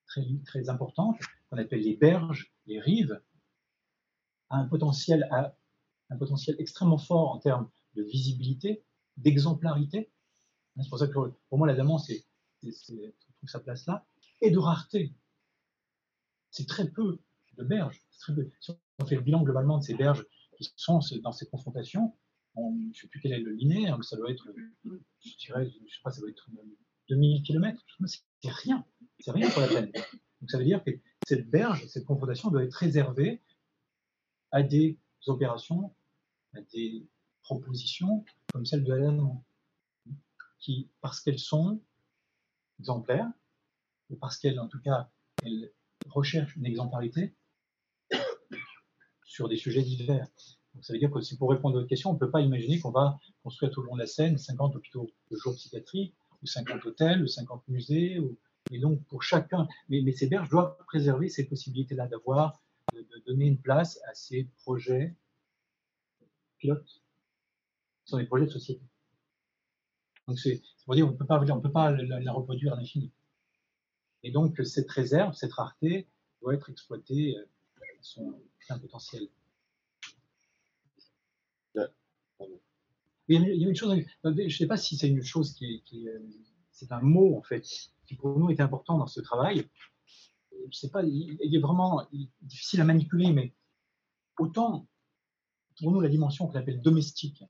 très, très importante, qu'on appelle les berges, les rives, a un potentiel, a un potentiel extrêmement fort en termes de visibilité, d'exemplarité. Hein, C'est pour ça que pour moi, la Daman, c'est- trouve sa place là, et de rareté. C'est très peu de berges. Si on fait le bilan globalement de ces berges qui sont dans ces confrontations, on- je ne sais plus quel est le linéaire, mais ça doit être, je dirais, je sais pas, ça doit être 2000 km. C'est rien. C'est rien pour la planète. Donc ça veut dire que cette berge, cette confrontation doit être réservée à des opérations, à des propositions comme celle de Alain qui, parce qu'elles sont exemplaires, ou parce qu'elles, en tout cas, elles recherchent une exemplarité sur des sujets divers. Donc, ça veut dire que c'est pour répondre à votre question, on ne peut pas imaginer qu'on va construire tout le long de la Seine 50 hôpitaux de jour psychiatrie, ou 50 hôtels, ou 50 musées, et donc pour chacun. Mais, ces berges doivent préserver ces possibilités-là d'avoir, de, donner une place à ces projets pilotes. Ce sont des projets de société. Donc c'est pour dire on ne peut pas, la, reproduire à l'infini. Et donc cette réserve, cette rareté doit être exploitée euh, plein potentiel. Il y a une- chose, je ne sais pas si c'est une chose qui qui euh, c'est un mot en fait, qui pour nous est important dans ce travail. Je sais pas, il, il est vraiment il est difficile à manipuler, mais autant pour nous la dimension qu'on appelle domestique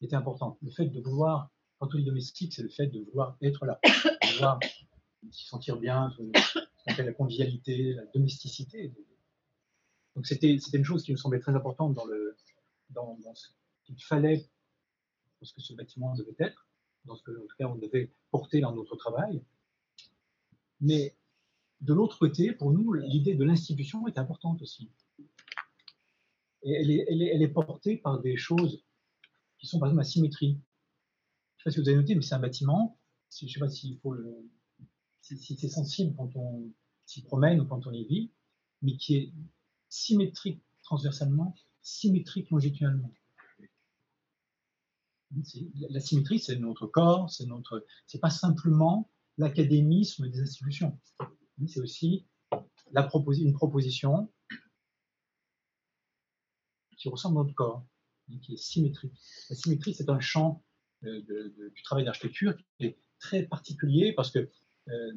était importante. Le fait de vouloir, quand on dit domestique, c'est le fait de vouloir être là, de vouloir s'y sentir bien, ce qu'on appelle la convivialité, la domesticité. Donc c'était une chose qui nous semblait très importante dans le dans, dans ce qu'il fallait pour ce que ce bâtiment devait être, dans ce que en tout cas on devait porter dans notre travail. Mais de l'autre côté, pour nous, l'idée de l'institution est importante aussi. Elle est, elle est, portée par des choses qui sont par exemple la symétrie. Je ne sais pas si vous avez noté, mais c'est un bâtiment. Je ne sais pas s'il faut le, si, si c'est sensible quand on s'y promène ou quand on y vit, mais qui est symétrique transversalement, symétrique longitudinalement. La symétrie, c'est notre corps, c'est notre, c'est pas simplement l'académisme des institutions. C'est aussi une proposition qui ressemble à notre corps, qui est symétrique. La symétrie, c'est un champ du travail d'architecture qui est très particulier parce que euh,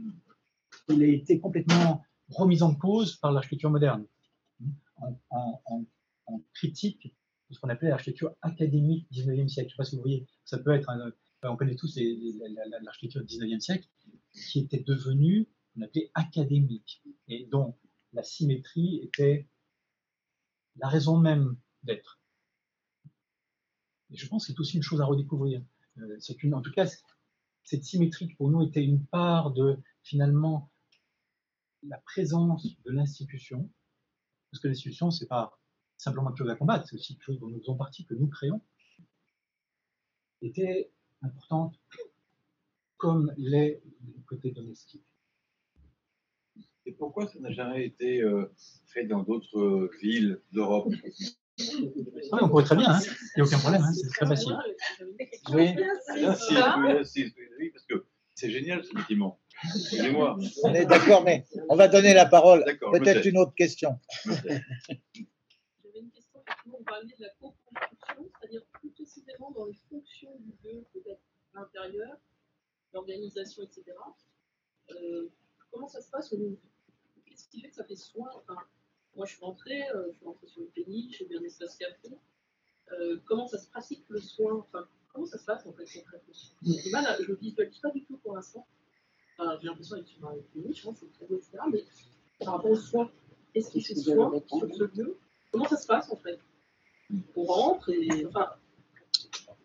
il a été complètement remis en cause par l'architecture moderne, en, critique de ce qu'on appelait l'architecture académique du 19e siècle. Je ne sais pas si vous voyez, ça peut être, un- on connaît tous l'architecture du 19e siècle, qui était devenue, on appelait académique, et dont la symétrie était la raison même d'être. Et je pense que c'est aussi une chose à redécouvrir. Euh, qu'une, en tout cas, cette symétrie pour nous était une part de finalement la présence de l'institution, parce que l'institution, c'est pas simplement quelque chose à combattre, c'est aussi quelque chose dont nous faisons partie, que nous créons, était importante comme les le côté domestique. Et pourquoi ça n'a jamais été euh, fait dans d'autres euh, villes d'Europe? Oui, on pourrait très bien, hein. il n'y a aucun problème, hein, c'est très facile. Oui. Oui, oui, parce que c'est génial ce bâtiment. Excusez-moi. On est d'accord, mais on va donner la parole. Peut-être une autre question. J'avais une question, effectivement, vous parliez de la co-construction, c'est-à-dire plus précisément dans les fonctions du lieu, peut-être l'intérieur, l'organisation, etc. Euh, comment ça se passe au niveau Qu'est-ce qui fait que ça fait soin? Enfin, Moi, je suis rentrée, euh, je suis rentrée sur le pays, j'ai un espace café. Euh, comment ça se pratique le soin? Enfin, Comment ça se passe en fait concrètement Je ne visualise pas du tout pour l'instant. J'ai l'impression d'être sur un clinique, je pense que c'est très beau, etc. Mais par rapport aux soins, est-ce qu'il fait soin sur ce lieu? Comment ça se passe en fait? On rentre et. Enfin,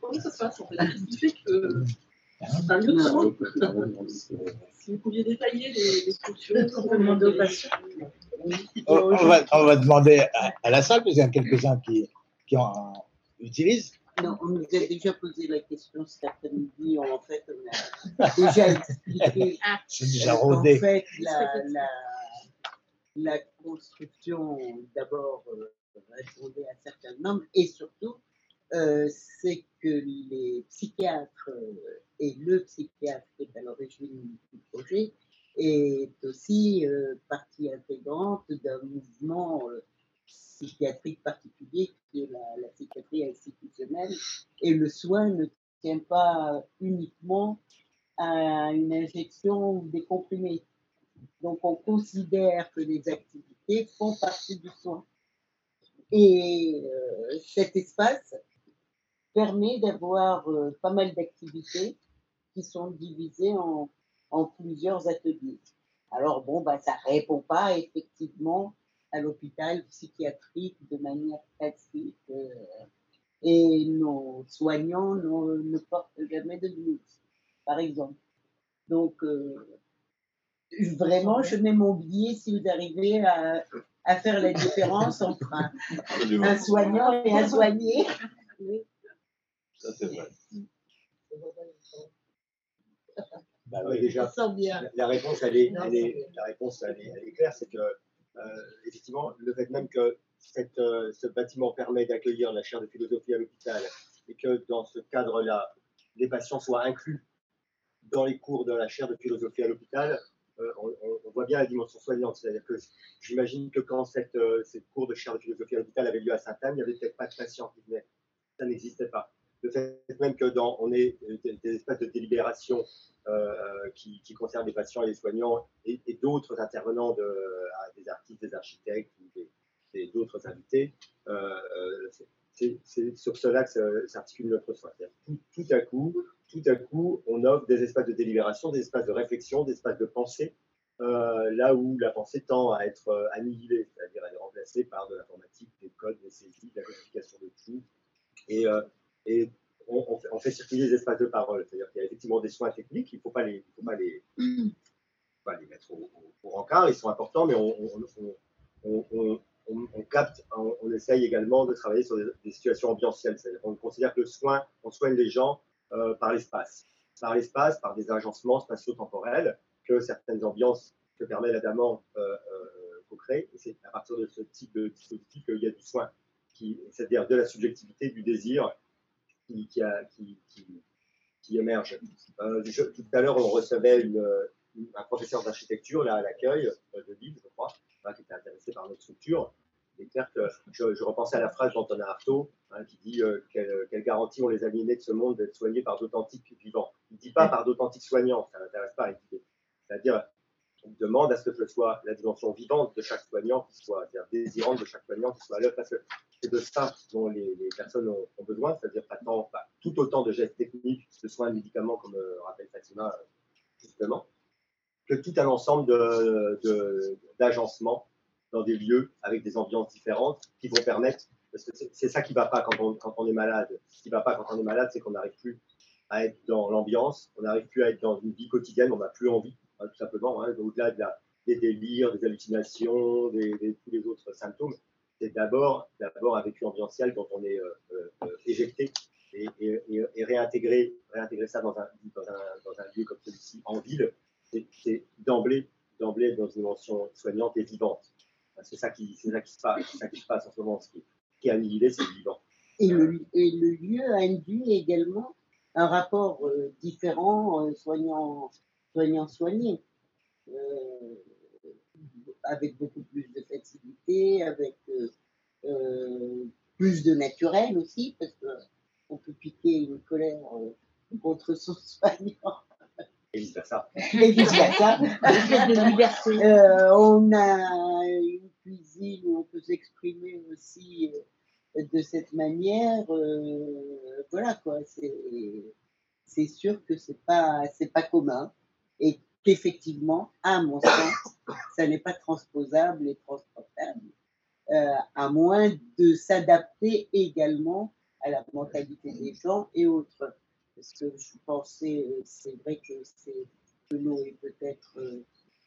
comment ça se passe en fait? Qu'est-ce qui fait que c'est un lieu de soins? Si vous pouviez détailler les, les peut demander aux patients. On, on va, on va demander à, à la salle, parce qu'il y a quelques-uns qui, qui en utilisent. Non, on nous a déjà posé la question cet après-midi. En fait, on a déjà expliqué C'est déjà euh, en rodé. fait la, la, la construction d'abord euh, répondait à certaines normes et surtout euh, c'est que les psychiatres euh, et le psychiatre qui est à l'origine du projet est aussi euh, partie intégrante d'un mouvement psychiatrique particulier qui est la, la psychiatrie institutionnelle et le soin ne tient pas uniquement à une injection ou des comprimés. Donc on considère que les activités font partie du soin. Et euh, cet espace permet d'avoir euh, pas mal d'activités qui sont divisées en, en plusieurs ateliers. Alors bon, bah, ça répond pas effectivement à l'hôpital psychiatrique de manière classique. euh, et nos soignants ne, ne portent jamais de blouse, par exemple. Donc, euh, vraiment, je mets mon billet si vous arrivez à, à faire la différence entre un, soignant et un soigné. Ça, c'est vrai. Bah oui, déjà, bien. la- la réponse, elle est, Non, elle est- la réponse, elle est, elle est claire, c'est que effectivement, le fait même que euh, ce bâtiment permet d'accueillir la chaire de philosophie à l'hôpital et que dans ce cadre-là, les patients soient inclus dans les cours de la chaire de philosophie à l'hôpital, euh, on, voit bien la dimension soignante. C'est-à-dire que j'imagine que quand cette, euh, cette cours de chaire de philosophie à l'hôpital avait lieu à Sainte-Anne, il n'y avait peut-être pas de patients qui venaient. Ça n'existait pas. Le fait même que dans, on ait euh, des, espaces de délibération euh, qui, qui concernent les patients et les soignants et, d'autres intervenants, de, à des artistes, des architectes ou d'autres invités, euh, euh, c'est- sur cela que s'articule notre soin. Tout, tout à coup, tout à coup, on offre des espaces de délibération, des espaces de réflexion, des espaces de pensée, euh, là où la pensée tend à être euh, annihilée, c'est-à-dire elle est remplacée par de l'informatique, des codes, des saisies, de la codification de tout. Et, euh, et on, fait, on fait circuler des espaces de parole, c'est-à-dire qu'il y a effectivement des soins techniques, il ne faut pas les, les, les mettre au, au- rencard, ils sont importants, mais on, capte, on, essaye également de travailler sur des, situations ambientielles, c'est-à-dire qu'on considère que le soin, on soigne les gens euh, par l'espace, par l'espace, par des agencements spatio-temporels que certaines ambiances que permet l'adamant euh, euh, c'est à partir de ce type de dispositif qu'il y a du soin, c'est-à-dire de la subjectivité, du désir qui, qui, a- qui- qui- qui émerge. Euh, je- tout à l'heure, on recevait une, une- un professeur d'architecture là à l'accueil euh, de Lille, je crois, hein, qui était intéressé par notre structure. Il est clair que je, je repensais à la phrase d'Antonin Artaud hein, qui dit euh, quelle, quelle garantie ont les aliénés de ce monde d'être soignés par d'authentiques vivants. Il ne dit pas par d'authentiques soignants, ça n'intéresse pas. C'est-à-dire, on demande à ce que ce soit la dimension vivante de chaque soignant qui soit, c'est-à-dire désirante de chaque soignant qui soit à l'œuvre, parce que c'est de ça dont les, personnes ont, besoin, c'est-à-dire pas tant, pas tout autant de gestes techniques, de soins de médicaments, comme euh, rappelle Fatima justement, que tout un ensemble de- de- d'agencements dans des lieux avec des ambiances différentes qui vont permettre, parce que c'est ça qui ne va pas quand on, quand on est malade. Ce qui ne va pas quand on est malade, c'est qu'on n'arrive plus à être dans l'ambiance, on n'arrive plus à être dans une vie quotidienne, on n'a plus envie, hein, tout simplement, hein, au-delà des délires, des hallucinations, des, tous les autres symptômes. C'est d'abord d'abord un vécu ambientiel dont on est euh, euh, euh, éjecté et, réintégrer, réintégrer ça dans un, dans un, dans un lieu comme celui-ci, en ville, c'est- d'emblée d'emblée dans une dimension soignante et vivante. C'est ça qui, ça qui se passe, ça qui se passe en ce moment. Ce qui, qui est annihilé, c'est vivant. Et le, lieu induit également un rapport différent euh, soignant, soignant soigné, euh, avec beaucoup plus de facilité, avec euh, euh, plus de naturel aussi, parce qu'on peut piquer une colère contre son soignant Et vice versa. et vice versa. Euh, on a une cuisine où on peut s'exprimer aussi de cette manière. euh, voilà quoi, c'est c'est sûr que c'est pas c'est pas commun et qu'effectivement, à mon sens, ça n'est pas transposable et transportable, euh, à moins de s'adapter également à la mentalité des gens et autres. Parce que je pensais, euh, c'est vrai que l'eau est peut-être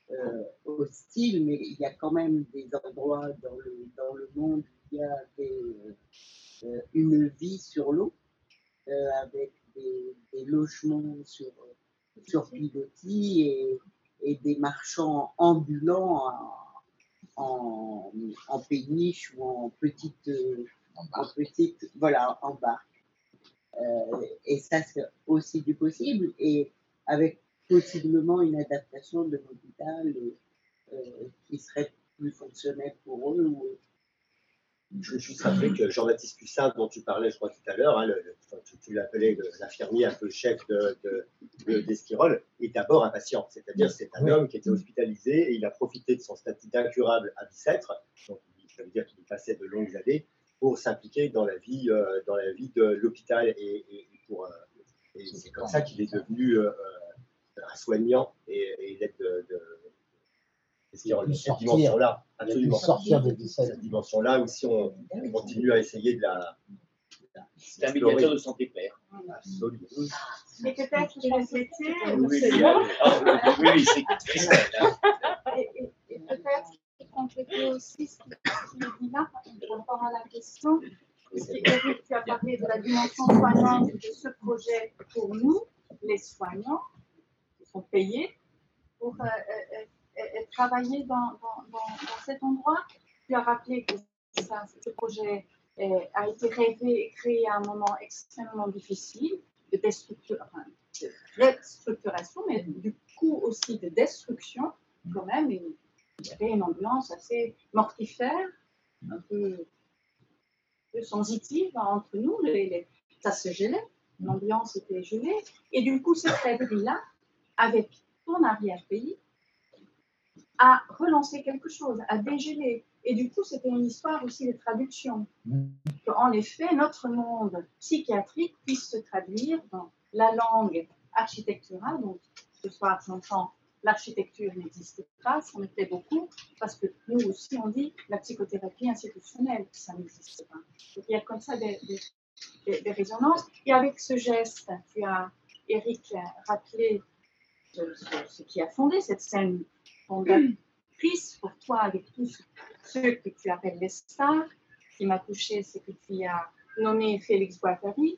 euh, hostile, mais il y a quand même des endroits dans le, dans le monde où il y a une vie sur l'eau, avec des, des logements sur, sur pilotis et, et des marchands ambulants en, péniche ou en petite, euh, en petite voilà, en barque. Euh, et ça, c'est aussi du possible. Et avec possiblement une adaptation de l'hôpital euh, qui serait plus fonctionnelle pour eux. Ou, Je juste rappeler que Jean-Baptiste Cussin, dont tu parlais, je crois, tout à l'heure, hein, enfin, tu, tu l'appelais l'infirmier un peu chef de, de, de- d'Esquirol, est d'abord un patient. C'est-à-dire, c'est un homme qui était hospitalisé et il a profité de son statut d'incurable à Bicêtre, donc ça veut dire qu'il passait de longues années, pour s'impliquer dans la vie, euh, dans la vie de l'hôpital. Et, pour, euh, et c'est comme ça qu'il est devenu euh, un soignant et, et est de, de- C'est-à-dire Plus cette dimension-là, absolument. sortir dessins. Cette dimension-là où si on, on continue à essayer de la. C'est un médiateur de santé claire. Absolument. Mais peut-être oui, oui, bon. ah, oui, oui, c'est Christelle. hein. et, et- peut-être compléter aussi ce est dit là par rapport à la question. Parce que, Eric, tu as parlé de la dimension soignante de ce projet pour nous, les soignants, qui sont payés pour euh, euh, travailler dans, cet endroit. Tu as rappelé que ce projet a été rêvé et créé à un moment extrêmement difficile de enfin, restructuration, mais du coup aussi de destruction, quand même. Il y avait une ambiance assez mortifère, un peu, peu sensitive entre nous. Ça se gelait, l'ambiance était gelée. Et du coup, cette rêverie-là, avec ton arrière-pays, a relancé quelque chose, a dégelé. Et du coup, c'était une histoire aussi de traduction. En effet, notre monde psychiatrique puisse se traduire dans la langue architecturale. Donc, ce soir, j'entends l'architecture n'existe pas, ça me plaît beaucoup, parce que nous aussi, on dit la psychothérapie institutionnelle, ça n'existe pas. Donc, il y a comme ça des, des- résonances. Et avec ce geste, tu as, Eric, rappelé ce- ce qui a fondé cette scène fondatrice pour toi, avec tous ceux que tu appelles les stars. Ce qui m'a touché, c'est que tu as nommé Félix Guattari,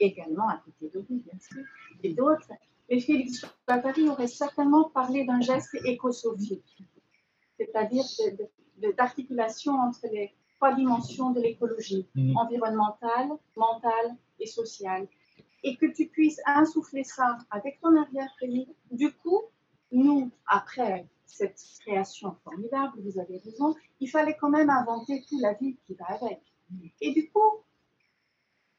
également à côté de lui, bien sûr, et d'autres. Mais Félix Guattari aurait certainement parlé d'un geste écosophique, c'est-à-dire d'articulation entre les trois dimensions de l'écologie, Mhm. environnementale, mentale et sociale. Et que tu puisses insouffler ça avec ton arrière-pays. Du coup, nous, après cette création formidable, vous avez raison, il fallait quand même inventer toute la vie qui va avec. Et du coup,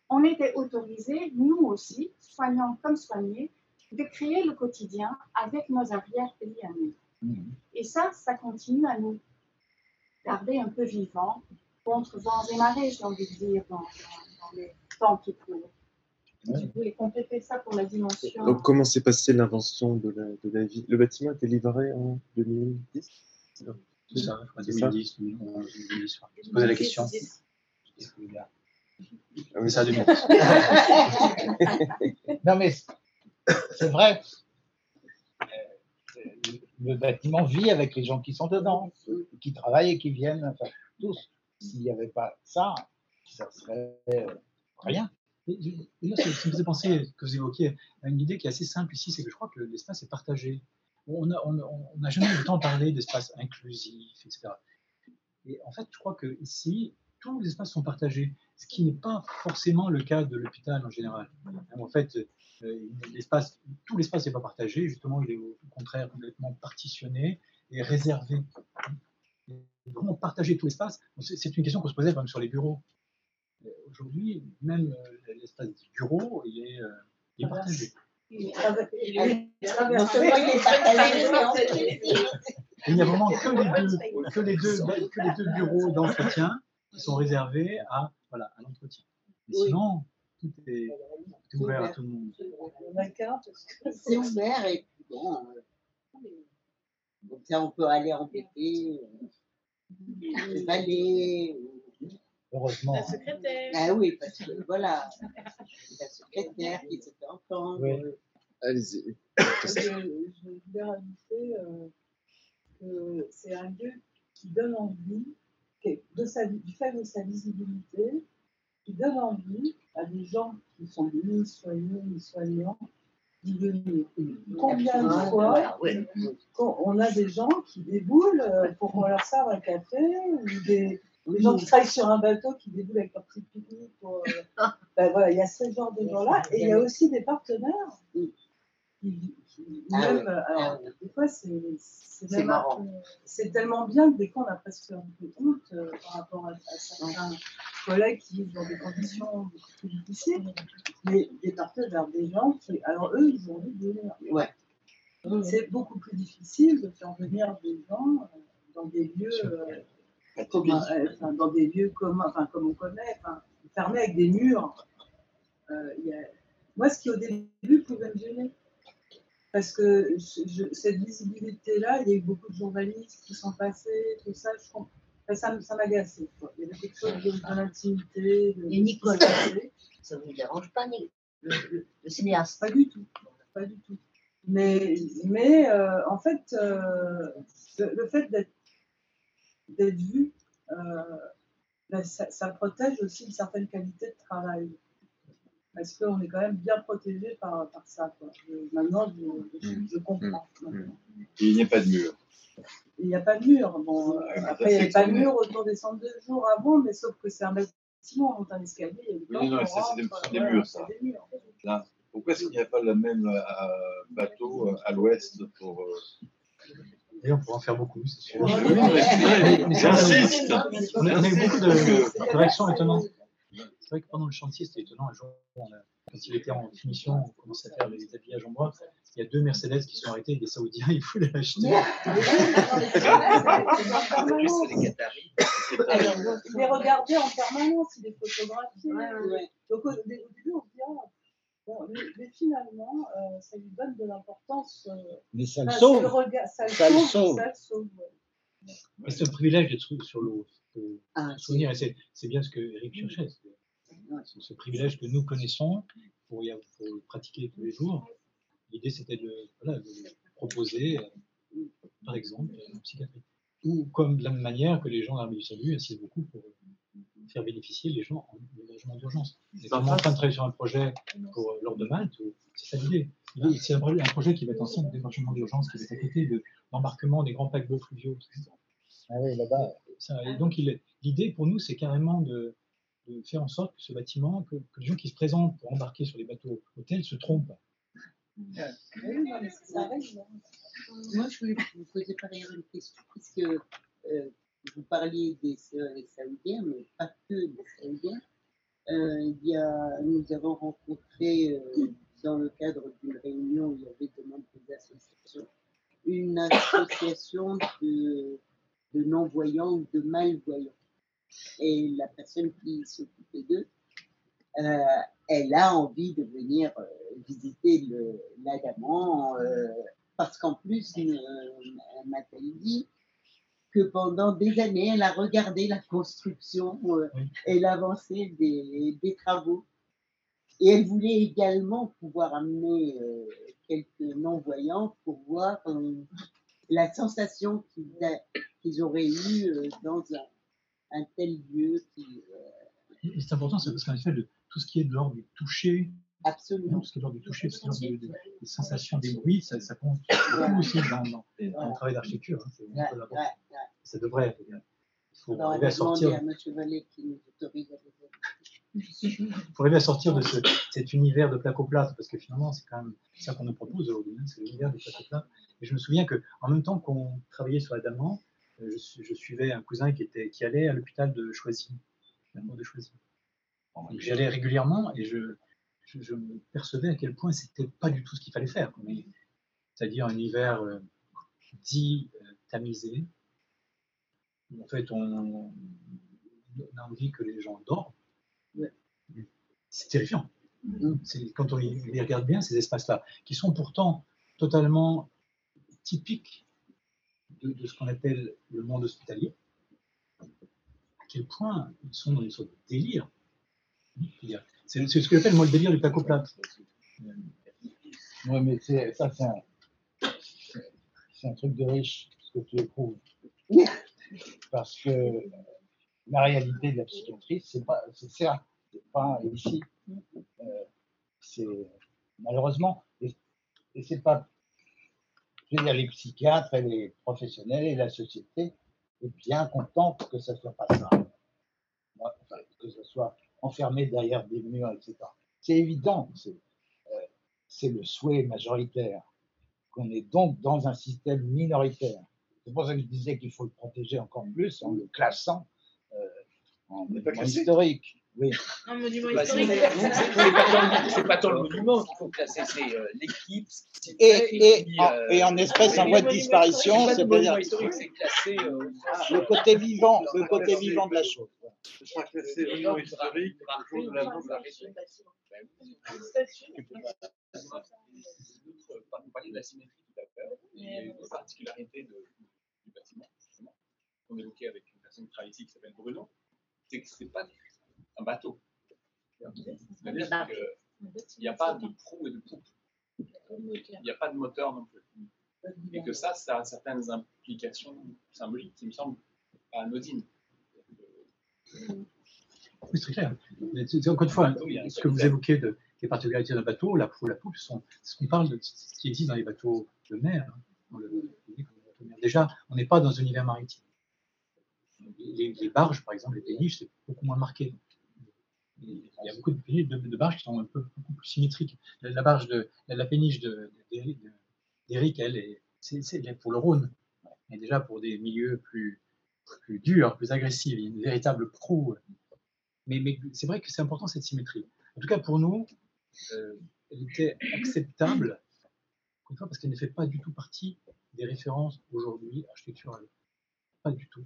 on était autorisés, nous aussi, soignants comme soignés, de créer le quotidien avec nos arrière-pays à nous. Et ça, ça continue à nous garder un peu vivants contre vents et marées, j'ai envie de dire, dans, dans- dans les temps qui courent. Tu voulais compléter ça pour la dimension. Donc, comment s'est passée l'invention de la, de la vie? Le bâtiment a été livré en 2010 C'est ça, je crois, C'est ça 2010, 2011, 2010. Je me posais la question. Ah oui. Ça, 2010. Non, mais c'est vrai. Euh, Le bâtiment vit avec les gens qui sont dedans, qui travaillent et qui viennent, enfin, tous. S'il n'y avait pas ça, ça serait euh, rien. D'ailleurs, ça me faisait penser que vous évoquiez à une idée qui est assez simple ici, c'est que je crois que l'espace est n'a On n'a jamais de parler d'espace inclusif, etc. Et en fait, je crois que ici, tous les espaces sont partagés, ce qui n'est pas forcément le cas de l'hôpital en général. En fait, euh, tout l'espace n'est pas partagé, justement, il est au contraire complètement partitionné et réservé. Comment partager tout l'espace C'est une question qu'on se posait même sur les bureaux. Aujourd'hui, même euh, l'espace du bureau, il est, euh, il est partagé. Il est partagé, en il n'y a vraiment que les deux, que les deux, que les deux bureaux d'entretien qui sont réservés à, voilà, à l'entretien. Sinon, tout est, tout est ouvert à tout le monde. c'est ouvert et puis bon. euh, Comme ça, on peut aller embêter euh, le balai. Heureusement. La secrétaire. Ah oui, parce que voilà, la secrétaire qui se fait entendre. Oui. Allez-y. Je, je voulais rajouter euh, que c'est un lieu qui donne envie, qui- de sa, du fait de sa visibilité, qui donne envie à des gens qui sont ni soignés ni soignants d'y venir. Combien de fois on a des gens qui déboulent pour qu'on leur serve un café ou des, des gens qui travaillent sur un bateau qui déboulent avec leur petit pique-nique. pour, euh, ben voilà, il y a ce genre de gens-là. Et il y a aussi des partenaires qui, qui- Ah même, oui. euh, alors, des fois, c'est c'est marrant. tellement bien que des fois, on a presque un peu honte euh, par rapport à, à certains collègues qui vivent dans des conditions beaucoup plus difficiles. Mais des partenaires, des gens qui, alors eux, ils ont envie de venir. Ouais. C'est beaucoup plus difficile de faire venir des gens dans des lieux, euh, communs, euh, enfin, dans des lieux communs, enfin, comme on connaît, enfin, fermés avec des murs. Euh, il y a- Moi, ce qui au début pouvait me gêner, Parce que je- je- cette visibilité-là, il y a eu beaucoup de journalistes qui sont passés, tout ça, je comprends. Enfin, ça, ça m'agaçait. Il y avait quelque chose de, de l'intimité. de- Et passait. ça vous dérange pas, le, le- le cinéaste? Pas du tout. Pas du tout. Mais, mais euh, en fait, euh, le, le fait d'être d'être vu, euh, ben, ça, ça protège aussi une certaine qualité de travail. Parce qu'on est quand même bien protégé par, par ça. Quoi. Je- maintenant, je, je- je comprends. maintenant. Il n'y a pas de mur. Il n'y a pas de mur. Bon, euh, après, il n'y avait pas de mur autour des centres de jour avant, mais sauf que c'est un bâtiment, on monte un escalier. il y a une Oui, porte, non, ça, c'est des- murs, ça. des murs. Là, pourquoi est-ce qu'il n'y a pas le même euh, bateau euh, à l'ouest pour. euh, Et on pourrait en faire beaucoup, c'est sûr. Oui, mais Mais j'insiste. On a, eu beaucoup de, de réactions étonnantes. C'est vrai que pendant le chantier, c'était étonnant. Un jour, on a- quand il était en finition, on commençait à faire les habillages en bois. Il y a deux Mercedes qui sont arrêtés et des Saoudiens, ils voulaient l'acheter. Il est regardé en permanence, il est photographié. Ouais. Donc au, au début, on se dit, ah, bon, mais, mais finalement, euh, ça lui donne de l'importance. euh, Mais ça le sauve. Ça le Ça le sauve. sauve. Ça le sauve, ouais. Mais c'est un privilège d'être sur- sur l'eau. Ah, se souvenir, c'est c'est bien ce que Eric cherchait. c'est- c'est Ce privilège que nous connaissons pour, y avoir- pour le pratiquer tous les jours. L'idée, c'était de, voilà, de le proposer, euh, par exemple, en psychiatrie. Ou comme de la même manière que les gens de l'Armée du Salut insistent beaucoup pour faire bénéficier les gens en hébergement d'urgence. On est vraiment en train de travailler sur un projet pour euh, l'ordre de Malte, c'est ça l'idée. C'est un, projet- un projet qui va être en centre d'hébergement d'urgence, qui va être à côté de l'embarquement des grands paquebots fluviaux. Ah oui, là-bas. Et donc, l'idée pour nous, c'est carrément de, de faire en sorte que ce bâtiment, que, que les gens qui se présentent pour embarquer sur les bateaux hôtels se trompent. Oui, non, mais hein. Moi, je voulais vous poser par ailleurs une question, puisque euh, vous parliez des Saoudiens, mais pas que des Saoudiens. Euh, nous avons rencontré, euh, dans le cadre d'une réunion où il y avait de nombreuses associations, une association de, non-voyants ou de malvoyants. Et la personne qui s'occupait d'eux, euh, elle a envie de venir euh, visiter l'Adamant, parce qu'en plus, m'a-t-elle dit que pendant des années, elle a regardé la construction euh, et l'avancée des, des travaux. Et elle voulait également pouvoir amener euh, quelques non-voyants pour voir euh, la sensation qu'ils auraient eue euh, dans un, un tel lieu qui, Et c'est important, c'est parce qu'en effet, tout ce qui est de l'ordre du toucher, absolument. tout ce qui est de l'ordre du toucher, tout ce qui est de l'ordre de- de- des sensations, des bruits, ça, ça compte beaucoup aussi dans, dans- dans le travail d'architecture. hein, Ouais, ouais. Ça devrait. Il faut arriver à sortir. à qui nous autorise. Il faut arriver à sortir de ce, cet univers de placoplate, parce que finalement, c'est quand même ça qu'on nous propose aujourd'hui, hein, c'est l'univers du placoplate. Et je me souviens que en même temps qu'on travaillait sur Adamant, euh, je, su- je suivais un cousin qui, était, qui allait à l'hôpital de Choisy, de Choisy. J'y allais régulièrement et je, je, je me percevais à quel point c'était pas du tout ce qu'il fallait faire. Mais- C'est-à-dire un univers euh, dit euh, tamisé. En fait, on, a envie que les gens dorment. C'est terrifiant. C'est- Quand on les les regarde bien, ces espaces-là, qui sont pourtant totalement typiques de, de ce qu'on appelle le monde hospitalier, à quel point ils sont dans une sorte de délire. C'est-à-dire, C'est ce que j'appelle moi le délire du placoplate. Oui, mais ça, c'est un, un truc de riche, ce que tu éprouves. Parce que la réalité de la psychiatrie, c'est pas, c'est certes, c'est pas ici. Euh, malheureusement, et, c'est pas, je veux dire, les psychiatres et les professionnels et la société est bien contente que ça soit pas ça. Que ça soit enfermé derrière des murs, etc. C'est évident, c'est, euh, c'est le souhait majoritaire, qu'on est donc dans un système minoritaire. C'est pour ça que je disais qu'il faut le protéger encore plus en le classant euh, en classé. historique. Oui. Un monument Bah, c'est historique. c'est- c'est pas tant- c'est le monument qu'il faut classer, c'est euh, l'équipe. ce qui s'y Et, en, euh, et en espèce en voie de disparition, c'est c'est le dire c'est classé. euh, le côté vivant, le côté vivant de la chose. Ce sera classé monument historique le jour de la mort de la région. Bah oui. L'autre, par- par parlé de la symétrie tout à l'heure, et une particularité du bâtiment, justement, qu'on évoquait avec une personne qui travaille ici qui s'appelle Bruno, c'est que ce n'est pas un bateau. C'est-à-dire qu'il n'y a pas de proue et de poupe. Il n'y a pas de moteur non plus. Et que ça, ça a certaines implications symboliques qui me semblent anodines. Oui, c'est très clair. Encore une fois, ce que vous évoquez de, des particularités d'un bateau, la proue, la poupe, sont ce qu'on parle de ce qui existe dans les bateaux de mer. hein, de mer. Déjà, on n'est pas dans un univers maritime. Les, les barges, par exemple, les péniches, c'est beaucoup moins marqué. Il y a beaucoup de, barges qui sont un peu beaucoup plus symétriques. La, barge de la, la péniche de- d'Éric, de, d'Éric, elle, est- c'est pour le Rhône. Mais déjà pour des milieux plus, plus durs, plus agressifs, il y a une véritable proue. Mais, c'est vrai que c'est important cette symétrie. En tout cas, pour nous, euh, elle était acceptable, une parce qu'elle ne fait pas du tout partie des références aujourd'hui architecturales. Pas du tout.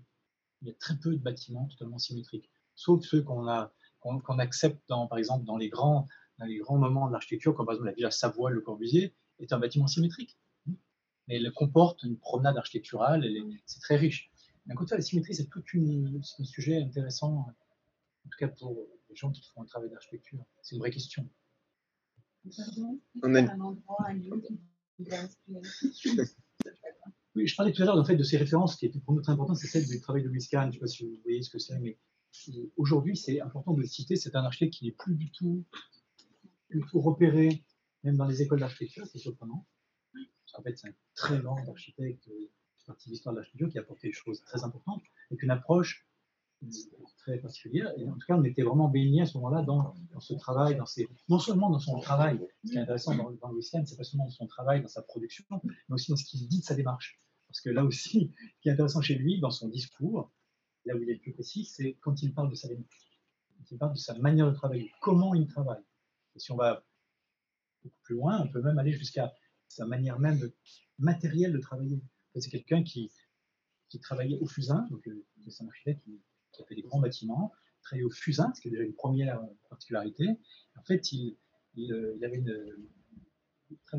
Il y a très peu de bâtiments totalement symétriques, sauf ceux qu'on a qu'on accepte dans, par exemple, dans les grands, dans les grands moments de l'architecture, comme par exemple la Villa Savoie, le Corbusier, est un bâtiment symétrique. Mais elle comporte une promenade architecturale, c'est très riche. D'un côté, la symétrie, c'est tout une, un sujet intéressant, en tout cas pour les gens qui font un travail d'architecture. C'est une vraie question. Pardon, On a. Oui, je parlais tout à l'heure en fait, de ces références qui étaient pour nous très importantes, c'est celle du travail de Louis Kahn. Je ne sais pas si vous voyez ce que c'est, mais aujourd'hui, c'est important de le citer. C'est un architecte qui n'est plus du tout, repéré, même dans les écoles d'architecture, c'est surprenant. Qu'en fait, c'est un très grand architecte euh, qui de l'histoire de l'architecture, qui a apporté des choses très importantes, avec une approche très particulière. Et en tout cas, on était vraiment baigné à ce moment-là dans, ce travail, dans ses, non seulement dans son travail, ce qui est intéressant dans, dans Louis c'est pas seulement dans son travail, dans sa production, mais aussi dans ce qu'il dit de sa démarche. Parce que là aussi, ce qui est intéressant chez lui, dans son discours, là où il est le plus précis, c'est quand il parle de sa parle de sa manière de travailler, comment il travaille. Et si on va beaucoup plus loin, on peut même aller jusqu'à sa manière même matérielle de travailler. C'est quelqu'un qui, travaillait au fusain, donc euh, c'est un architecte qui, a fait des grands bâtiments, travaillait au fusain, ce qui est déjà une première particularité. En fait, il, euh, avait une,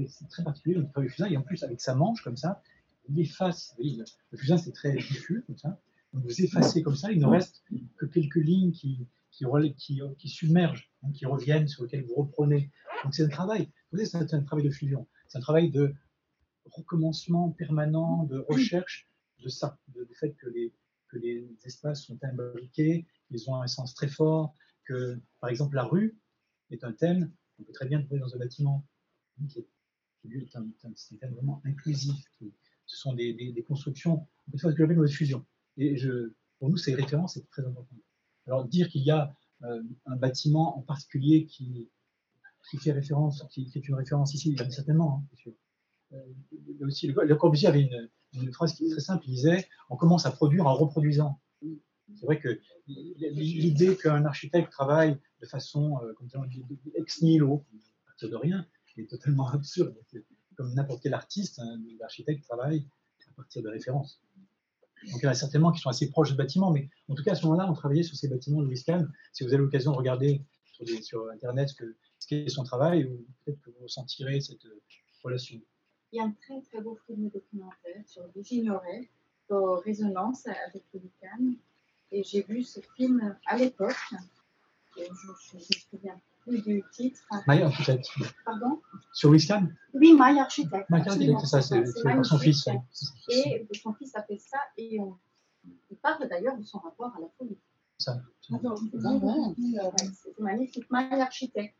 c'est très particulier, donc il travaillait au fusain, et en plus, avec sa manche comme ça, il efface, le, fusain c'est très diffus comme ça, vous effacez comme ça, il ne reste que quelques lignes qui, submergent, qui reviennent, sur lesquelles vous reprenez. Donc c'est un travail, vous savez, c'est un travail de fusion, c'est un travail de recommencement permanent, de recherche de ça, du fait que les, espaces sont imbriqués, ils ont un sens très fort, que par exemple la rue est un thème qu'on peut très bien trouver dans un bâtiment, qui est, qui, un, un- thème vraiment inclusif. ce sont des, des, des constructions, une fois que j'appelle de fusion. Et pour nous, ces références, c'est très important. Alors dire qu'il y a euh, un bâtiment en particulier qui, fait référence, qui, qui est une référence ici, certainement, hein. Euh, aussi, le, le Corbusier avait une, phrase qui est très simple, il disait on commence à produire en reproduisant. C'est vrai que l'idée qu'un architecte travaille de façon euh, ex nihilo, à partir de rien, est totalement absurde. Comme n'importe quel artiste, un architecte travaille à partir de références. Donc il y en a certainement qui sont assez proches de bâtiments, mais en tout cas à ce moment-là, on travaillait sur ces bâtiments de Louis Kahn. Si vous avez l'occasion de regarder sur, Internet ce que- ce qu'est son travail, peut-être que vous ressentirez cette euh, relation. Il y a un très très beau film documentaire sur que j'ignorais, dans Résonance avec Louis Kahn. Et j'ai vu ce film à l'époque. Je ne me souviens du titre. My Architect. Pardon Sur Kahn Oui, My Architect. My Architect, c'est ça, c'est son fils. ouais. Et son fils a fait ça et on, il parle d'ailleurs de son rapport à la folie. Ça. Ah vrai. Ouais, C'est magnifique. My Architect.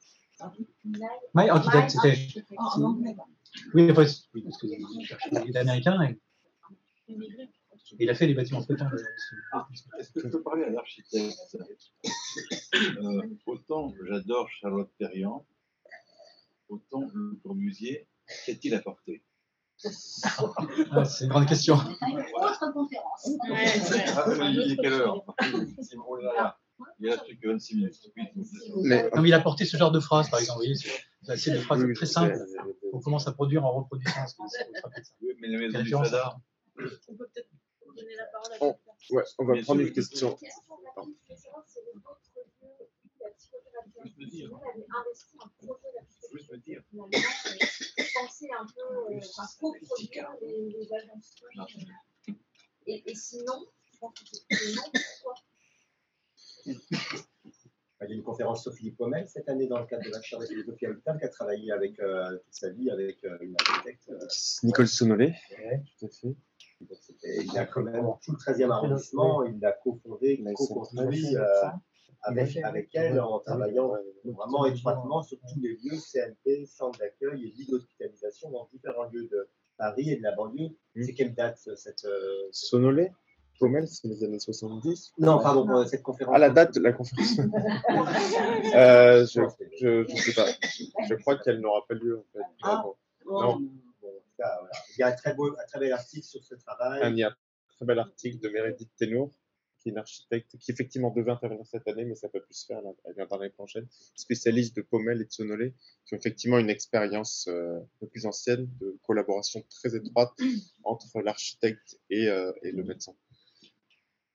My Architect, c'était. Architect. En anglais. Oui, après, oui, parce que il est américain et et il a fait les bâtiments flottants. euh, Est-ce que je peux parler à l'architecte Euh, Autant j'adore Charlotte Perriand, autant le Corbusier, qu'est-il apporté? Ah, C'est une grande question. Autre conférence. Ah, il est quelle heure? il plus que 26 minutes. Mais... Non, mais il a porté ce genre de phrase, par exemple. Vous voyez, c'est- des phrases Oui, oui, très simples qu'on commence à produire en reproduisant. ça. Mais la maison Des du Fada, On peut peut-être donner la parole à On, ouais, on va prendre une question. Euh, penser un peu, euh, enfin, coproduire les, agences. euh, Et, sinon, je pense que c'est non, pourquoi Il y a une conférence sur Philippe Pommel cette année dans le cadre de la chaire de philosophie à l'hôpital qui a travaillé avec, euh, toute sa vie avec euh, une architecte. euh, Nicole Sonolé. Ouais. Tout à fait. Donc, il a quand même tout le 13e arrondissement, il a cofondé, co-construit euh, Il a avec, avec elle en travaillant vraiment étroitement sur tous les lieux CMP, centres d'accueil et lits d'hospitalisation dans différents lieux de Paris et de la banlieue. Mm. C'est quelle date cette. euh, Sonolé Pommel, c'est les années 70. Non, pardon, euh, cette conférence. Ah, la date de la conférence. euh, je, je sais pas. Je crois qu'elle n'aura pas lieu, en fait. Ah. Bon. Non. Bon, en tout cas, voilà. Il y a un très, beau, un très bel article sur ce travail. Il y a un très bel article de Meredith Tenour, qui est une architecte qui effectivement devait intervenir cette année, mais ça peut plus se faire. Elle vient l'année prochaine. Spécialiste de Pommel et de Sonolé, qui ont effectivement une expérience euh, un peu plus ancienne de collaboration très étroite entre l'architecte et, euh, et le médecin.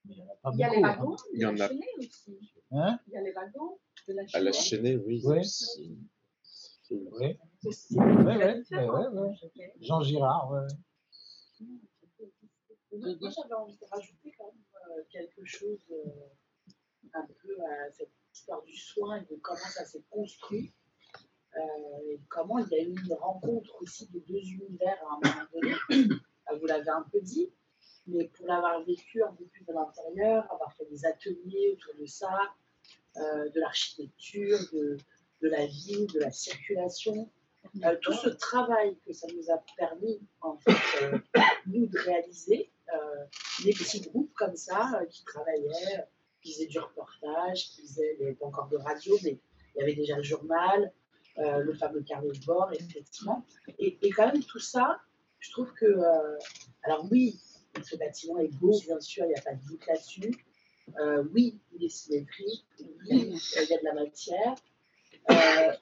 Il y en a pas Il y a les beaucoup, hein. wagons, Il y en a- la chaînée aussi. Hein? Il y a les wagons de la À la chaînée. chaînée, oui. Ouais. c'est- c'est- Oui, C'est ouais, ouais, ouais, différence. ouais. Ok. Jean Girard, ouais. Moi, j'avais envie de rajouter quand même euh, quelque chose euh, un peu à cette histoire du soin et de comment ça s'est construit. euh, et comment il y a eu une rencontre aussi de deux univers à un moment donné. Vous l'avez un peu dit, mais pour l'avoir vécu un peu plus de l'intérieur, avoir fait des ateliers autour de ça, euh, de l'architecture, de, de la ville, de la circulation, euh, tout ce travail que ça nous a permis, en fait, euh, nous, de réaliser, euh, des petits groupes comme ça euh, qui travaillaient, qui faisaient du reportage, qui faisaient, il n'y avait pas encore de radio, mais il y avait déjà le journal, le fameux carnet de bord, effectivement. Et, et quand même, tout ça, je trouve que. alors, oui, ce bâtiment est beau, bien sûr, il n'y a pas de doute là-dessus. Oui, il est symétrique, oui, il y a de la matière.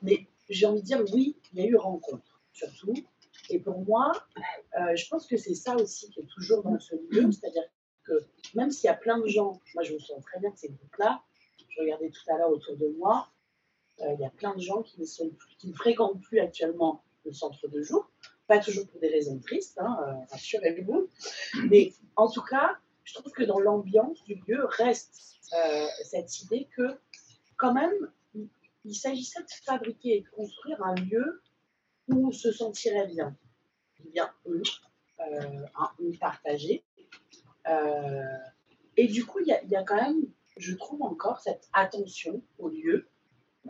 Mais j'ai envie de dire, oui, il y a eu rencontre, surtout. Et pour moi, euh, je pense que c'est ça aussi qui est toujours dans ce lieu, c'est-à-dire que même s'il y a plein de gens, moi je me souviens très bien de ces groupes-là, je regardais tout à l'heure autour de moi, euh, il y a plein de gens qui ne, sont plus- qui ne fréquentent plus actuellement le centre de jour, pas toujours pour des raisons tristes, hein, euh, rassurez-vous, mais en tout cas, je trouve que dans l'ambiance du lieu reste euh, cette idée que quand même, il, s'agissait de fabriquer et de construire un lieu où on se sentirait bien. Bien, on. Euh, et du coup, il y, a- quand même, je trouve encore, cette attention au lieu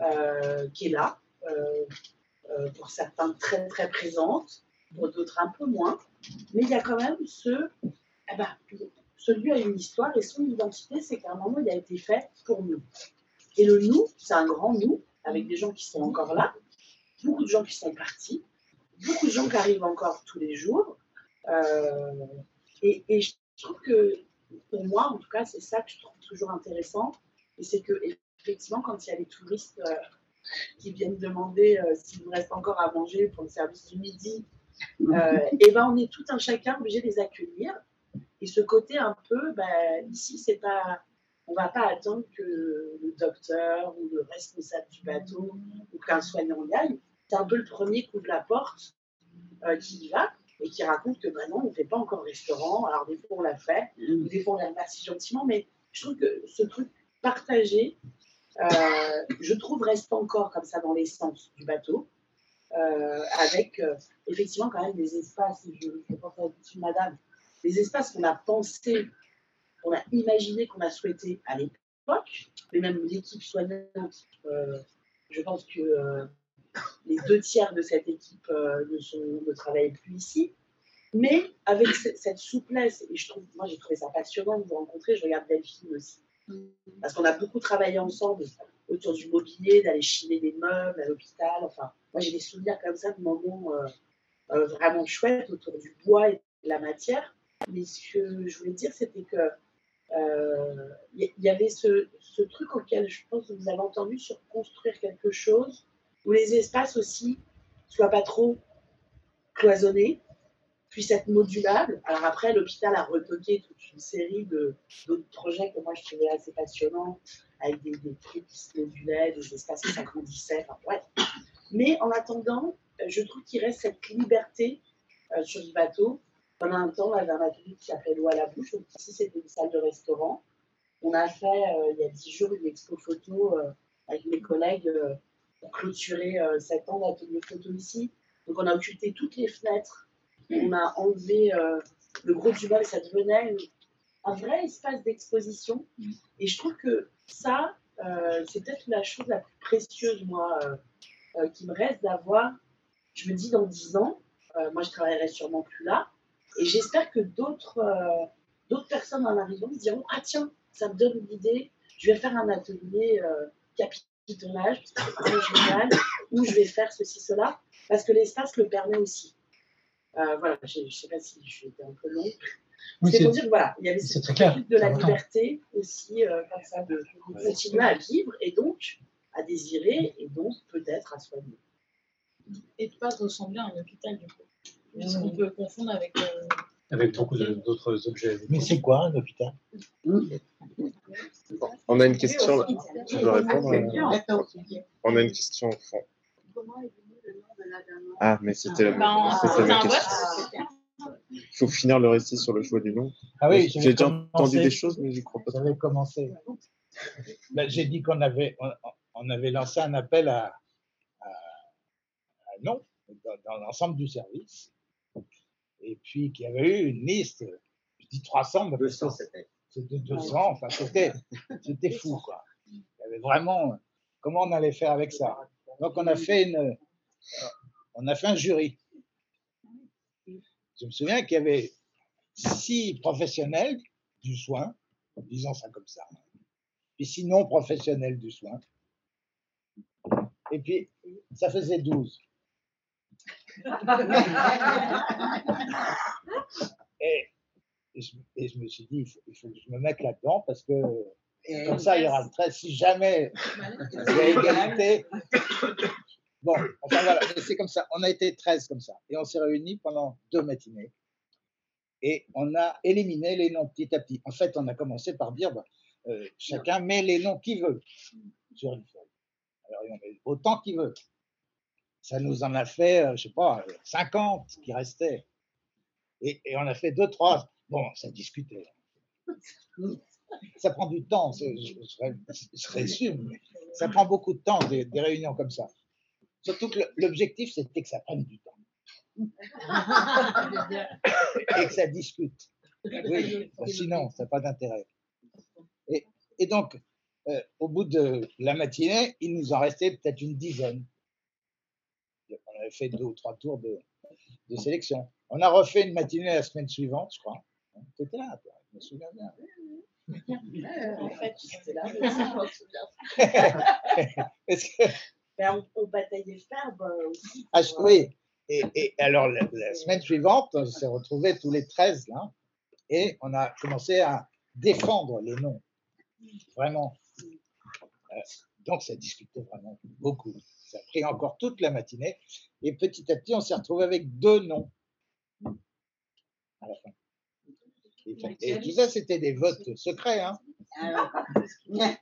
euh, qui est là, euh, pour certains très très présente, pour d'autres un peu moins. Mais il y a quand même ce, eh ben, ce lieu a une histoire et son identité, c'est qu'à un moment, il a été fait pour nous. Et le nous, c'est un grand nous, avec des gens qui sont encore là, beaucoup de gens qui sont partis, beaucoup de gens qui arrivent encore tous les jours. Euh, et, et je trouve que, pour moi, en tout cas, c'est ça que je trouve toujours intéressant. Et c'est que, effectivement, quand il y a les touristes euh, qui viennent demander euh, s'il vous reste encore à manger pour le service du midi, et ben on est tout un chacun obligé de les accueillir. Et ce côté un peu, ben, ici, c'est pas. On va pas attendre que le docteur ou le responsable du bateau ou qu'un soignant y aille. C'est un peu le premier qui ouvre la porte, euh, qui y va et qui raconte que ben non, on ne fait pas encore restaurant. Alors des fois on l'a fait, ou des fois on les remercie gentiment, mais je trouve que ce truc partagé, euh, je trouve reste encore comme ça dans l'essence du bateau, euh, avec effectivement quand même des espaces, je, je pense à la madame, des espaces qu'on a pensé, qu'on a imaginé, qu'on a souhaité à l'époque, mais même l'équipe soignante, euh, je pense que euh, les deux tiers de cette équipe euh, ne, sont, travaillent plus ici. Mais avec ce- cette souplesse, et je trouve, moi j'ai trouvé ça passionnant de vous rencontrer, je regarde Delphine aussi. Parce qu'on a beaucoup travaillé ensemble autour du mobilier, d'aller chiner des meubles à l'hôpital. Enfin, moi j'ai des souvenirs comme ça de moments vraiment chouettes autour du bois et de la matière. Mais ce que je voulais dire, c'était que il y, y avait ce, truc auquel je pense que vous avez entendu sur construire quelque chose où les espaces aussi soient pas trop cloisonnés, puissent être modulables. Alors après, l'hôpital a retoqué toute une série d'autres projets que moi je trouvais assez passionnants, avec des, trucs qui se modulaient, des espaces qui s'agrandissaient. Enfin, ouais. Mais en attendant, euh, je trouve qu'il reste cette liberté euh, sur bateau. Pendant un temps, on avait un atelier qui s'appelait L'eau à la bouche. Ici, c'était une salle de restaurant. On a fait, euh, il y a dix jours, une expo photo euh, avec mes collègues euh, pour clôturer sept ans d'atelier photo ici. Donc on a occulté toutes les fenêtres. On a enlevé le gros du bal, ça devenait un vrai espace d'exposition. Et je trouve que ça, c'est peut-être la chose la plus précieuse, moi, qui me reste d'avoir. Je me dis, dans dix ans, moi, je travaillerai sûrement plus là. Et j'espère que d'autres euh, d'autres personnes en arrivant se diront Ah, tiens, ça me donne une idée, je vais faire un atelier euh, capitonnage, parce que c'est génial, ou je vais faire ceci, cela, parce que l'espace le permet aussi. Euh, voilà, je ne sais pas si je suis un peu long. Oui, c'est pour dire que voilà, il y avait cette de la liberté aussi, euh, comme ça, de, de continuer à vivre et donc à désirer et donc peut-être à soigner. Et de pas ressembler à un hôpital, du coup? Qu'on peut confondre avec. euh, Avec beaucoup d'autres objets. Mais c'est quoi un hôpital? On a une question là. Je dois répondre. euh, On a une question au fond. Comment est venu le nom de l'Adamant Ah, mais c'était la, Ben, ma un question. Il faut finir le récit sur le choix du nom. Ah oui, j'ai déjà entendu des choses, mais j'y crois pas. J'avais commencé. Ben, J'ai dit qu'on avait, on, on avait lancé un appel à, à, dans, dans l'ensemble du service. Et puis qu'il y avait eu une liste, je dis 300, mais 200 c'était. C'était 200, enfin c'était c'était fou quoi. Il y avait vraiment comment on allait faire avec ça? Donc on a fait une, on a fait un jury. Je me souviens qu'il y avait six professionnels du soin, disons ça comme ça, puis six non professionnels du soin. Et puis, ça faisait 12. Et, et je, et je me suis dit, il faut, il faut que je me mette là-dedans parce que comme ça, il y aura le 13. Si jamais il y a égalité. Bon, enfin voilà, c'est comme ça. On a été 13 comme ça. Et on s'est réunis pendant deux matinées. Et on a éliminé les noms petit à petit. En fait, on a commencé par dire, bah, euh, chacun met les noms qu'il veut sur une feuille. Alors, il en met autant qu'il veut. Ça nous en a fait, euh, je sais pas, euh, 50 qui restaient. Et, et on a fait deux, trois. Bon, ça discutait. Ça prend du temps, je, je je résume, ça prend beaucoup de temps, des, réunions comme ça. Surtout que l'objectif, c'était que ça prenne du temps et que ça discute. Oui, sinon, ça n'a pas d'intérêt. Et, et donc, euh, au bout de la matinée, il nous en restait peut-être une dizaine. Fait deux ou trois tours de, de sélection. On a refait une matinée la semaine suivante, je crois. Tu étais là, toi, je me souviens bien. En fait, j'étais là, mais ça, je m'en souviens. Que- Ben, on, on bataillait fer ben, aussi. Ah, je- euh, oui. Et, et alors, la, la semaine suivante, on s'est retrouvés tous les 13 là, et on a commencé à défendre les noms. Vraiment. Euh, donc, ça discutait vraiment beaucoup. Ça a pris encore toute la matinée. Et petit à petit, on s'est retrouvé avec deux noms. À la fin. Et, tout ça, c'était des votes secrets. Hein.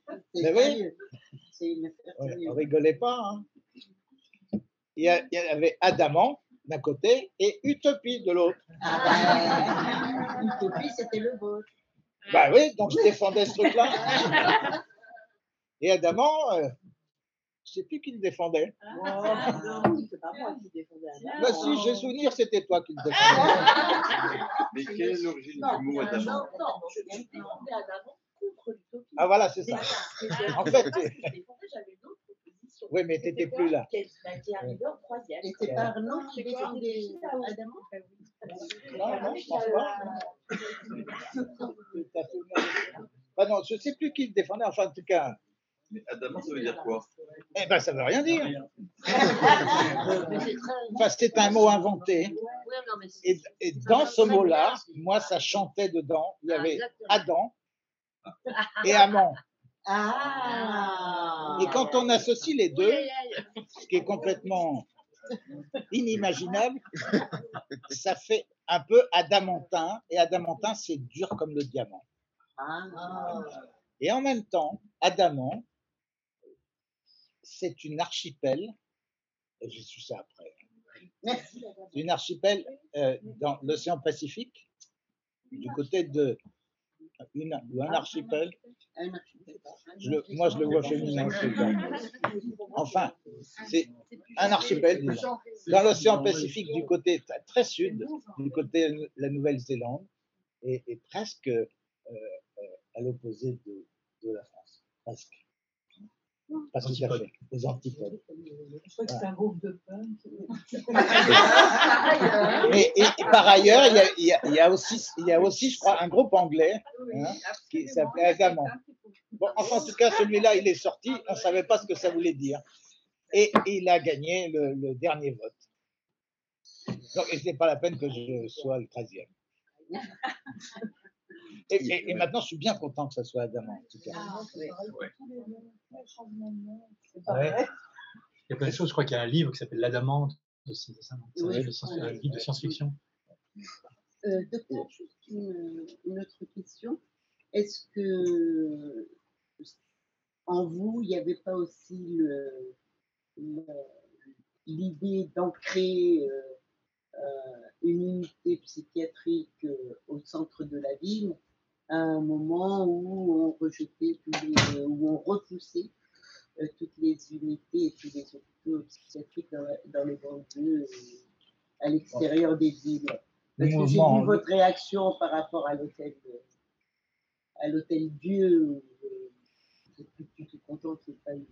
C'est une on ne rigolait pas. hein. Il, y a- il y avait Adamant d'un côté et Utopie de l'autre. Ah ben, Utopie, c'était le vôtre. Bah oui, donc je défendais ce truc-là. Et Adamant, euh, je sais plus qui le défendait. Oh, non, c'est pas moi qui défendais. Bah si, j'ai souvenir, c'était toi qui le défendais. Mais quelle est l'origine Non, du mot non, Adamant non, je je défendais Adam contre l'utopie. Ah voilà, c'est ça. C'est. En C'est fait, j'avais une autre position. Oui, mais t'étais plus là. Qui est qui est arrivé en troisième. Et c'est pas Arnaud qui défendait Adamant Non, non, je pense pas. Tout à fait. Ah non, je ne sais plus qui le défendait, enfin en tout cas. Mais Adamant, ça veut dire quoi Eh ben, ça ne veut rien dire. Enfin, c'est un mot inventé. Et, et dans ce mot-là, moi, ça chantait dedans. Il y avait Adam et Amant. Ah Et quand on associe les deux, ce qui est complètement inimaginable, ça fait un peu adamantin. Et adamantin, c'est dur comme le diamant. Ah. Et en même temps, Adamant, c'est une archipel j'ai su ça après. C'est une archipel euh, dans l'océan Pacifique, du côté de une, ou un archipel. Un archipel. Je le- moi, je le vois féminin. Enfin, c'est un archipel, disons, dans l'océan Pacifique du côté très sud, du côté de la Nouvelle-Zélande, et, et presque euh, euh, à l'opposé de, de la France. Presque. Pas tout à fait, aux antipodes. Je crois que c'est un groupe de punk. Et, et par ailleurs, il y, a, il y a- il y a aussi, il y a aussi, je crois, un groupe anglais hein, qui s'appelait Agamant. Bon, enfin, en tout cas, celui-là, il est sorti, on ne savait pas ce que ça voulait dire. Et, et il a gagné le, le dernier vote. Donc, et ce n'est pas la peine que je sois le 13e. Et, et- et maintenant, je suis bien content que ça soit Agamant, en tout cas. Ah, Ah ouais. Il y a plein de choses. Je crois qu'il y a un livre qui s'appelle L'Adamante aussi, c'est ça, Oui. un livre de science-fiction. Euh, docteur, juste une, une autre question. Est-ce que en vous, il n'y avait pas aussi le- le- l'idée d'ancrer euh, euh, une unité psychiatrique euh, au centre de la ville? À un moment où on rejetait tous les, où on repoussait euh, toutes les unités et tous les hôpitaux psychiatriques dans, dans les banlieues à l'extérieur des villes. Le Parce que j'ai vu votre réaction par rapport à l'hôtel euh, à l'hôtel Dieu euh, vous êtes plus du tout content qu'il n'y ait pas une,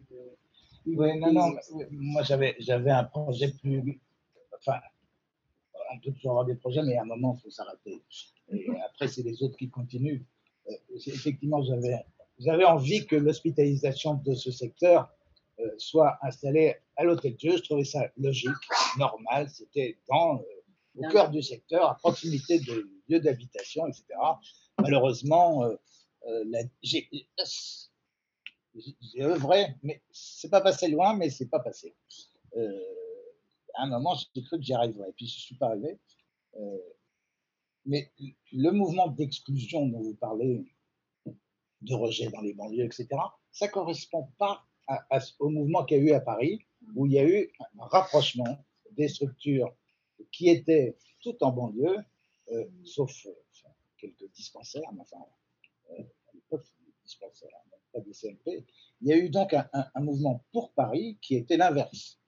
une Oui, non, non, euh, moi j'avais, j'avais un projet plus. Enfin, on peut toujours avoir des projets, mais à un moment, il faut s'arrêter. Et après, c'est les autres qui continuent. Euh, effectivement, j'avais, envie que l'hospitalisation de ce secteur euh, soit installée à l'Hôtel Dieu. Je trouvais ça logique, normal. C'était dans, euh, au cœur du secteur, à proximité de lieux d'habitation, etc. Malheureusement, euh, j'ai œuvré, mais c'est pas passé loin, mais c'est pas passé. À un moment, j'ai cru que j'y arriverais, et puis je suis pas arrivé. Euh, mais le mouvement d'exclusion dont vous parlez, de rejet dans les banlieues, etc., ça correspond pas au mouvement qu'il y a eu à Paris, où il y a eu un rapprochement des structures qui étaient toutes en banlieue, euh, sauf euh, quelques dispensaires, mais enfin, à l'époque, dispensaires, hein, pas des CMP. Il y a eu donc un, mouvement pour Paris qui était l'inverse,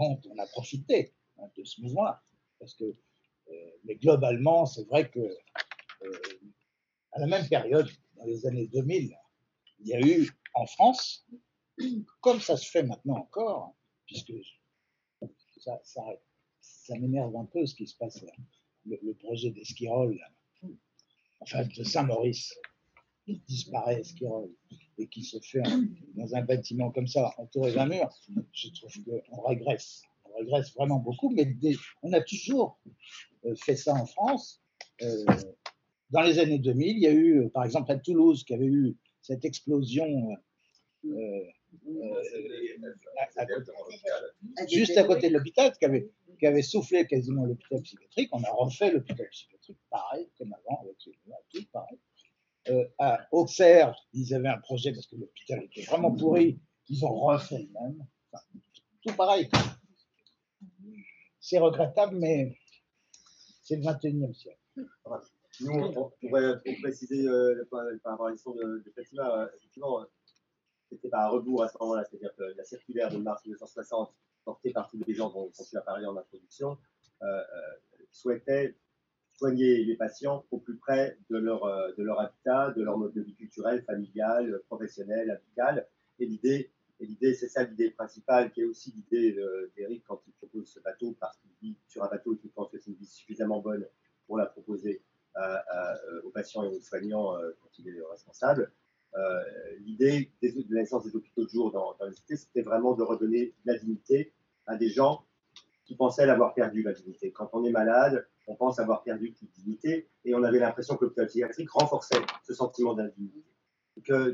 on a profité hein, de ce mouvement-là. Parce que, euh, mais globalement, c'est vrai que euh, à la même période, dans les années 2000, il y a eu en France, comme ça se fait maintenant encore, puisque ça, m'énerve un peu ce qui se passe là, le, le projet d'Esquirol, enfin de Saint-Maurice, qui disparaît Esquirol, et qui se fait dans un bâtiment comme ça, entouré d'un mur, je trouve qu'on régresse. On régresse vraiment beaucoup, mais on a toujours euh, fait ça en France. Euh, dans les années 2000, il y a eu, euh, par exemple, à Toulouse, qui avait eu cette explosion juste à côté de l'hôpital, qui avait, qui avait soufflé quasiment l'hôpital psychiatrique. On a refait l'hôpital psychiatrique pareil, comme avant, avec les tout pareil. Euh, à Auxerre, ils avaient un projet parce que l'hôpital était vraiment pourri. Ils ont refait même. Tout pareil. C'est regrettable, mais c'est le 21e siècle. Nous, on, on pourrait pour préciser euh, par, rapport à l'histoire de, de Fatima, euh, effectivement, euh, c'était pas à rebours à ce moment-là, c'est-à-dire que la circulaire de mars 1960, portée par tous les gens dont, tu as parlé en introduction, euh, euh, souhaitait soigner les patients au plus près de leur, euh, de leur habitat, de leur mode de vie culturel, familial, professionnel, amical. Et l'idée, et l'idée, c'est ça l'idée principale, qui est aussi l'idée de- d'Éric quand il propose ce bateau, parce qu'il vit sur un bateau et qu'il pense que c'est une vie suffisamment bonne pour la proposer euh, aux patients et aux soignants euh, quand il est responsable. Euh, L'idée de la naissance des hôpitaux de jour dans, dans les c'était vraiment de redonner de la dignité à des gens qui pensaient l'avoir perdu, la dignité. Quand on est malade, on pense avoir perdu toute dignité et on avait l'impression que l'hôpital psychiatrique renforçait ce sentiment d'indignité.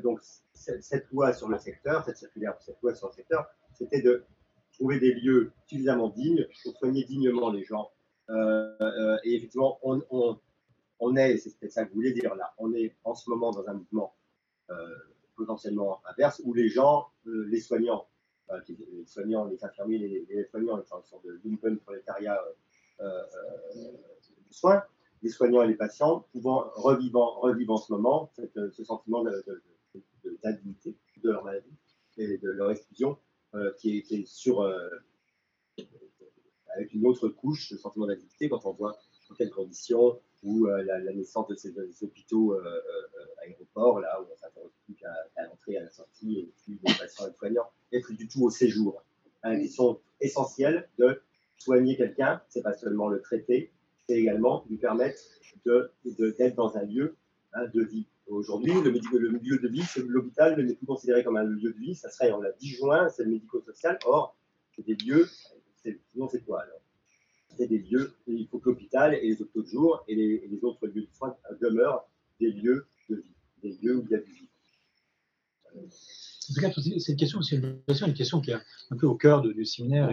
Donc, cette loi sur le secteur, cette circulaire, cette loi sur le secteur, c'était de trouver des lieux suffisamment dignes pour soigner dignement les gens. Euh, euh, et effectivement, on, est, c'est peut-être ça que vous voulez dire là, on est en ce moment dans un mouvement euh, potentiellement inverse où les gens, les soignants, enfin, les soignants, les infirmiers, les, les soignants, sont une de lumpen prolétariat euh, euh, du soin, les soignants et les patients pouvant revivant, en ce moment euh, ce sentiment de- de- de- de- d'indignité de leur maladie et de leur exclusion euh, qui, est, qui sur euh, avec une autre couche, le sentiment d'indignité quand on voit dans quelles conditions ou euh, la, naissance de ces, de hôpitaux euh, euh, aéroports, là où on s'interroge plus qu'à qu'à l'entrée et à la sortie, et plus des patients et des soignants, et plus tout au séjour. Hein, La question essentielle de soigner quelqu'un, c'est pas seulement le traiter, c'est également lui permettre de de- d'être dans un lieu hein, de vie. Aujourd'hui, le, lieu de vie, l'hôpital n'est plus considéré comme un lieu de vie, ça serait, on l'a disjoint, c'est le médico-social. Or, c'est des lieux, sinon c'est quoi alors? C'est des lieux, il faut que l'hôpital et les hôpitaux de jour et les, et les autres lieux de soins demeurent des lieux de vie, des lieux où il y a du vie. C'est une question, c'est une question, qui est un peu au cœur du séminaire.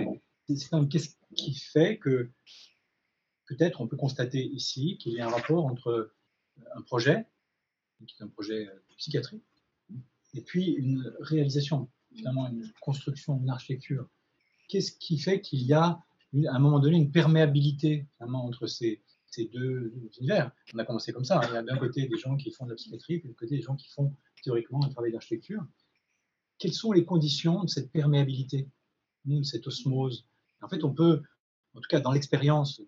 c'est- quand même qu'est-ce qui fait que peut-être on peut constater ici qu'il y a un rapport entre un projet, qui est un projet de psychiatrie, et puis une réalisation, finalement une construction, une architecture. Qu'est-ce qui fait qu'il y a à un moment donné une perméabilité finalement entre ces, ces deux univers? On a commencé comme ça. hein. Il y a d'un côté des gens qui font de la psychiatrie, puis de l'autre côté des gens qui font théoriquement un travail d'architecture quelles sont les conditions de cette perméabilité, de cette osmose? En fait, on peut, en tout cas dans l'expérience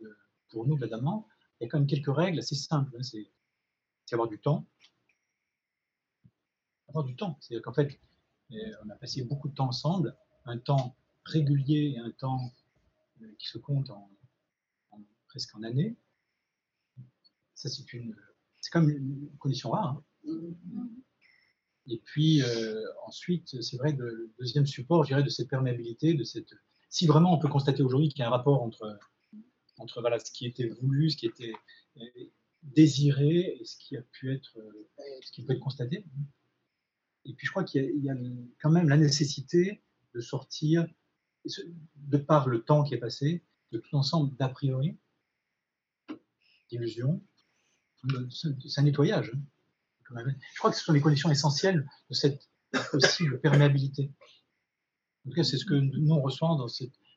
pour nous, évidemment, il y a quand même quelques règles assez simples. hein. C'est avoir du temps. Avoir du temps. C'est-à-dire qu'en fait, euh, on a passé beaucoup de temps ensemble, un temps régulier et un temps euh, qui se compte en, presque en années. Ça, c'est une, c'est quand même une condition rare. hein. Et puis euh, ensuite, c'est vrai que le deuxième support, je dirais, de cette perméabilité, de cette, si vraiment on peut constater aujourd'hui qu'il y a un rapport entre, entre ce qui était voulu, ce qui était euh, désiré et ce qui a pu être, euh, ce qui peut être constaté. Et puis je crois qu'il y a, quand même la nécessité de sortir, de par le temps qui est passé, de tout ensemble d'a priori, d'illusions. C'est un nettoyage. Je crois que ce sont les conditions essentielles de cette possible perméabilité. En tout cas, c'est ce que nous on ressent dans,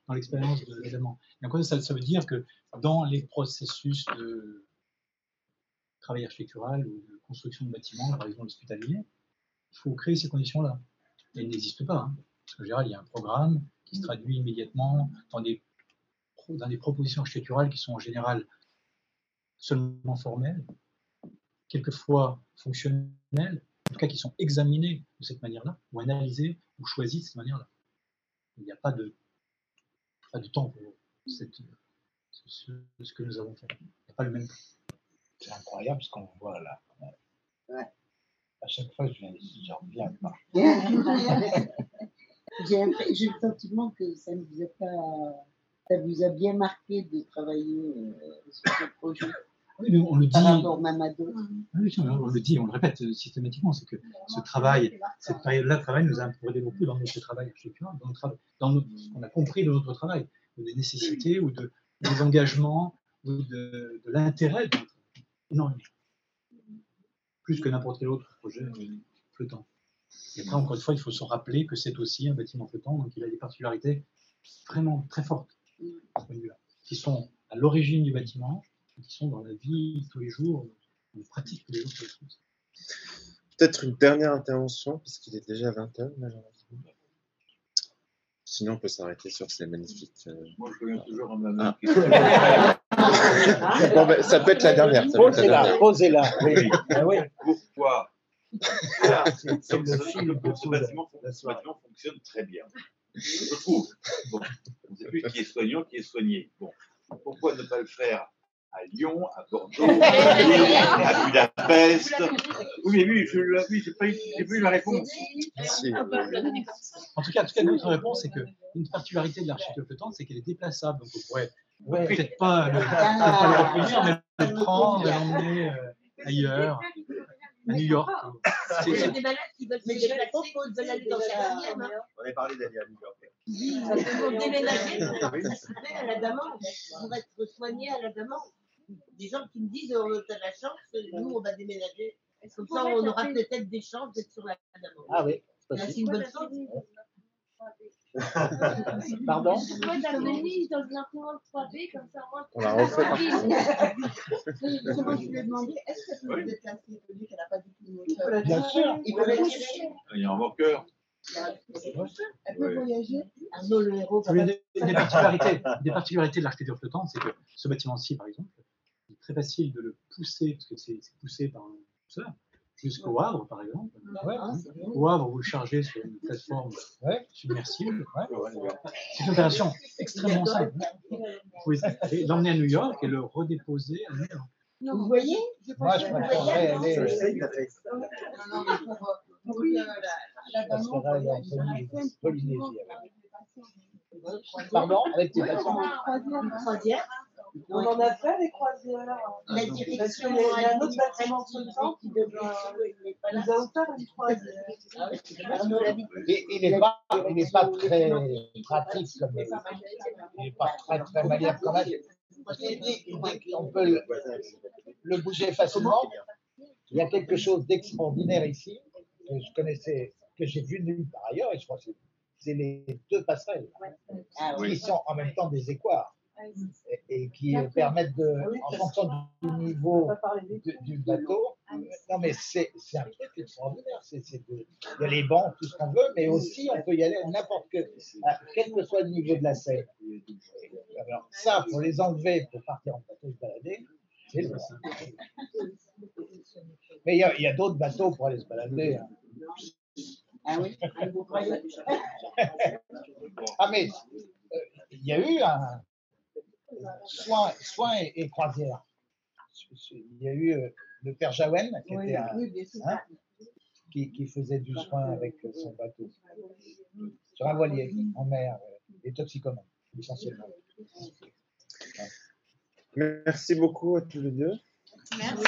dans l'expérience de l'élément. Ça, veut dire que dans les processus de travail architectural ou de construction de bâtiments, par exemple hospitalier, il faut créer ces conditions-là. Elles n'existent pas. hein. Qu'en général, il y a un programme qui se traduit immédiatement dans des, dans des propositions architecturales qui sont en général seulement formelles, quelquefois fonctionnelles, en tout cas qui sont examinées de cette manière-là, ou analysées, ou choisies de cette manière-là. Il n'y a pas de, pas de temps pour cette, ce, ce- ce que nous avons fait. Il n'y a pas le même temps. C'est incroyable ce qu'on voit là. Ouais. À chaque fois, je viens ici, je reviens pas. J'ai l'impression- j'ai le sentiment que ça ne vous a pas. Ça vous a bien marqué de travailler euh, sur ce projet. Oui, mais on le dit. Par rapport même à d'autres. Oui, oui, on le dit, on le répète euh, systématiquement, c'est que ce travail, cette période-là de travail nous a apporté beaucoup dans notre travail architectural, dans, notre, dans notre- ce qu'on a compris de notre travail, ou des nécessités, ou de, des engagements, ou de, de l'intérêt de notre travail. Énormément. Plus que n'importe quel autre projet euh, flottant. Et après, encore une fois, il faut se rappeler que c'est aussi un bâtiment flottant, donc il a des particularités vraiment très fortes, à ce point de vue-là, qui sont à l'origine du bâtiment, qui sont dans la vie tous les jours, la pratique tous les jours. tous les jours. Peut-être une dernière intervention, puisqu'il est déjà 20h, malheureusement. Sinon, on peut s'arrêter sur ces magnifiques. euh, Moi, je reviens toujours à ma Ah. Bon, ben, ça peut être la dernière. Posez-la, posez-la. Oui. Ah oui. Pourquoi? Comme le film bâtiment, la ce bâtiment fonctionne très bien. Je trouve. Bon, on ne sait plus qui est soignant, qui est soigné. Bon, pourquoi ne pas le faire? À Lyon, à Bordeaux, à Budapest Oui, mais oui, je l'ai- oui, j'ai pas eu, j'ai pas eu la réponse. Si. En tout cas, en tout cas, notre réponse, c'est qu'une particularité de l'architecture flottante, c'est qu'elle est déplaçable. Donc, on pourrait Ouais. peut-être pas le, pas le reproduire, mais le prendre et l'emmener euh, ailleurs, à New York. C'est- des malades qui veulent se déplacer, veulent aller dans hein. On avait parlé d'aller à New York. Ils vont déménager pour participer à la demande, pour être soignés à la demande. Des gens qui me disent on a la chance, nous on va déménager. Comme ça on aura peut-être des chances d'être sur la demande. Ah oui, c'est une bonne chose. Pardon Ouais, t'as mis dans une imprimante 3D, comme ça, moi. On l'a refait par Moi, je lui ai demandé, est-ce qu'elle peut se déplacer vu qu'elle n'a pas du tout de moteur Bien sûr. Il peut la tirer. Il y a un remorqueur. Elle peut voyager. Arnaud, le héros, des, particularités, des particularités de l'architecture flottante, c'est que ce bâtiment-ci, par exemple, très facile de le pousser, parce que c'est poussé par un pousseur, jusqu'au Havre, par exemple. Ouais. Au Havre, vous le chargez sur une plateforme submersible. C'est une opération extrêmement simple. Vous pouvez l'emmener à New York et le redéposer à New York. Vous voyez Je pense que vous voyez, non, Je sais, il a fait. Non, non, mais pour, euh, pour que la, la la Polynésie- scène, Polynésie. avec les patients. Pardon Avec tes Ouais, patients croisière. On en a fait des croisières. La Parce qu'il direction y a il y a un autre bâtiment flottant qui de nous a nous a offert une croisière. Et il n'est pas, pas très pratique comme il n'est pas très très maniable quand même. Qu'on peut le, le bouger facilement. Il y a quelque chose d'extraordinaire ici que je connaissais, que j'ai vu nulle part ailleurs, et je crois que c'est- les deux passerelles qui sont en même temps des équards et, qui euh, permettent de, en fonction du niveau du bateau, non mais c'est un truc extraordinaire. C'est- c'est de- il y a les bancs, tout ce qu'on veut, mais aussi on peut y aller à n'importe que, à quel que soit le niveau de la Seine. Alors ça, pour les enlever, pour partir en bateau se balader, c'est loin. Mais il y a, d'autres bateaux pour aller se balader. hein. Ah oui? Croyez? Ah mais euh, il y a eu un soin, soin et, et croisière. Il y a eu euh, le père Jaouen qui, Oui, était oui, hein, qui, qui faisait du soin avec son bateau sur un voilier en mer, euh, des toxicomanes essentiellement. Merci beaucoup à tous les deux. Merci.